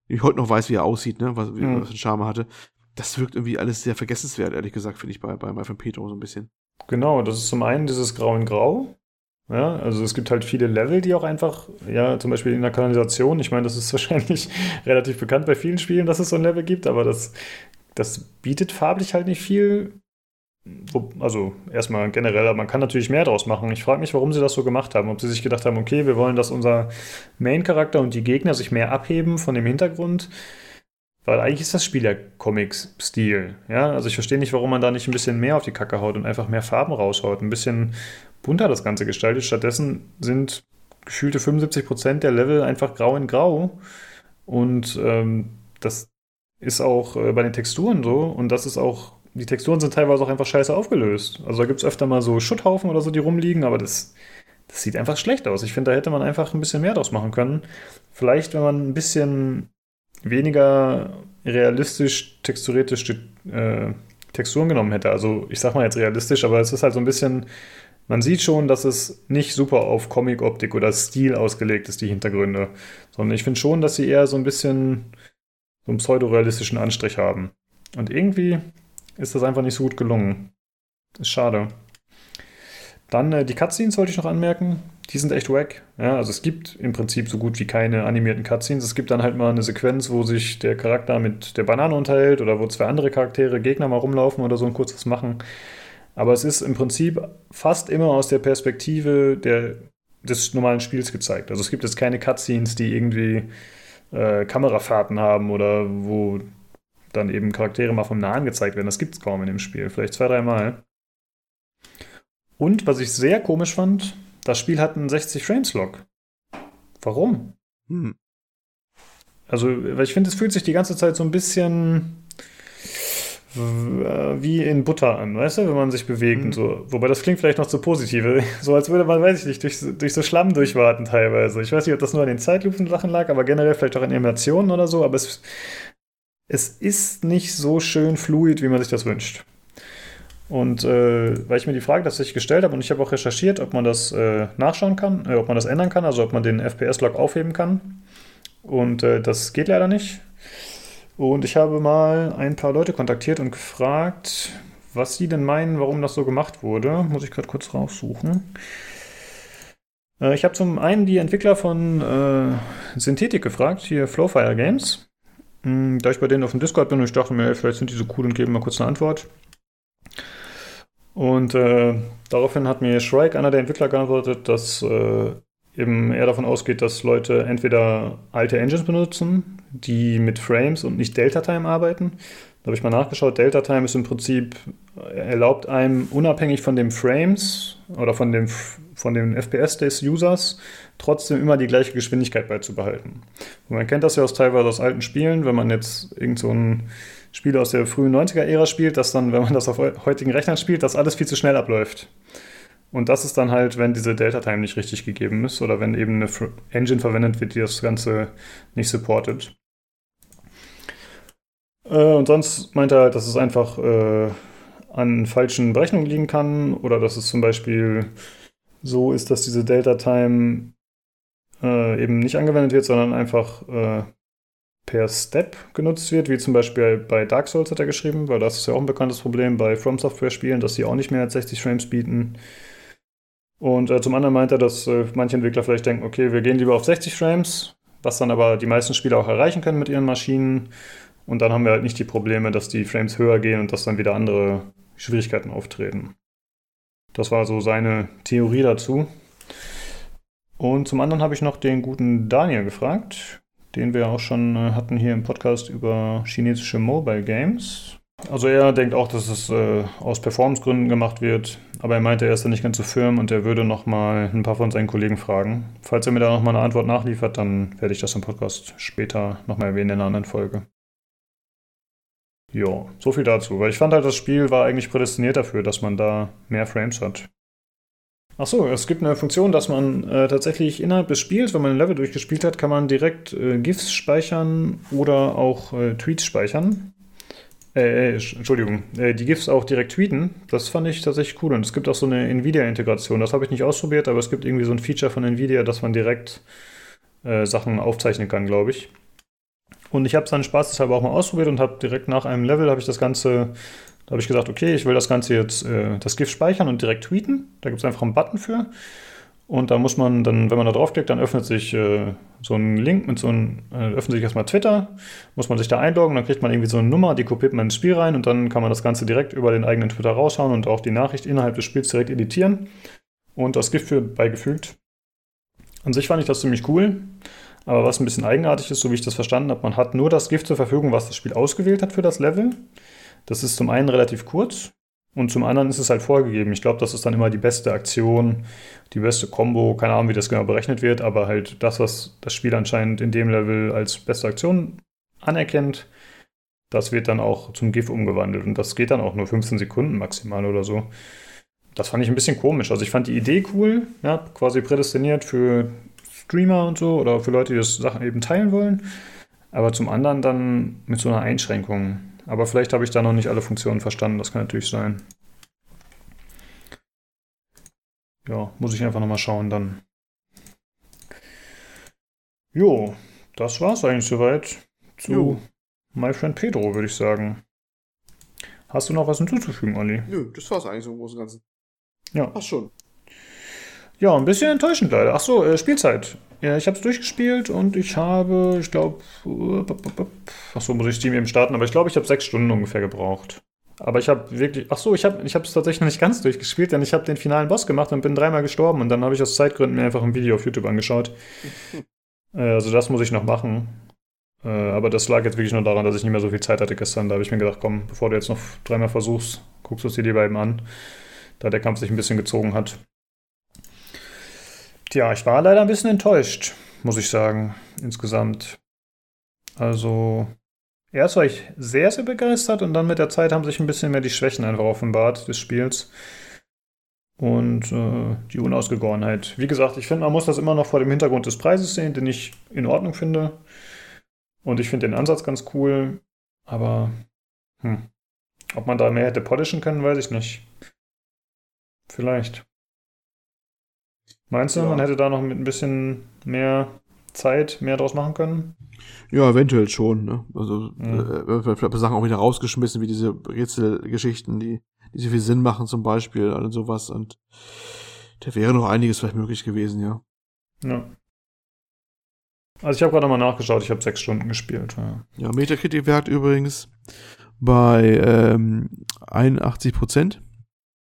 ich heute noch weiß, wie er aussieht, ne, was, wie, mhm. was für einen Charme hatte. Das wirkt irgendwie alles sehr vergessenswert, ehrlich gesagt, finde ich, bei, bei My Pedro so ein bisschen. Genau, das ist zum einen dieses Grau in Grau, ja, also es gibt halt viele Level, die auch einfach, ja, zum Beispiel in der Kanalisation, ich meine, das ist wahrscheinlich relativ bekannt bei vielen Spielen, dass es so ein Level gibt, aber das, das bietet farblich halt nicht viel. Also erstmal generell, aber man kann natürlich mehr draus machen. Ich frage mich, warum sie das so gemacht haben. Ob sie sich gedacht haben, okay, wir wollen, dass unser Main-Charakter und die Gegner sich mehr abheben von dem Hintergrund. Weil eigentlich ist das Spiel ja Comics-Stil. Ja, also ich verstehe nicht, warum man da nicht ein bisschen mehr auf die Kacke haut und einfach mehr Farben raushaut. Ein bisschen bunter das Ganze gestaltet. Stattdessen sind gefühlte 75% der Level einfach grau in grau. Und ähm, das ist auch äh, bei den Texturen so. Und das ist auch, die Texturen sind teilweise auch einfach scheiße aufgelöst. Also da gibt es öfter mal so Schutthaufen oder so, die rumliegen, aber das, das sieht einfach schlecht aus. Ich finde, da hätte man einfach ein bisschen mehr draus machen können. Vielleicht, wenn man ein bisschen weniger realistisch texturierte äh, Texturen genommen hätte. Also ich sag mal jetzt realistisch, aber es ist halt so ein bisschen man sieht schon, dass es nicht super auf Comic-Optik oder Stil ausgelegt ist, die Hintergründe. Sondern ich finde schon, dass sie eher so ein bisschen so einen pseudorealistischen Anstrich haben. Und irgendwie ist das einfach nicht so gut gelungen. Ist schade. Dann äh, die Cutscenes wollte ich noch anmerken. Die sind echt wack. Ja, also es gibt im Prinzip so gut wie keine animierten Cutscenes. Es gibt dann halt mal eine Sequenz, wo sich der Charakter mit der Banane unterhält oder wo zwei andere Charaktere, Gegner mal rumlaufen oder so ein kurzes machen. Aber es ist im Prinzip fast immer aus der Perspektive der, des normalen Spiels gezeigt. Also es gibt jetzt keine Cutscenes, die irgendwie äh, Kamerafahrten haben oder wo dann eben Charaktere mal vom Nahen gezeigt werden. Das gibt es kaum in dem Spiel. Vielleicht zwei, dreimal. Und was ich sehr komisch fand, das Spiel hat einen 60 Frames Log. Warum? Hm. Also, weil ich finde, es fühlt sich die ganze Zeit so ein bisschen wie in Butter an, weißt du, wenn man sich bewegt mhm. und so. Wobei das klingt vielleicht noch zu positiv. So als würde man, weiß ich nicht, durch, durch so Schlamm durchwarten teilweise. Ich weiß nicht, ob das nur an den Zeitlupen-Sachen lag, aber generell vielleicht auch an Animationen oder so. Aber es, es ist nicht so schön fluid, wie man sich das wünscht. Und äh, weil ich mir die Frage tatsächlich gestellt habe und ich habe auch recherchiert, ob man das äh, nachschauen kann, äh, ob man das ändern kann, also ob man den FPS-Log aufheben kann. Und äh, das geht leider nicht. Und ich habe mal ein paar Leute kontaktiert und gefragt, was sie denn meinen, warum das so gemacht wurde. Muss ich gerade kurz raussuchen. Äh, ich habe zum einen die Entwickler von äh, Synthetik gefragt, hier Flowfire Games. Hm, da ich bei denen auf dem Discord bin und ich dachte mir, vielleicht sind die so cool und geben mal kurz eine Antwort. Und äh, daraufhin hat mir Shrike, einer der Entwickler, geantwortet, dass äh, eben eher davon ausgeht, dass Leute entweder alte Engines benutzen, die mit Frames und nicht Delta-Time arbeiten. Da habe ich mal nachgeschaut. Delta-Time ist im Prinzip, erlaubt einem unabhängig von den Frames oder von dem, von dem FPS des Users trotzdem immer die gleiche Geschwindigkeit beizubehalten. Und man kennt das ja aus teilweise aus alten Spielen, wenn man jetzt irgend so ein Spiel aus der frühen 90er-Ära spielt, dass dann, wenn man das auf heutigen Rechnern spielt, dass alles viel zu schnell abläuft. Und das ist dann halt, wenn diese Delta-Time nicht richtig gegeben ist oder wenn eben eine Engine verwendet wird, die das Ganze nicht supportet. Äh, und sonst meint er halt, dass es einfach äh, an falschen Berechnungen liegen kann oder dass es zum Beispiel so ist, dass diese Delta-Time äh, eben nicht angewendet wird, sondern einfach äh, per Step genutzt wird, wie zum Beispiel bei Dark Souls hat er geschrieben, weil das ist ja auch ein bekanntes Problem bei From Software Spielen, dass sie auch nicht mehr als 60 Frames bieten. Und äh, zum anderen meint er, dass äh, manche Entwickler vielleicht denken, okay, wir gehen lieber auf 60 Frames, was dann aber die meisten Spieler auch erreichen können mit ihren Maschinen. Und dann haben wir halt nicht die Probleme, dass die Frames höher gehen und dass dann wieder andere Schwierigkeiten auftreten. Das war so seine Theorie dazu. Und zum anderen habe ich noch den guten Daniel gefragt, den wir auch schon äh, hatten hier im Podcast über chinesische Mobile Games. Also er denkt auch, dass es äh, aus Performancegründen gemacht wird, aber er meinte, er ist da nicht ganz so firm und er würde noch mal ein paar von seinen Kollegen fragen. Falls er mir da noch mal eine Antwort nachliefert, dann werde ich das im Podcast später noch mal erwähnen in einer anderen Folge. Ja, so viel dazu, weil ich fand halt, das Spiel war eigentlich prädestiniert dafür, dass man da mehr Frames hat. Achso, es gibt eine Funktion, dass man äh, tatsächlich innerhalb des Spiels, wenn man ein Level durchgespielt hat, kann man direkt äh, GIFs speichern oder auch äh, Tweets speichern. Äh, äh, Entschuldigung, äh, die GIFs auch direkt tweeten. Das fand ich tatsächlich cool. Und es gibt auch so eine Nvidia-Integration. Das habe ich nicht ausprobiert, aber es gibt irgendwie so ein Feature von Nvidia, dass man direkt Sachen aufzeichnen kann, glaube ich. Und ich habe es dann spaßeshalber auch mal ausprobiert und habe direkt nach einem Level habe ich das Ganze da habe ich gesagt, okay, ich will das Ganze jetzt, äh, das GIF speichern und direkt tweeten. Da gibt es einfach einen Button für. Und da muss man dann, wenn man da draufklickt, dann öffnet sich äh, so ein Link mit so einem, äh, öffnet sich erstmal Twitter, muss man sich da einloggen, dann kriegt man irgendwie so eine Nummer, die kopiert man ins Spiel rein und dann kann man das Ganze direkt über den eigenen Twitter raushauen und auch die Nachricht innerhalb des Spiels direkt editieren und das GIF für beigefügt. An sich fand ich das ziemlich cool, aber was ein bisschen eigenartig ist, so wie ich das verstanden habe, man hat nur das GIF zur Verfügung, was das Spiel ausgewählt hat für das Level. Das ist zum einen relativ kurz und zum anderen ist es halt vorgegeben. Ich glaube, das ist dann immer die beste Aktion, die beste Combo. Keine Ahnung, wie das genau berechnet wird, aber halt das, was das Spiel anscheinend in dem Level als beste Aktion anerkennt, das wird dann auch zum GIF umgewandelt. Und das geht dann auch nur 15 Sekunden maximal oder so. Das fand ich ein bisschen komisch. Also ich fand die Idee cool, ja, quasi prädestiniert für Streamer und so oder für Leute, die das Sachen eben teilen wollen. Aber zum anderen dann mit so einer Einschränkung. Aber vielleicht habe ich da noch nicht alle Funktionen verstanden, das kann natürlich sein. Ja, muss ich einfach nochmal schauen dann. Jo, das war's eigentlich soweit zu jo. My Friend Pedro, würde ich sagen. Hast du noch was hinzuzufügen, Olli? Nö, das war's eigentlich so im Großen und Ganzen. Ja. Passt schon. Ja, ein bisschen enttäuschend leider. Achso, äh, Spielzeit. Ja, ich habe es durchgespielt und ich habe, ich glaube, achso, muss ich Steam eben starten, aber ich glaube, ich habe sechs Stunden ungefähr gebraucht. Aber ich habe wirklich, achso, ich habe ich es tatsächlich noch nicht ganz durchgespielt, denn ich habe den finalen Boss gemacht und bin dreimal gestorben und dann habe ich aus Zeitgründen mir einfach ein Video auf YouTube angeschaut. äh, also das muss ich noch machen. Äh, aber das lag jetzt wirklich nur daran, dass ich nicht mehr so viel Zeit hatte gestern. Da habe ich mir gedacht, komm, bevor du jetzt noch dreimal versuchst, guckst du es dir lieber eben an. Da der Kampf sich ein bisschen gezogen hat. Tja, ich war leider ein bisschen enttäuscht, muss ich sagen, insgesamt. Also, erst war ich sehr, sehr begeistert und dann mit der Zeit haben sich ein bisschen mehr die Schwächen einfach offenbart des Spiels. Und äh, die Unausgegorenheit. Wie gesagt, ich finde, man muss das immer noch vor dem Hintergrund des Preises sehen, den ich in Ordnung finde. Und ich finde den Ansatz ganz cool. Aber hm, ob man da mehr hätte polischen können, weiß ich nicht. Vielleicht. Meinst du, ja. man hätte da noch mit ein bisschen mehr Zeit mehr draus machen können? Ja, eventuell schon. Ne? Also mhm. äh, vielleicht Sachen auch wieder rausgeschmissen, wie diese Rätselgeschichten, die, die so viel Sinn machen zum Beispiel und sowas. Und da wäre noch einiges vielleicht möglich gewesen, ja. Ja. Also ich habe gerade mal nachgeschaut, ich habe sechs Stunden gespielt. Ja, ja Metacritic-Wert übrigens bei ähm, 81 Prozent.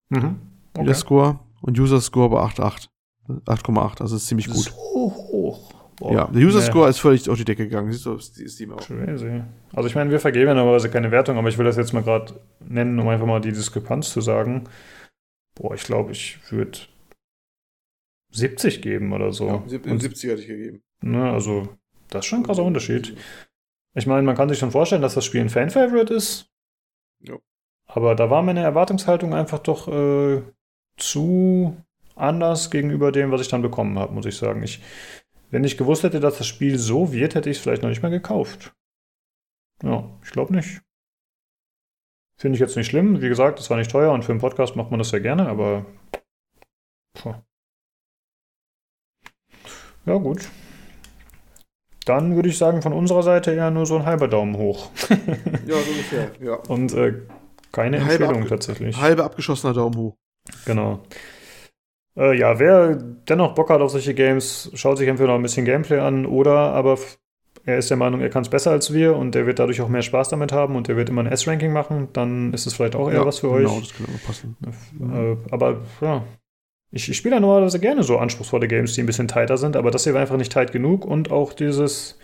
Mhm. Okay. Der Score und User Score bei 8,8. 8,8, also ist ziemlich gut. So hoch. Boah. Ja, der User Score nee. ist völlig auf die Decke gegangen. Siehst du, Steam auch. Crazy. Also ich meine, wir vergeben ja normalerweise keine Wertung, aber ich will das jetzt mal gerade nennen, um einfach mal die Diskrepanz zu sagen. Boah, ich glaube, ich würde 70 geben oder so. Ja, 70 hätte ich gegeben. Ne, also, das ist schon ein krasser Unterschied. Ich meine, man kann sich schon vorstellen, dass das Spiel ein Fan-Favorite ist. Ja. Aber da war meine Erwartungshaltung einfach doch äh, zu anders gegenüber dem, was ich dann bekommen habe, muss ich sagen. Ich, wenn ich gewusst hätte, dass das Spiel so wird, hätte ich es vielleicht noch nicht mehr gekauft. Ja, ich glaube nicht. Finde ich jetzt nicht schlimm. Wie gesagt, das war nicht teuer und für einen Podcast macht man das ja gerne, aber. Puh. Ja, gut. Dann würde ich sagen, von unserer Seite eher nur so ein halber Daumen hoch. ja, so ungefähr, ja. Und äh, keine Empfehlung tatsächlich. Halbe abgeschossener Daumen hoch. Genau. Äh, ja, wer dennoch Bock hat auf solche Games, schaut sich entweder noch ein bisschen Gameplay an oder aber er ist der Meinung, er kann es besser als wir und der wird dadurch auch mehr Spaß damit haben und der wird immer ein S-Ranking machen, dann ist es vielleicht auch eher ja, was für genau, euch. Genau, das kann immer passen. Äh, aber ja, ich, ich spiele ja normalerweise gerne so anspruchsvolle Games, die ein bisschen tighter sind, aber das hier war einfach nicht tight genug und auch dieses,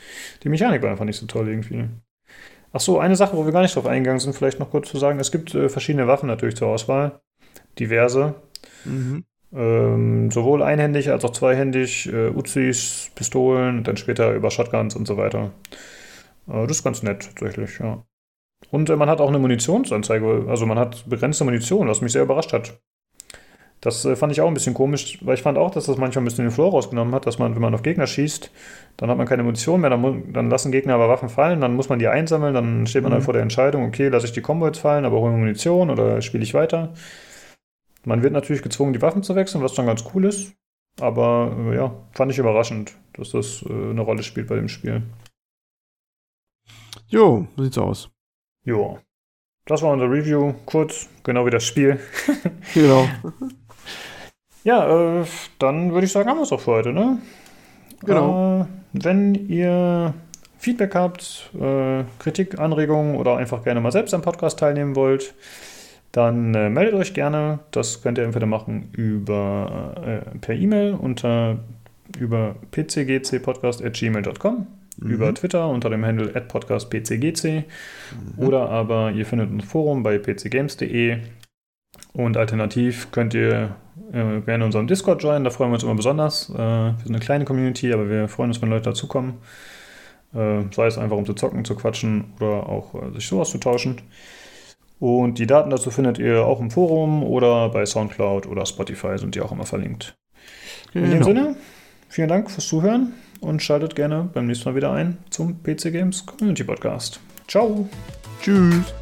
die Mechanik war einfach nicht so toll irgendwie. Ach so, eine Sache, wo wir gar nicht drauf eingegangen sind, vielleicht noch kurz zu sagen, es gibt äh, verschiedene Waffen natürlich zur Auswahl, diverse. Mhm. Ähm, sowohl einhändig als auch zweihändig, äh, Uzis, Pistolen, dann später über Shotguns und so weiter. Äh, das ist ganz nett, tatsächlich, ja. Und äh, man hat auch eine Munitionsanzeige, also man hat begrenzte Munition, was mich sehr überrascht hat. Das äh, fand ich auch ein bisschen komisch, weil ich fand auch, dass das manchmal ein bisschen den Floor rausgenommen hat, dass man, wenn man auf Gegner schießt, dann hat man keine Munition mehr, dann, dann lassen Gegner aber Waffen fallen, dann muss man die einsammeln, dann steht man mhm. dann vor der Entscheidung, okay, lasse ich die Combo jetzt fallen, aber hole mir Munition oder spiele ich weiter. Man wird natürlich gezwungen, die Waffen zu wechseln, was dann ganz cool ist. Aber äh, ja, fand ich überraschend, dass das äh, eine Rolle spielt bei dem Spiel. Jo, so sieht's aus. Jo. Das war unser Review. Kurz, genau wie das Spiel. genau. ja, äh, dann würde ich sagen, haben wir es auch für heute, ne? Genau. Äh, wenn ihr Feedback habt, äh, Kritik, Anregungen oder einfach gerne mal selbst am Podcast teilnehmen wollt, dann äh, meldet euch gerne. Das könnt ihr entweder machen über, äh, per E-Mail unter über pcgcpodcast.gmail.com, mhm. über Twitter unter dem Handle podcastpcgc mhm. oder aber ihr findet ein Forum bei pcgames.de und alternativ könnt ihr äh, gerne unserem Discord joinen, da freuen wir uns immer besonders. Äh, wir sind eine kleine Community, aber wir freuen uns, wenn Leute dazukommen. Äh, sei es einfach um zu zocken, zu quatschen oder auch äh, sich so auszutauschen. Und die Daten dazu findet ihr auch im Forum oder bei Soundcloud oder Spotify sind die auch immer verlinkt. Genau. In dem genau. Sinne, vielen Dank fürs Zuhören und schaltet gerne beim nächsten Mal wieder ein zum PC Games Community Podcast. Ciao. Tschüss.